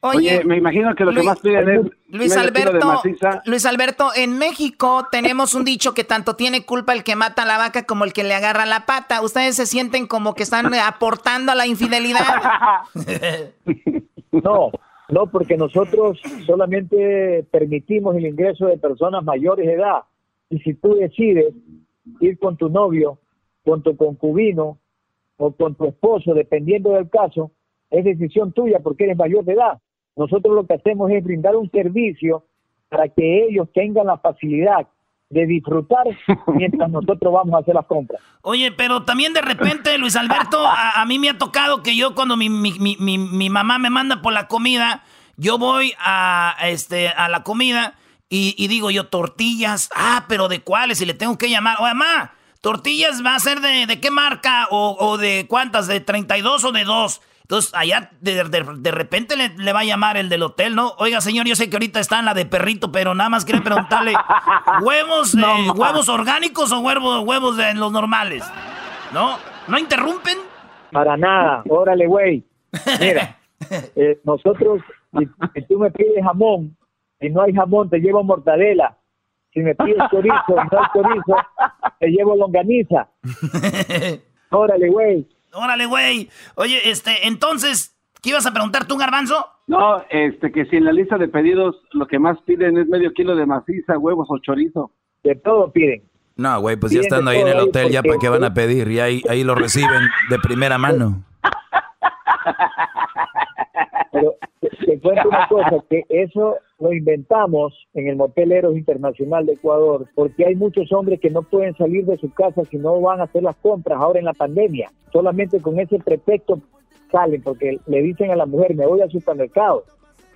Oye, me imagino que lo que más piden es Luis Alberto, Luis Alberto, en México tenemos un dicho que tanto tiene culpa el que mata a la vaca como el que le agarra la pata. ¿Ustedes se sienten como que están aportando a la infidelidad? no, no, porque nosotros solamente permitimos el ingreso de personas mayores de edad. Y si tú decides ir con tu novio, con tu concubino o con tu esposo, dependiendo del caso, es decisión tuya porque eres mayor de edad. Nosotros lo que hacemos es brindar un servicio para que ellos tengan la facilidad de disfrutar mientras nosotros vamos a hacer las compras. Oye, pero también de repente, Luis Alberto, a, mí me ha tocado que yo cuando mi, mi, mi, mi, mamá me manda por la comida, yo voy a, este, a la comida y, digo yo, tortillas. Ah, pero ¿de cuáles? Y le tengo que llamar. Oye, mamá, ¿tortillas va a ser de, de qué marca? O, de cuántas? ¿De 32 o de 2? Entonces, allá de, repente le, va a llamar el del hotel, ¿no? Oiga, señor, yo sé que ahorita está en la de perrito, pero nada más quiere preguntarle, ¿huevos, eh, huevos orgánicos o huevos, huevos de los normales? ¿No? ¿No interrumpen? Para nada, órale, güey. Mira, eh, nosotros, si tú me pides jamón, si no hay jamón, te llevo mortadela. Si me pides chorizo y no hay chorizo, te llevo longaniza. Órale, güey. Órale, güey. Oye, este, entonces, ¿qué ibas a preguntar tú, Garbanzo? No, este, que si en la lista de pedidos lo que más piden es medio kilo de maciza, huevos o chorizo. De todo piden. No, güey, pues ya estando ahí en el hotel, ya para qué van a pedir, y ahí, ahí lo reciben de primera mano. Pero te, cuento una cosa, que eso lo inventamos en el Motel Eros Internacional de Ecuador, porque hay muchos hombres que no pueden salir de su casa si no van a hacer las compras ahora en la pandemia. Solamente con ese pretexto salen, porque le dicen a la mujer, me voy al supermercado.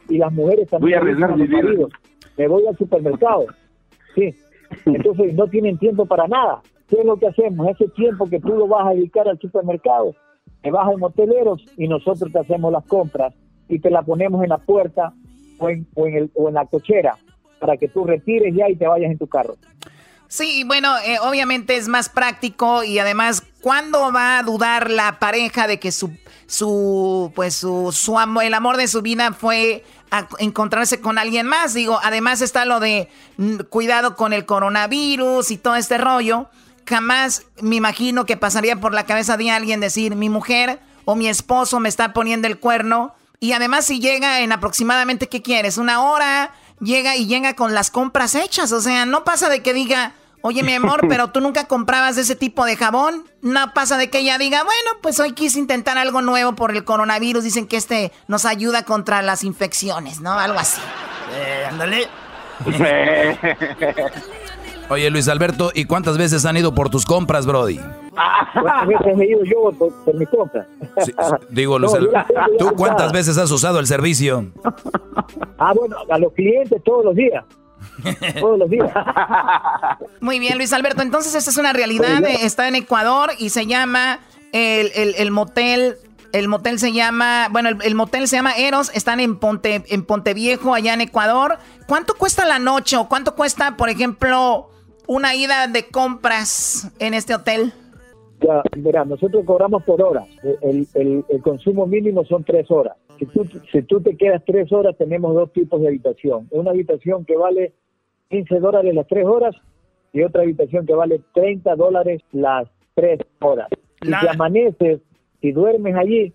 Y las mujeres también voy a, me voy al supermercado. Sí. Entonces no tienen tiempo para nada. ¿Qué es lo que hacemos? Ese tiempo que tú lo vas a dedicar al supermercado, te vas al moteleros y nosotros te hacemos las compras y te la ponemos en la puerta o en, o en, la cochera para que tú retires ya y te vayas en tu carro. Sí, bueno, eh, obviamente es más práctico y además, ¿cuándo va a dudar la pareja de que su, su pues su, su amor, el amor de su vida fue a encontrarse con alguien más? Digo, además está lo de mm, cuidado con el coronavirus y todo este rollo. Jamás me imagino que pasaría por la cabeza de alguien decir, mi mujer o mi esposo me está poniendo el cuerno y además si llega en aproximadamente, ¿qué quieres? Una hora, llega y llega con las compras hechas. O sea, no pasa de que diga, oye mi amor, pero tú nunca comprabas ese tipo de jabón. No pasa de que ella diga, bueno, pues hoy quise intentar algo nuevo por el coronavirus. Dicen que este nos ayuda contra las infecciones, ¿no? Algo así. Eh, ándale. Oye, Luis Alberto, ¿y cuántas veces han ido por tus compras, Brody? ¿Cuántas veces he ido yo por, mis compras? digo, Luis Alberto, ¿tú cuántas veces has usado el servicio? Ah, bueno, a los clientes todos los días. Todos los días. Muy bien, Luis Alberto. Entonces, esta es una realidad. Está en Ecuador y se llama el, el, motel. El motel se llama, bueno, el, motel se llama Eros, están en Ponte, en Ponteviejo, allá en Ecuador. ¿Cuánto cuesta la noche o cuánto cuesta, por ejemplo, una ida de compras en este hotel? Ya, mira, nosotros cobramos por hora. El, consumo mínimo son tres horas. Si tú, si tú te quedas tres horas, tenemos dos tipos de habitación. Una habitación que vale 15 dólares las tres horas y otra habitación que vale 30 dólares las tres horas. Si te amaneces, si duermes allí,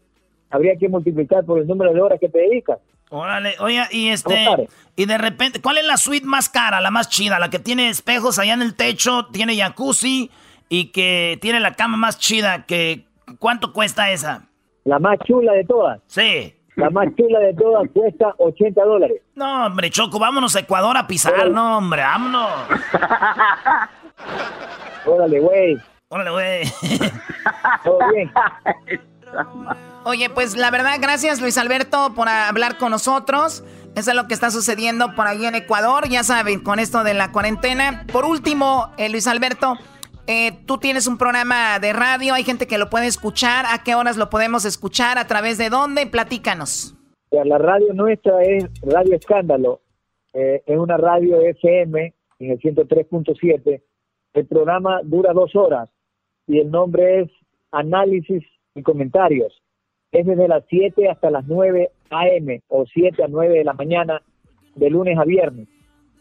habría que multiplicar por el número de horas que te dedicas. Órale, oye, y este, y de repente, ¿cuál es la suite más cara, la más chida? La que tiene espejos allá en el techo, tiene jacuzzi y que tiene la cama más chida, que, ¿cuánto cuesta esa? La más chula de todas. Sí. La más chula de todas cuesta 80 dólares. No, hombre, Choco, vámonos a Ecuador a pisar, no, hombre, vámonos. Órale, güey. Órale, güey. Todo bien. Oye, pues la verdad, gracias Luis Alberto por hablar con nosotros. Eso es lo que está sucediendo por ahí en Ecuador, ya saben, con esto de la cuarentena. Por último, eh, Luis Alberto, eh, tú tienes un programa de radio, hay gente que lo puede escuchar. ¿A qué horas lo podemos escuchar? ¿A través de dónde? Platícanos. La radio nuestra es Radio Escándalo. Eh, es una radio FM en el 103.7. El programa dura dos horas y el nombre es Análisis y Comentarios. Es desde las 7 hasta las 9 a.m. o 7 a 9 de la mañana de lunes a viernes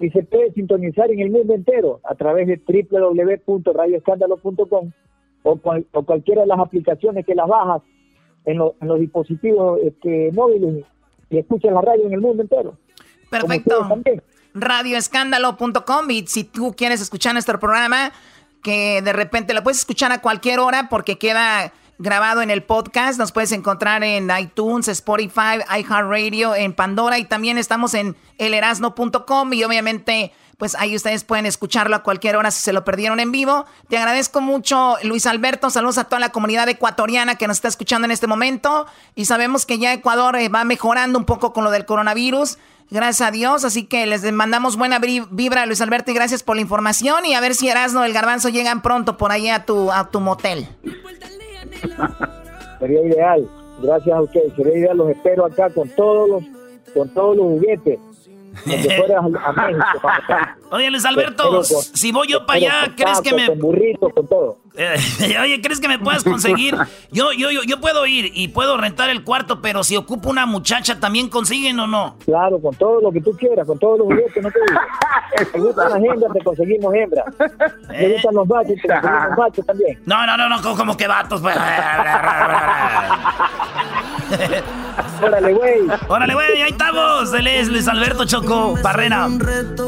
y se puede sintonizar en el mundo entero a través de www.radioescándalo.com o, o cualquiera de las aplicaciones que las bajas en, en los dispositivos este, móviles y escuchas la radio en el mundo entero. Perfecto. Radioescándalo.com y si tú quieres escuchar nuestro programa, que de repente lo puedes escuchar a cualquier hora porque queda grabado en el podcast. Nos puedes encontrar en iTunes, Spotify, iHeartRadio, en Pandora y también estamos en elerasno.com y obviamente pues ahí ustedes pueden escucharlo a cualquier hora si se lo perdieron en vivo. Te agradezco mucho, Luis Alberto. Saludos a toda la comunidad ecuatoriana que nos está escuchando en este momento. Y sabemos que ya Ecuador eh, va mejorando un poco con lo del coronavirus. Gracias a Dios. Así que les mandamos buena vibra, Luis Alberto, y gracias por la información. Y a ver si Erasno el Garbanzo llegan pronto por ahí a tu, a tu motel. Sería ideal. Gracias a ustedes. Sería ideal. Los espero acá con todos los, con todos los juguetes. Oye, Luis Alberto, si voy yo para allá, ¿crees que me. Con burrito, con todo. Eh, oye, ¿crees que me puedas conseguir? Yo, yo, yo, yo puedo ir y puedo rentar el cuarto, pero si ocupo una muchacha, ¿también consiguen o no? Claro, con todo lo que tú quieras, con todos los juguetes, no te digo. te gustan las hembras, te conseguimos hembras. Te gustan los machos, te conseguimos machos también. No, no, no, no, como que vatos. Órale, güey. Órale, güey, ahí estamos. Él es Luis Alberto Choco Barrera.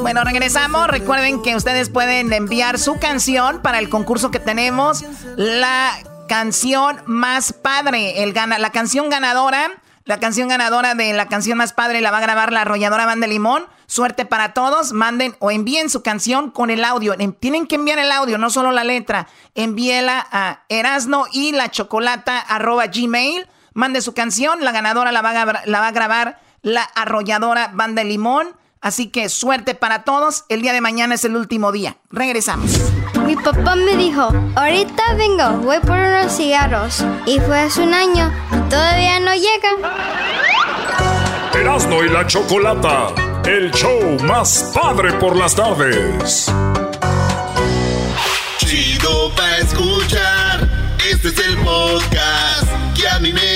Bueno, regresamos. Recuerden que ustedes pueden enviar su canción para el concurso que tenemos. La canción más padre. El gana, la canción ganadora. La canción ganadora de la canción más padre la va a grabar la arrolladora Banda Limón. Suerte para todos. Manden o envíen su canción con el audio. Tienen que enviar el audio, no solo la letra. Envíela a erasno y la chocolata arroba gmail Mande su canción, la ganadora la va a, la va a grabar la arrolladora Banda Limón. Así que suerte para todos. El día de mañana es el último día. Regresamos. Mi papá me dijo, ahorita vengo, voy por unos cigarros. Y fue hace un año y todavía no llega. Erasmo y la Chocolata, el show más padre por las tardes. Chido pa' escuchar, este es el podcast que a mí me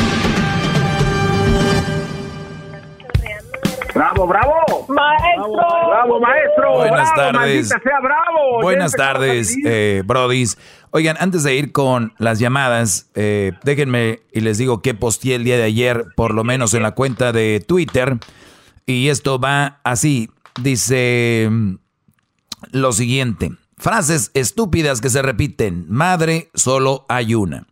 ¡Bravo, bravo! ¡Maestro! ¡Bravo, maestro! Buenas bravo, tardes. Sea bravo. Buenas tardes, eh, brodis. Oigan, antes de ir con las llamadas, eh, déjenme y les digo que posteé el día de ayer, por lo menos en la cuenta de Twitter. Y esto va así. Dice mm, lo siguiente. Frases estúpidas que se repiten. Madre, solo hay una.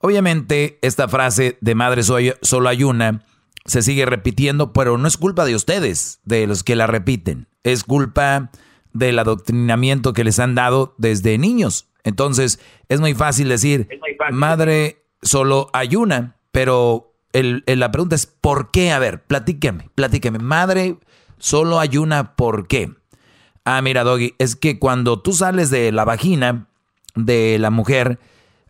Obviamente, esta frase de madre solo hay una se sigue repitiendo, pero no es culpa de ustedes, de los que la repiten. Es culpa del adoctrinamiento que les han dado desde niños. Entonces, es muy fácil decir, madre, solo hay una, pero el, la pregunta es, ¿por qué? A ver, platíqueme, platíqueme. Madre, solo hay una, ¿por qué? Ah, mira, Doggy, es que cuando tú sales de la vagina de la mujer,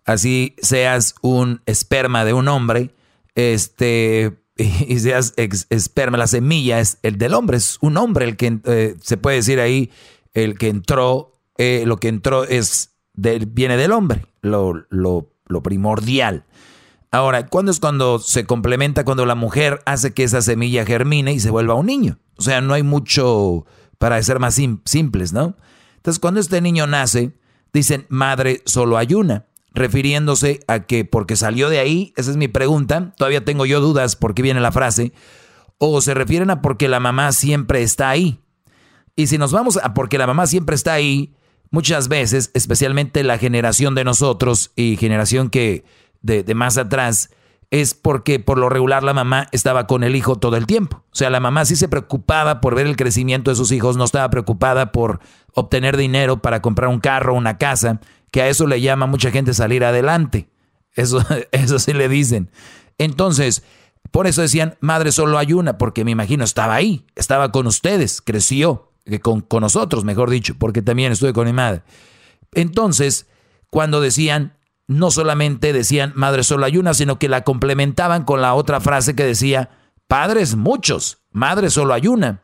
así seas un esperma de un hombre, este, y, seas esperma, la semilla es el del hombre, es un hombre el que eh, se puede decir ahí, el que entró, eh, lo que entró es del, viene del hombre, lo, lo, lo primordial. Ahora, ¿cuándo es cuando se complementa? Cuando la mujer hace que esa semilla germine y se vuelva un niño. O sea, no hay mucho para ser más simples, ¿no? Entonces, cuando este niño nace, dicen, madre solo hay una, refiriéndose a que porque salió de ahí, esa es mi pregunta, todavía tengo yo dudas por qué viene la frase, o se refieren a porque la mamá siempre está ahí. Y si nos vamos a porque la mamá siempre está ahí, muchas veces, especialmente la generación de nosotros y generación que de, más atrás, es porque por lo regular la mamá estaba con el hijo todo el tiempo. O sea, la mamá sí se preocupaba por ver el crecimiento de sus hijos, no estaba preocupada por obtener dinero para comprar un carro, una casa, que a eso le llama mucha gente salir adelante. Eso, eso sí le dicen. Entonces, por eso decían, madre solo hay una, porque me imagino estaba ahí, estaba con ustedes, creció, con, con nosotros, mejor dicho, porque también estuve con mi madre. Entonces, cuando decían, no solamente decían madre solo hay una, sino que la complementaban con la otra frase que decía padres muchos, madre solo hay una.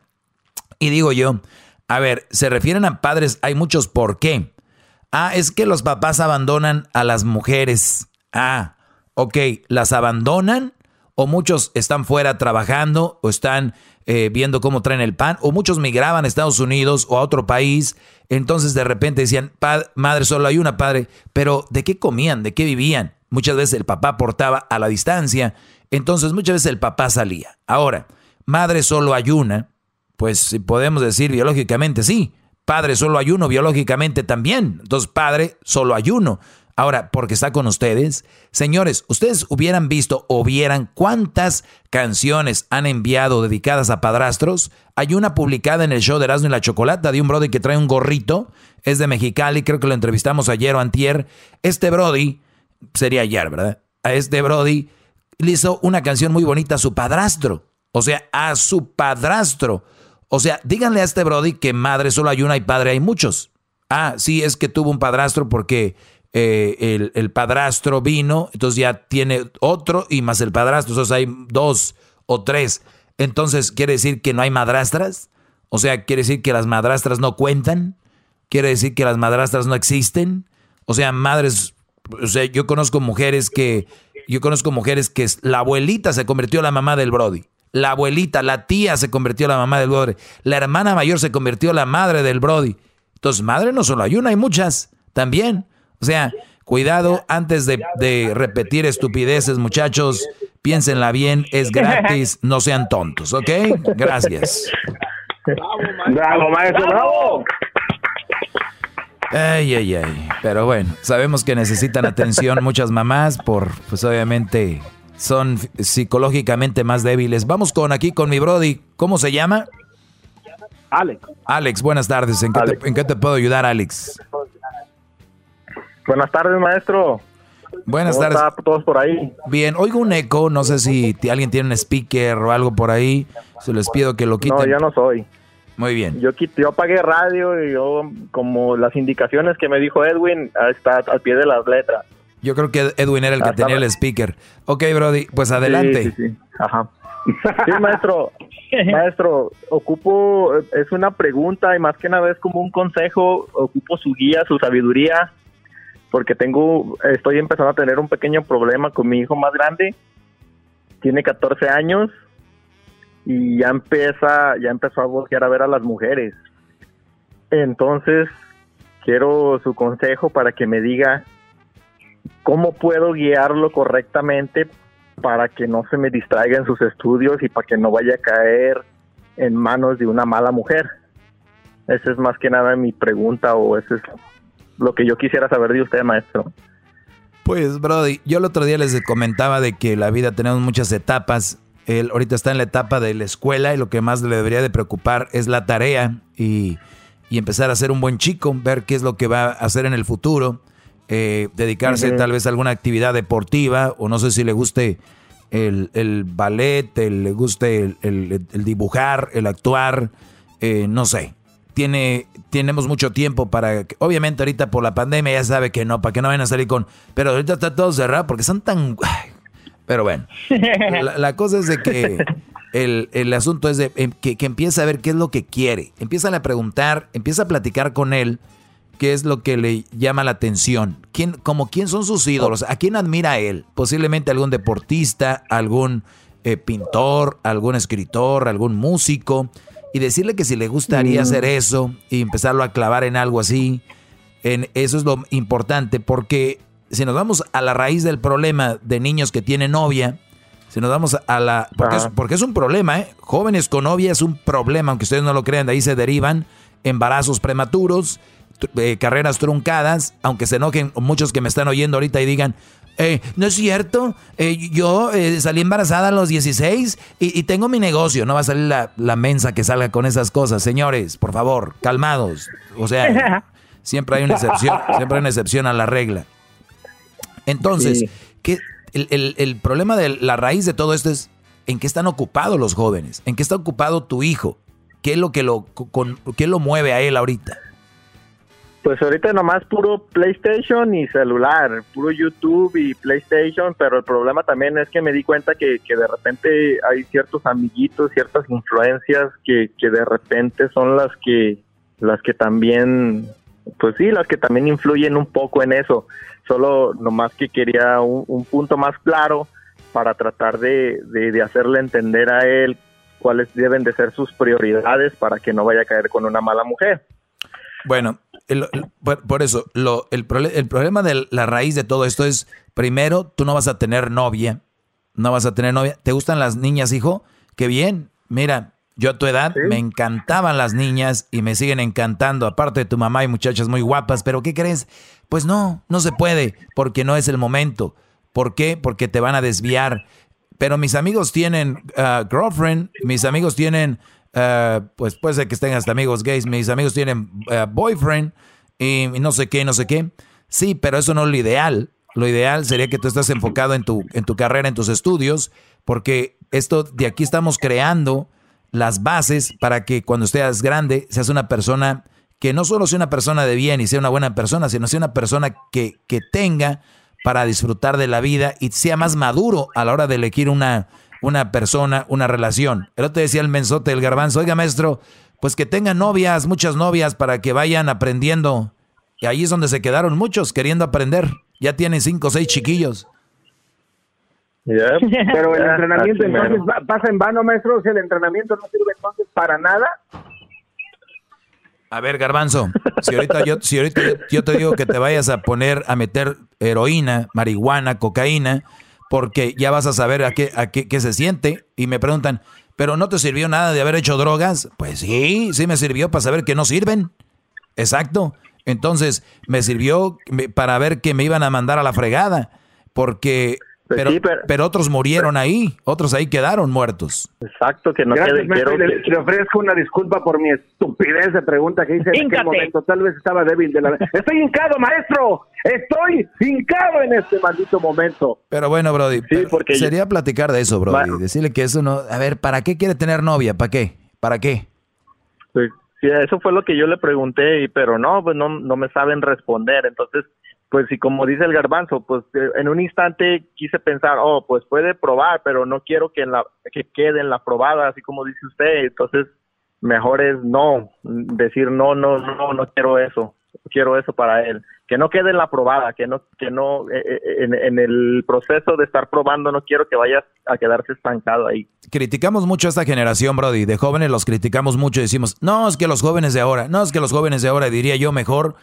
Y digo yo, a ver, se refieren a padres, hay muchos, ¿por qué? Ah, es que los papás abandonan a las mujeres. Ah, ok, las abandonan o muchos están fuera trabajando o están eh, viendo cómo traen el pan, o muchos migraban a Estados Unidos o a otro país, entonces de repente decían, madre, solo hay una, padre, pero ¿de qué comían? ¿De qué vivían? Muchas veces el papá portaba a la distancia, entonces muchas veces el papá salía. Ahora, madre solo hay una, pues podemos decir biológicamente sí, padre solo hay uno, biológicamente también, entonces padre solo hay uno. Ahora, porque está con ustedes, señores, ustedes hubieran visto o vieran cuántas canciones han enviado dedicadas a padrastros. Hay una publicada en el show de Erasmo y la Chocolata de un brody que trae un gorrito, es de Mexicali, creo que lo entrevistamos ayer o antier. Este brody, sería ayer, ¿verdad? A este brody le hizo una canción muy bonita a su padrastro, o sea, a su padrastro. O sea, díganle a este brody que madre solo hay una y padre hay muchos. Ah, sí, es que tuvo un padrastro porque eh, el, padrastro vino, entonces ya tiene otro y más el padrastro, entonces hay dos o tres. Entonces, ¿quiere decir que no hay madrastras? O sea, ¿quiere decir que las madrastras no cuentan? ¿Quiere decir que las madrastras no existen? O sea, madres, o sea, yo conozco mujeres que, yo conozco mujeres que la abuelita se convirtió en la mamá del Brody. La abuelita, la tía se convirtió en la mamá del Brody. La hermana mayor se convirtió en la madre del Brody. Entonces, madre no solo hay una, hay muchas también. O sea, cuidado antes de, repetir estupideces, muchachos. Piénsenla bien, es gratis, no sean tontos, ¿ok? Gracias. Bravo, maestro, bravo. Ay, ay, ay. Pero bueno, sabemos que necesitan atención muchas mamás por, pues obviamente, son psicológicamente más débiles. Vamos con aquí con mi Brody. ¿Cómo se llama? Alex. Alex, buenas tardes. ¿En qué, Te, ¿en qué te puedo ayudar, Alex? Buenas tardes, maestro. Buenas tardes. todos por ahí? Bien, oigo un eco, no sé si alguien tiene un speaker o algo por ahí. Se les pido que lo quiten. No, yo no soy. Muy bien. Yo, yo apagué radio y yo, como las indicaciones que me dijo Edwin, está al pie de las letras. Yo creo que Edwin era el que tenía el speaker. Ok, Brody, pues adelante. Sí, sí, sí. Ajá. Sí, maestro. maestro, ocupo, es una pregunta y más que nada es como un consejo, ocupo su guía, su sabiduría porque tengo, estoy empezando a tener un pequeño problema con mi hijo más grande. Tiene 14 años y ya empieza, ya empezó a voltear a ver a las mujeres. Entonces, quiero su consejo para que me diga cómo puedo guiarlo correctamente para que no se me distraiga en sus estudios y para que no vaya a caer en manos de una mala mujer. Esa es más que nada mi pregunta o ese es lo que yo quisiera saber de usted, maestro. Pues, Brody, yo el otro día les comentaba de que la vida tenemos muchas etapas. Él ahorita está en la etapa de la escuela y lo que más le debería de preocupar es la tarea y, empezar a ser un buen chico, ver qué es lo que va a hacer en el futuro, eh, dedicarse tal vez a alguna actividad deportiva o no sé si le guste el, el ballet, el, le guste el, dibujar, el actuar, eh, no sé. Tiene, tenemos mucho tiempo para, obviamente ahorita por la pandemia ya sabe que no, para que no vayan a salir con, pero ahorita está todo cerrado porque son tan, Pero bueno, la, cosa es de que el, asunto es de em, que, que, empieza a ver qué es lo que quiere. Empieza a preguntar, empieza a platicar con él qué es lo que le llama la atención. ¿Quién, como quién son sus ídolos? ¿A quién admira él? Posiblemente algún deportista, algún eh, pintor, algún escritor, algún músico. Y decirle que si le gustaría mm. hacer eso y empezarlo a clavar en algo así. En, eso es lo importante porque si nos vamos a la raíz del problema de niños que tienen novia, si nos vamos a la... Porque, es, porque es, un problema, ¿eh? Jóvenes con novia es un problema, aunque ustedes no lo crean, de ahí se derivan embarazos prematuros, eh, carreras truncadas, aunque se enojen muchos que me están oyendo ahorita y digan, eh, no es cierto, eh, yo salí embarazada a los 16 y, tengo mi negocio. No va a salir la, la, mensa que salga con esas cosas. Señores, por favor, calmados. O sea, siempre hay una excepción, siempre hay una excepción a la regla. Entonces, el, el, problema de la raíz de todo esto es en qué están ocupados los jóvenes, en qué está ocupado tu hijo, qué es lo que lo, con, qué lo mueve a él ahorita. Pues ahorita nomás puro PlayStation y celular, puro YouTube y PlayStation, pero el problema también es que me di cuenta que, que de repente hay ciertos amiguitos, ciertas influencias que, que de repente son las que las que también, pues sí, las que también influyen un poco en eso. Solo nomás que quería un, punto más claro para tratar de, de, hacerle entender a él cuáles deben de ser sus prioridades para que no vaya a caer con una mala mujer. Bueno, por, eso, lo, el, el problema de la raíz de todo esto es, primero, tú no vas a tener novia, no vas a tener novia. ¿Te gustan las niñas, hijo? Qué bien. Mira, yo a tu edad me encantaban las niñas y me siguen encantando, aparte de tu mamá y muchachas muy guapas, pero ¿qué crees? Pues no, no se puede, porque no es el momento. ¿Por qué? Porque te van a desviar. Pero mis amigos tienen uh, girlfriend, mis amigos tienen, uh, pues puede ser que estén hasta amigos gays, mis amigos tienen uh, boyfriend y, no sé qué, no sé qué. Sí, pero eso no es lo ideal. Lo ideal sería que tú estés enfocado en tu, en tu carrera, en tus estudios, porque esto de aquí estamos creando las bases para que cuando estés grande seas una persona que no solo sea una persona de bien y sea una buena persona, sino sea una persona que, que tenga para disfrutar de la vida y sea más maduro a la hora de elegir una, una persona, una relación. El otro decía el mensote del garbanzo, oiga maestro, pues que tengan novias, muchas novias para que vayan aprendiendo. Y ahí es donde se quedaron muchos queriendo aprender. Ya tienen cinco o seis chiquillos. Pero el entrenamiento entonces pasa en vano, maestro. O el entrenamiento no sirve entonces para nada. A ver, Garbanzo, si ahorita, yo, si ahorita yo te digo que te vayas a poner a meter heroína, marihuana, cocaína, porque ya vas a saber a qué, a qué, qué se siente, y me preguntan, ¿pero no te sirvió nada de haber hecho drogas? Pues sí, sí me sirvió para saber que no sirven. Exacto. Entonces, me sirvió para ver que me iban a mandar a la fregada, porque pues pero, pero, otros murieron ahí, otros ahí quedaron muertos. Exacto, que no Gracias, maestro, le, ofrezco una disculpa por mi estupidez de pregunta que hice en aquel momento. Tal vez estaba débil de la... Estoy hincado, maestro. Estoy hincado en este maldito momento. Pero bueno, Brody, porque sería platicar de eso, Brody. Decirle que eso no... A ver, ¿para qué quiere tener novia? ¿Para qué? ¿Para qué? Pues, sí, eso fue lo que yo le pregunté, pero no, pues no, no me saben responder. Entonces pues y como dice el garbanzo, pues eh, en un instante quise pensar, oh, pues puede probar, pero no quiero que en la que quede en la probada, así como dice usted, entonces mejor es no, decir no, no, no, no quiero eso, quiero eso para él, que no quede en la probada, que no, que no, eh, eh, en, el proceso de estar probando no quiero que vaya a quedarse estancado ahí. Criticamos mucho a esta generación, Brody, de jóvenes los criticamos mucho y decimos, no, es que los jóvenes de ahora, no, es que los jóvenes de ahora, diría yo mejor,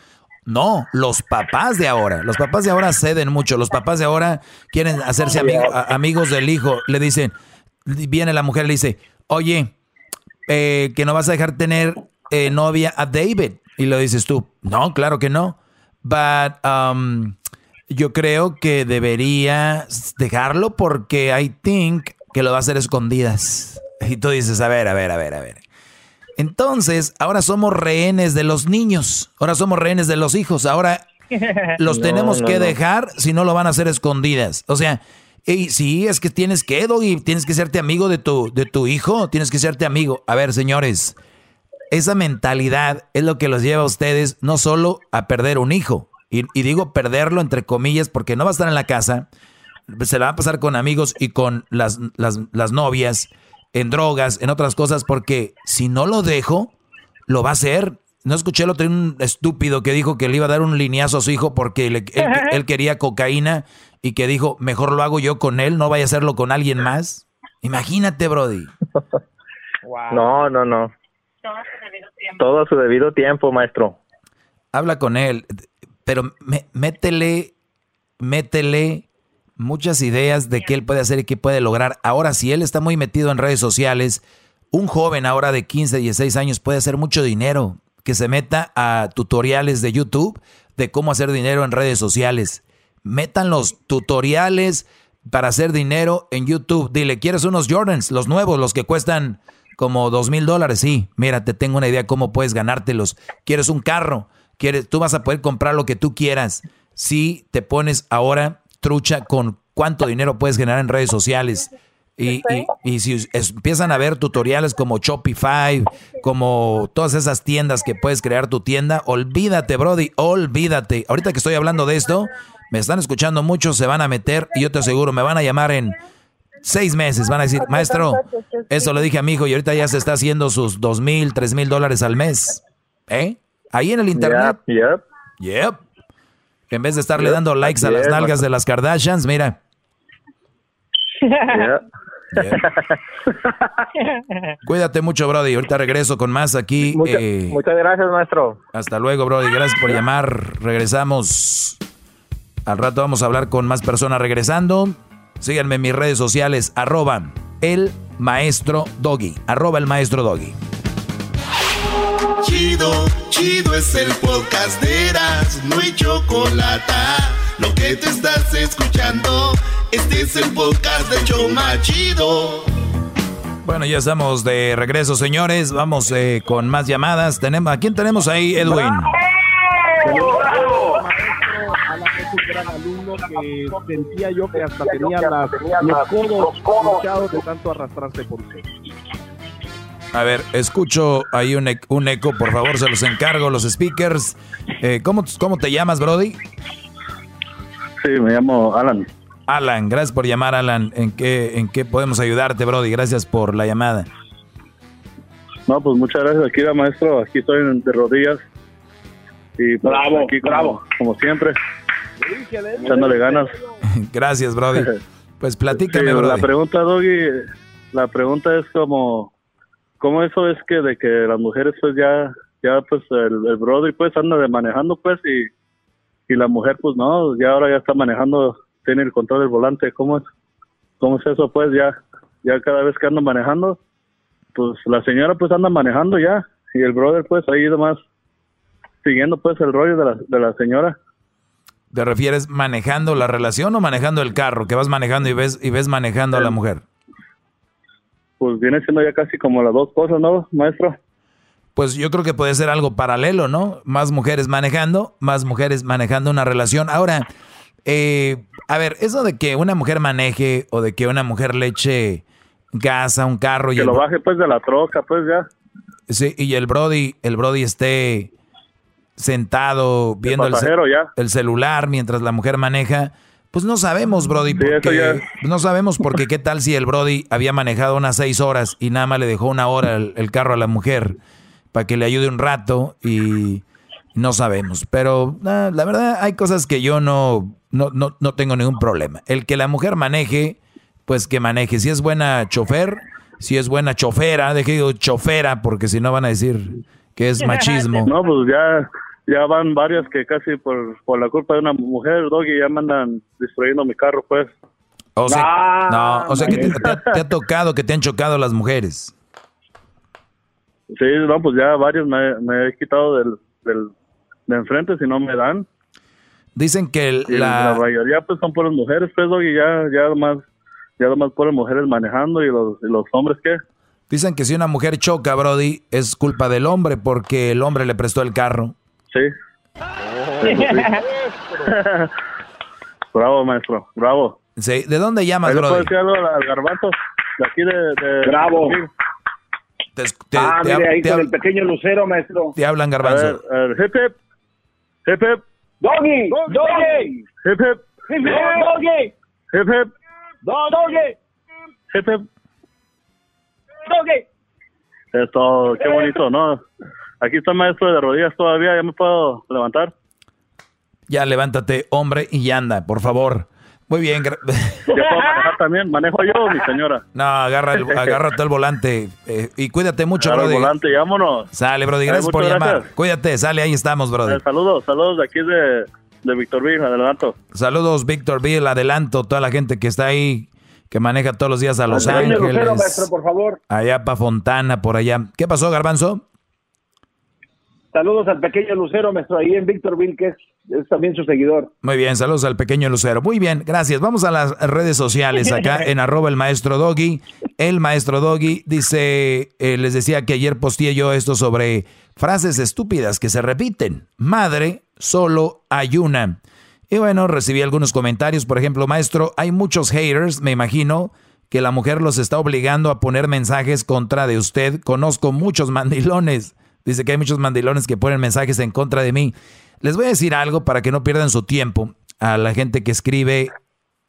no, los papás de ahora. Los papás de ahora ceden mucho. Los papás de ahora quieren hacerse amigos del hijo. Le dicen, viene la mujer y le dice, oye, eh, que no vas a dejar tener eh, novia a David. Y lo dices tú, no, claro que no. But um, yo creo que deberías dejarlo porque I think que lo va a hacer escondidas. Y tú dices, a ver, a ver, a ver, a ver. Entonces, ahora somos rehenes de los niños, ahora somos rehenes de los hijos, ahora los tenemos que dejar si no lo van a hacer escondidas. O sea, y sí, es que tienes que, y tienes que serte amigo de tu, de tu hijo, tienes que serte amigo. A ver, señores, esa mentalidad es lo que los lleva a ustedes no solo a perder un hijo, y, y digo perderlo entre comillas porque no va a estar en la casa, se la va a pasar con amigos y con las, las, las novias, en drogas, en otras cosas, porque si no lo dejo, lo va a hacer. No escuché el otro un estúpido que dijo que le iba a dar un lineazo a su hijo porque él, quería cocaína y que dijo, mejor lo hago yo con él, no vaya a hacerlo con alguien más. Imagínate, Brody. No, no, no. Todo a su debido tiempo, maestro. Habla con él, pero métele, métele muchas ideas de qué él puede hacer y qué puede lograr. Ahora, si él está muy metido en redes sociales, un joven ahora de 15, 16 años puede hacer mucho dinero. Que se meta a tutoriales de YouTube de cómo hacer dinero en redes sociales. Metan los tutoriales para hacer dinero en YouTube. Dile, ¿quieres unos Jordans? Los nuevos, los que cuestan como dos mil dólares. Sí, mira, te tengo una idea cómo puedes ganártelos. ¿Quieres un carro? ¿Quieres, tú vas a poder comprar lo que tú quieras. Si te pones ahora trucha con cuánto dinero puedes generar en redes sociales. Y, y, si empiezan a ver tutoriales como Shopify, como todas esas tiendas que puedes crear tu tienda, olvídate, Brody, olvídate. Ahorita que estoy hablando de esto, me están escuchando muchos, se van a meter y yo te aseguro, me van a llamar en seis meses. Van a decir, maestro, eso le dije a mi hijo y ahorita ya se está haciendo sus dos mil, tres mil dólares al mes. ¿Eh? Ahí en el internet. Yep. Yep. En vez de estarle dando likes a las nalgas de las Kardashians, mira. Cuídate mucho, Brody. Ahorita regreso con más aquí. Eh, muchas gracias, maestro. Hasta luego, Brody. Gracias por llamar. Regresamos. Al rato vamos a hablar con más personas regresando. Síganme en mis redes sociales, arroba el maestro doggy. Arroba el maestro doggy. Chido, chido es el podcast de Eras, no hay chocolate. Lo que te estás escuchando, este es el podcast de Choma Chido. Bueno, ya estamos de regreso, señores. Vamos eh, con más llamadas. Tenemos, ¿A quién tenemos ahí, Edwin? gran alumno que sentía yo que hasta tenía las, los codos de tanto arrastrarse por usted. A ver, escucho ahí un, un, eco, por favor, se los encargo, los speakers. Eh, ¿cómo, ¿Cómo te llamas, Brody? Sí, me llamo Alan. Alan, gracias por llamar, Alan. ¿En qué, ¿En qué podemos ayudarte, Brody? Gracias por la llamada. No, pues muchas gracias, aquí la maestro. Aquí estoy de rodillas. Y pues, bravo, aquí bravo. Como siempre, echándole ganas. gracias, Brody. Pues platícame, sí, Brody. La pregunta, Doggy, la pregunta es como ¿cómo eso es que de que las mujeres pues ya, ya pues el, el brother pues anda de manejando pues y, y la mujer pues no, ya ahora ya está manejando, tiene el control del volante, ¿cómo es? ¿Cómo es eso pues ya, ya cada vez que anda manejando, pues la señora pues anda manejando ya y el brother pues ahí nomás siguiendo pues el rollo de la, de la señora. ¿Te refieres manejando la relación o manejando el carro? Que vas manejando y ves, y ves manejando a la mujer pues viene siendo ya casi como las dos cosas, ¿no, maestro? Pues yo creo que puede ser algo paralelo, ¿no? Más mujeres manejando, más mujeres manejando una relación. Ahora, eh, a ver, eso de que una mujer maneje o de que una mujer le eche gas a un carro y que lo baje pues de la troca, pues ya. Sí, y el Brody, el Brody esté sentado viendo el, el celular mientras la mujer maneja pues no sabemos, Brody, porque no sabemos porque qué tal si el Brody había manejado unas seis horas y nada más le dejó una hora el, carro a la mujer para que le ayude un rato y no sabemos. Pero la verdad hay cosas que yo no, no, no, no tengo ningún problema. El que la mujer maneje, pues que maneje. Si es buena chofer, si es buena chofera, deje digo chofera porque si no van a decir que es machismo. No, pues ya ya van varias que casi por, por la culpa de una mujer, Doggy, ya me andan destruyendo mi carro, pues. O sea, no, o sea que te, ha tocado que te han chocado las mujeres. Sí, no, pues ya varios me, he quitado del, del, de enfrente si no me dan. Dicen que la... la mayoría pues son puras mujeres, pues, Doggy, ya, ya más, ya más puras mujeres manejando y los, y los hombres, ¿qué? Dicen que si una mujer choca, Brody, es culpa del hombre porque el hombre le prestó el carro. Sí. bravo, maestro, bravo. Sí. ¿De dónde llamas, bro? decir algo al garbanzo? De aquí de... bravo. Te, ah, mire, ahí con el pequeño lucero, maestro. Te hablan, garbanzo. A ver, hip, hip. Hip, hip. Doggy, doggy. Hip, hip. Doggy. Jefe. No, Doggy. Jefe. Doggy. Esto, qué bonito, ¿no? Aquí está el maestro de rodillas todavía, ¿ya me puedo levantar? Ya levántate, hombre, y anda, por favor. Muy bien. ¿Ya puedo manejar también? ¿Manejo yo, mi señora? No, agarra el, agárrate el volante eh, y cuídate mucho, Agarra Brody. el volante, vámonos. Sale, Brody, gracias por llamar. Cuídate, sale, ahí estamos, Brody. Eh, saludos, saludos de aquí de, de Victorville, adelanto. Saludos, Víctor Bill, adelanto, toda la gente que está ahí, que maneja todos los días a Los Ángeles. Lucero, maestro, por favor. Allá para Fontana, por allá. ¿Qué pasó, Garbanzo? Saludos al pequeño Lucero, maestro, ahí en Victorville, que es, es también su seguidor. Muy bien, saludos al pequeño Lucero. Muy bien, gracias. Vamos a las redes sociales acá en arroba el maestro Doggy. El maestro Doggy dice, eh, les decía que ayer posteé yo esto sobre frases estúpidas que se repiten. Madre, solo hay una. Y bueno, recibí algunos comentarios. Por ejemplo, maestro, hay muchos haters, me imagino, que la mujer los está obligando a poner mensajes contra de usted. Conozco muchos mandilones. Dice que hay muchos mandilones que ponen mensajes en contra de mí. Les voy a decir algo para que no pierdan su tiempo a la gente que escribe,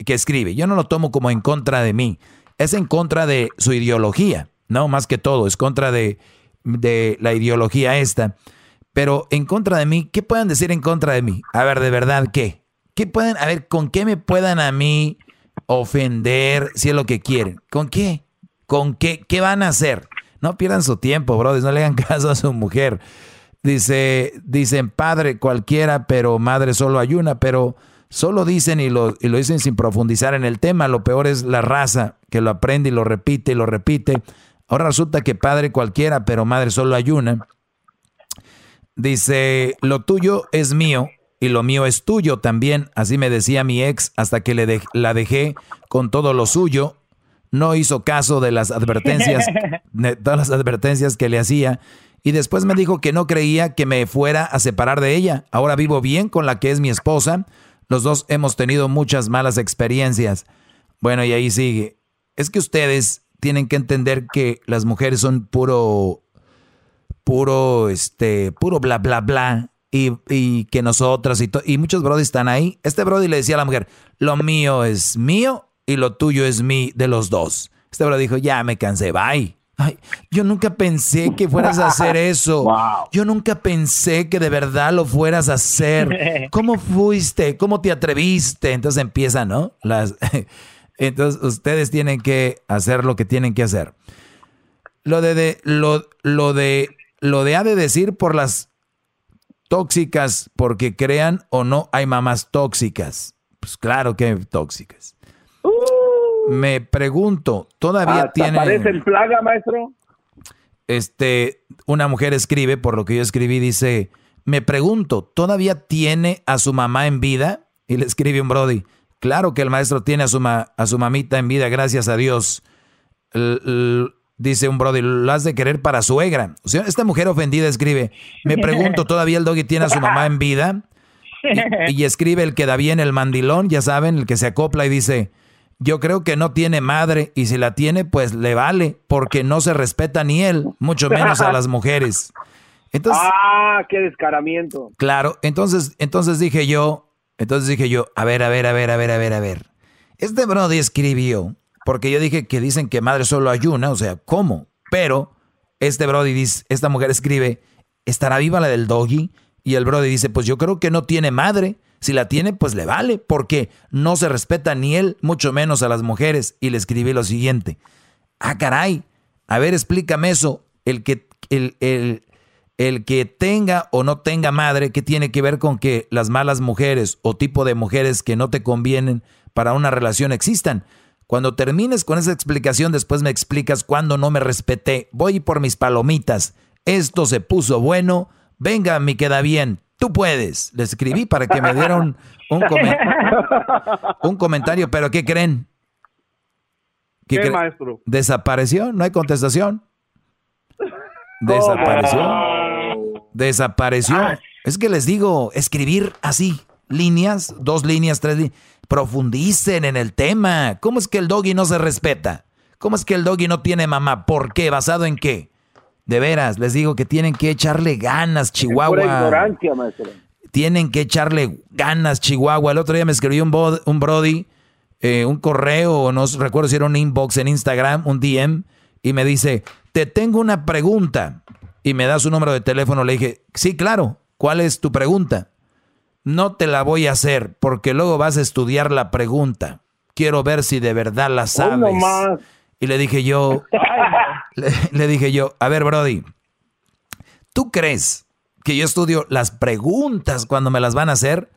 que escribe. Yo no lo tomo como en contra de mí. Es en contra de su ideología, no más que todo. Es contra de, de la ideología esta. Pero en contra de mí, ¿qué pueden decir en contra de mí? A ver, de verdad, ¿qué? ¿Qué pueden, a ver, con qué me puedan a mí ofender si es lo que quieren? ¿Con qué? ¿Con qué? ¿Qué van a hacer? No pierdan su tiempo, brothers, no le hagan caso a su mujer. Dice, dicen padre cualquiera, pero madre solo hay una, pero solo dicen y lo, y lo dicen sin profundizar en el tema. Lo peor es la raza que lo aprende y lo repite y lo repite. Ahora resulta que padre cualquiera, pero madre solo hay una. Dice, lo tuyo es mío y lo mío es tuyo también. Así me decía mi ex hasta que le la dejé con todo lo suyo. No hizo caso de las advertencias, de todas las advertencias que le hacía. Y después me dijo que no creía que me fuera a separar de ella. Ahora vivo bien con la que es mi esposa. Los dos hemos tenido muchas malas experiencias. Bueno, y ahí sigue. Es que ustedes tienen que entender que las mujeres son puro, puro, este, puro bla, bla, bla. Y, y que nosotras y, y muchos brody están ahí. Este brody le decía a la mujer, lo mío es mío y lo tuyo es mi de los dos. Este brody dijo, ya me cansé, bye. Ay, yo nunca pensé que fueras a hacer eso. Yo nunca pensé que de verdad lo fueras a hacer. ¿Cómo fuiste? ¿Cómo te atreviste? Entonces empiezan, ¿no? Las, entonces ustedes tienen que hacer lo que tienen que hacer. Lo de, de- lo, lo de lo de ha de decir por las tóxicas, porque crean o no hay mamás tóxicas. Pues claro que hay tóxicas. Me pregunto, todavía. Hasta tiene parece en plaga, maestro. este, una mujer escribe, por lo que yo escribí, dice, me pregunto, ¿todavía tiene a su mamá en vida? Y le escribe un Brody, claro que el maestro tiene a su, ma- a su mamita en vida, gracias a Dios. L- l- dice un Brody, lo has de querer para suegra. O sea, esta mujer ofendida escribe, me pregunto, ¿todavía el doggy tiene a su mamá en vida? Y, y escribe el que da bien el mandilón, ya saben, el que se acopla y dice, yo creo que no tiene madre y si la tiene, pues le vale, porque no se respeta ni él, mucho menos a las mujeres. Entonces, ah, qué descaramiento. claro, entonces, entonces dije yo, entonces dije yo, a ver, a ver, a ver, a ver, a ver, a ver. Este Brody escribió, porque yo dije que dicen que madre solo hay una, o sea, ¿cómo? Pero este Brody dice, esta mujer escribe, ¿estará viva la del doggy? Y el Brody dice, pues yo creo que no tiene madre. Si la tiene, pues le vale, porque no se respeta ni él, mucho menos a las mujeres. Y le escribí lo siguiente. Ah, caray. A ver, explícame eso. El que, el, el, el que tenga o no tenga madre, ¿qué tiene que ver con que las malas mujeres o tipo de mujeres que no te convienen para una relación existan? Cuando termines con esa explicación, después me explicas cuándo no me respeté. Voy por mis palomitas. Esto se puso bueno. Venga, me queda bien. Tú puedes. Le escribí para que me dieran un, come- un comentario, pero ¿qué creen? ¿Qué, cre- maestro? Desapareció, no hay contestación. Desapareció. Desapareció. Es que les digo, escribir así, líneas, dos líneas, tres líneas, profundicen en el tema. ¿Cómo es que el doggy no se respeta? ¿Cómo es que el doggy no tiene mamá? ¿Por qué? ¿Basado en qué? De veras, les digo que tienen que echarle ganas, Pura Chihuahua. ignorancia, maestro. Tienen que echarle ganas, Chihuahua. El otro día me escribió un, bod- un Brody eh, un correo, no recuerdo si era un inbox en Instagram, un DM, y me dice, te tengo una pregunta. Y me da su número de teléfono. Le dije, sí, claro, ¿cuál es tu pregunta? No te la voy a hacer porque luego vas a estudiar la pregunta. Quiero ver si de verdad la sabes. Y le dije yo, le dije yo, a ver, Brody, ¿tú crees que yo estudio las preguntas cuando me las van a hacer?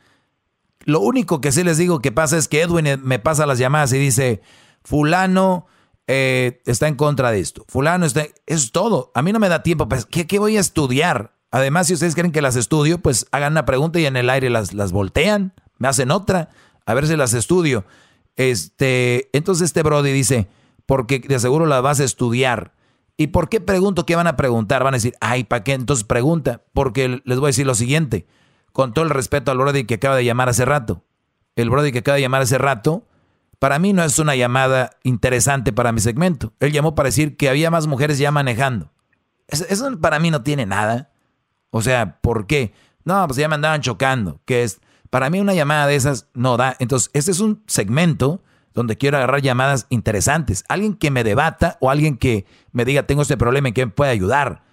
Lo único que sí les digo que pasa es que Edwin me pasa las llamadas y dice, fulano eh, está en contra de esto, fulano está... Es todo. A mí no me da tiempo. Pues, ¿qué, ¿Qué, voy a estudiar? Además, si ustedes quieren que las estudio, pues hagan una pregunta y en el aire las, las voltean, me hacen otra, a ver si las estudio. Este, entonces este Brody dice, porque de seguro las vas a estudiar. ¿Y por qué pregunto? ¿Qué van a preguntar? Van a decir, ay, ¿para qué? Entonces pregunta, porque les voy a decir lo siguiente con todo el respeto al Brody que acaba de llamar hace rato. El Brody que acaba de llamar hace rato, para mí no es una llamada interesante para mi segmento. Él llamó para decir que había más mujeres ya manejando. Eso, para mí no tiene nada. O sea, ¿por qué? No, pues ya me andaban chocando. Que es, para mí una llamada de esas no da. Entonces, este es un segmento donde quiero agarrar llamadas interesantes. Alguien que me debata o alguien que me diga, tengo este problema y que me puede ayudar.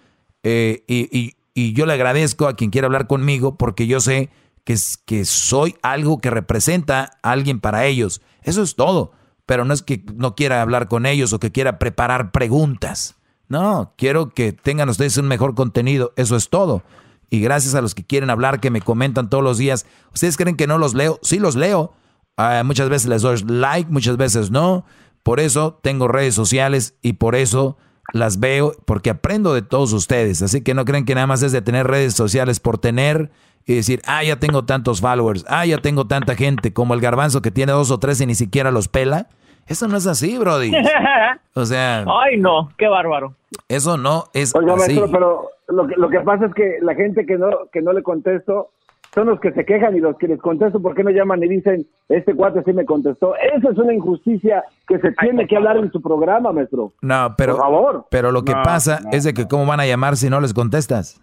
Eh, y, y yo le agradezco a quien quiera hablar conmigo porque yo sé que, que soy algo que representa a alguien para ellos. Eso es todo. Pero no es que no quiera hablar con ellos o que quiera preparar preguntas. No, quiero que tengan ustedes un mejor contenido. Eso es todo. Y gracias a los que quieren hablar, que me comentan todos los días. ¿Ustedes creen que no los leo? Sí los leo. Ah, muchas veces les doy like, muchas veces no. Por eso tengo redes sociales y por eso las veo porque aprendo de todos ustedes. Así que no creen que nada más es de tener redes sociales por tener y decir, ah, ya tengo tantos followers, ah, ya tengo tanta gente, como el garbanzo que tiene dos o tres y ni siquiera los pela. Eso no es así, Brody. O sea. Ay, no, qué bárbaro. Eso no es Oiga, así. maestro, pero lo que, lo que pasa es que la gente que no, que no le contesto son los que se quejan y los que les contesto, ¿por qué no llaman y dicen, este cuate sí me contestó? Esa es una injusticia que se tiene que hablar en su programa, maestro. No, pero, Por favor. pero lo que No, pasa no. es de que cómo van a llamar si no les contestas.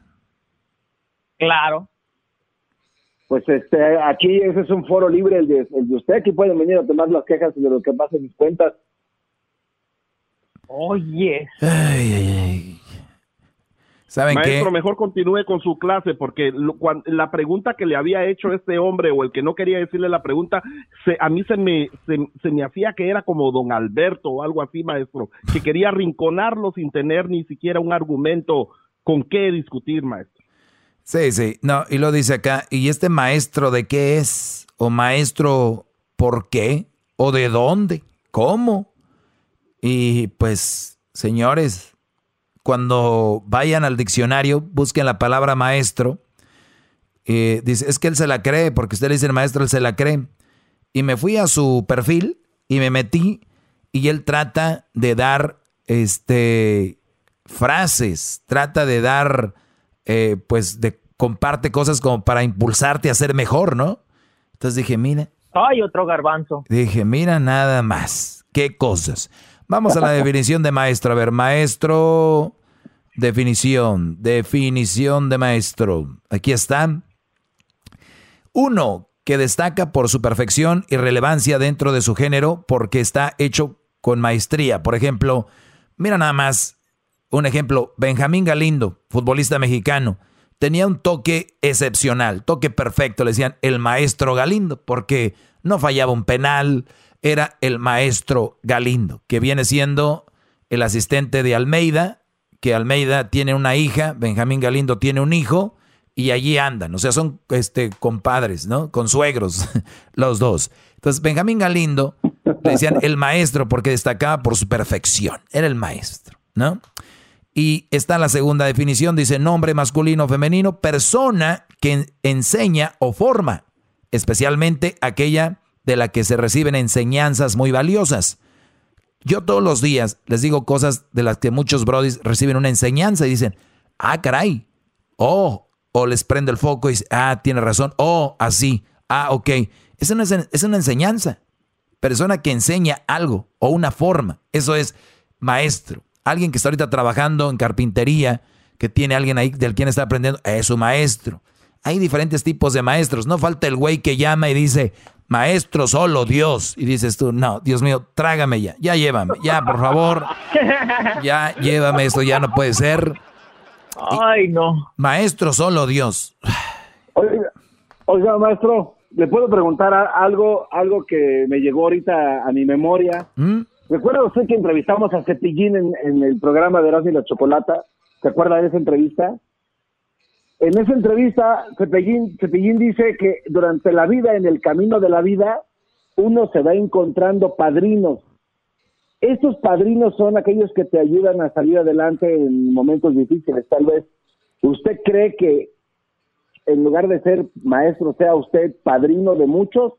Claro. Pues este, aquí ese es un foro libre, el de, el de usted, aquí pueden venir a tomar las quejas de lo que pasa en mis cuentas. Oye. Ay, ay, ay. ¿Saben Maestro, qué? mejor continúe con su clase porque lo- la pregunta que le había hecho este hombre o el que no quería decirle la pregunta, se, a mí se me, se, se me hacía que era como don Alberto o algo así, maestro, que quería arrinconarlo sin tener ni siquiera un argumento con qué discutir, maestro. Sí, sí. No, y lo dice acá. ¿Y este maestro de qué es? ¿O maestro por qué? ¿O de dónde? ¿Cómo? Y pues, señores, cuando vayan al diccionario, busquen la palabra maestro. Eh, dice, es que él se la cree, porque usted le dice el maestro, él se la cree. Y me fui a su perfil y me metí y él trata de dar este frases, trata de dar eh, pues de comparte cosas como para impulsarte a ser mejor, ¿no? Entonces dije, mira, Ay, otro garbanzo. dije, mira nada más, qué cosas. Vamos a la definición de maestro. A ver, maestro, definición, definición de maestro. Aquí está. Uno, que destaca por su perfección y relevancia dentro de su género porque está hecho con maestría. Por ejemplo, mira nada más un ejemplo, Benjamín Galindo, futbolista mexicano, tenía un toque excepcional, toque perfecto, le decían el maestro Galindo, porque no fallaba un penal, era el maestro Galindo, que viene siendo el asistente de Almeida, que Almeida tiene una hija, Benjamín Galindo tiene un hijo, y allí andan, o sea, son este, compadres, ¿no? Consuegros, los dos. Entonces, Benjamín Galindo, le decían el maestro porque destacaba por su perfección, era el maestro, ¿no? Y está la segunda definición, dice nombre masculino o femenino, persona que en- enseña o forma, especialmente aquella de la que se reciben enseñanzas muy valiosas. Yo todos los días les digo cosas de las que muchos brodis reciben una enseñanza y dicen, ah, caray, oh, o les prende el foco y dice, ah, tiene razón, oh, así, ah, ok. Es una, es una enseñanza. Persona que enseña algo o una forma, eso es maestro. Alguien que está ahorita trabajando en carpintería, que tiene alguien ahí del quien está aprendiendo, es su maestro. Hay diferentes tipos de maestros. No falta el güey que llama y dice, maestro solo Dios. Y dices tú, no, Dios mío, trágame ya, ya llévame, ya, por favor. Ya llévame, esto ya no puede ser. Ay, no. Maestro solo Dios. Oiga, oiga, maestro, ¿le puedo preguntar algo, algo que me llegó ahorita a mi memoria? ¿Mm? ¿Recuerda usted que entrevistamos a Cepillín en, en el programa de Erasmo y la Chocolata? ¿Se acuerda de esa entrevista? En esa entrevista, Cepillín dice que durante la vida, en el camino de la vida, uno se va encontrando padrinos. Estos padrinos son aquellos que te ayudan a salir adelante en momentos difíciles, tal vez. ¿Usted cree que en lugar de ser maestro, sea usted padrino de muchos?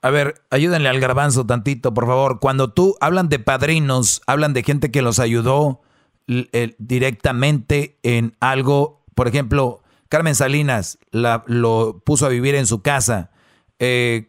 A ver, ayúdenle al garbanzo tantito, por favor. Cuando tú hablan de padrinos, hablan de gente que los ayudó eh, directamente en algo. Por ejemplo, Carmen Salinas lo puso a vivir en su casa. Eh,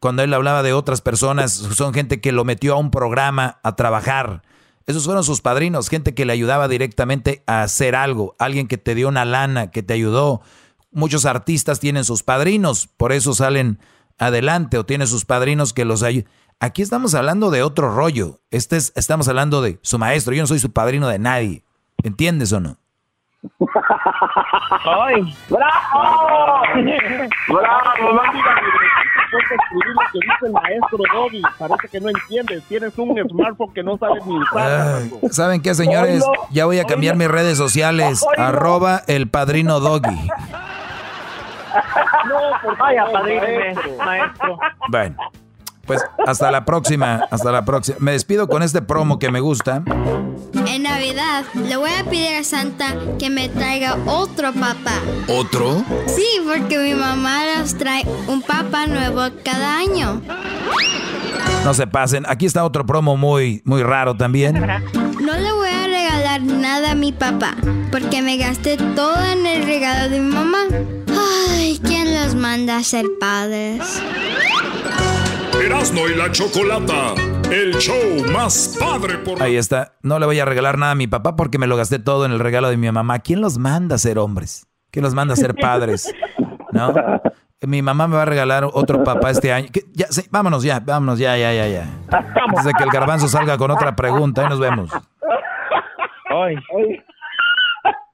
cuando él hablaba de otras personas, son gente que lo metió a un programa a trabajar. Esos fueron sus padrinos, gente que le ayudaba directamente a hacer algo, alguien que te dio una lana, que te ayudó. Muchos artistas tienen sus padrinos, por eso salen adelante o tiene sus padrinos que los ayudan. Aquí estamos hablando de otro rollo. Este es, estamos hablando de su maestro. Yo no soy su padrino de nadie. ¿Entiendes o no? ¡Ay! ¡Bravo! ¡Bravo! No escribir lo que dice el maestro Dobby. Parece que no entiendes. Tienes un smartphone que no sabes ni usar. ¿Saben qué, señores? Ya voy a cambiar mis redes sociales. Arroba el padrino Doggy. No, por Vaya, padrino, maestro. Bueno, pues hasta la próxima. Hasta la próxima. Me despido con este promo que me gusta. En Navidad le voy a pedir a Santa que me traiga otro papá. ¿Otro? Sí, porque mi mamá nos trae un papá nuevo cada año. No se pasen. Aquí está otro promo muy, muy raro también. No le voy a regalar nada a mi papá, porque me gasté todo en el regalo de mi mamá. Ay, ¿quién los manda a ser padres? Erasmo y la Chocolata, el show más padre por... Ahí está. No le voy a regalar nada a mi papá porque me lo gasté todo en el regalo de mi mamá. ¿Quién los manda a ser hombres? ¿Quién los manda a ser padres? ¿No? Mi mamá me va a regalar otro papá este año. ¿Qué? Ya, sí, vámonos ya, vámonos ya, ya, ya, ya. Antes de que el garbanzo salga con otra pregunta, ahí nos vemos. Ay.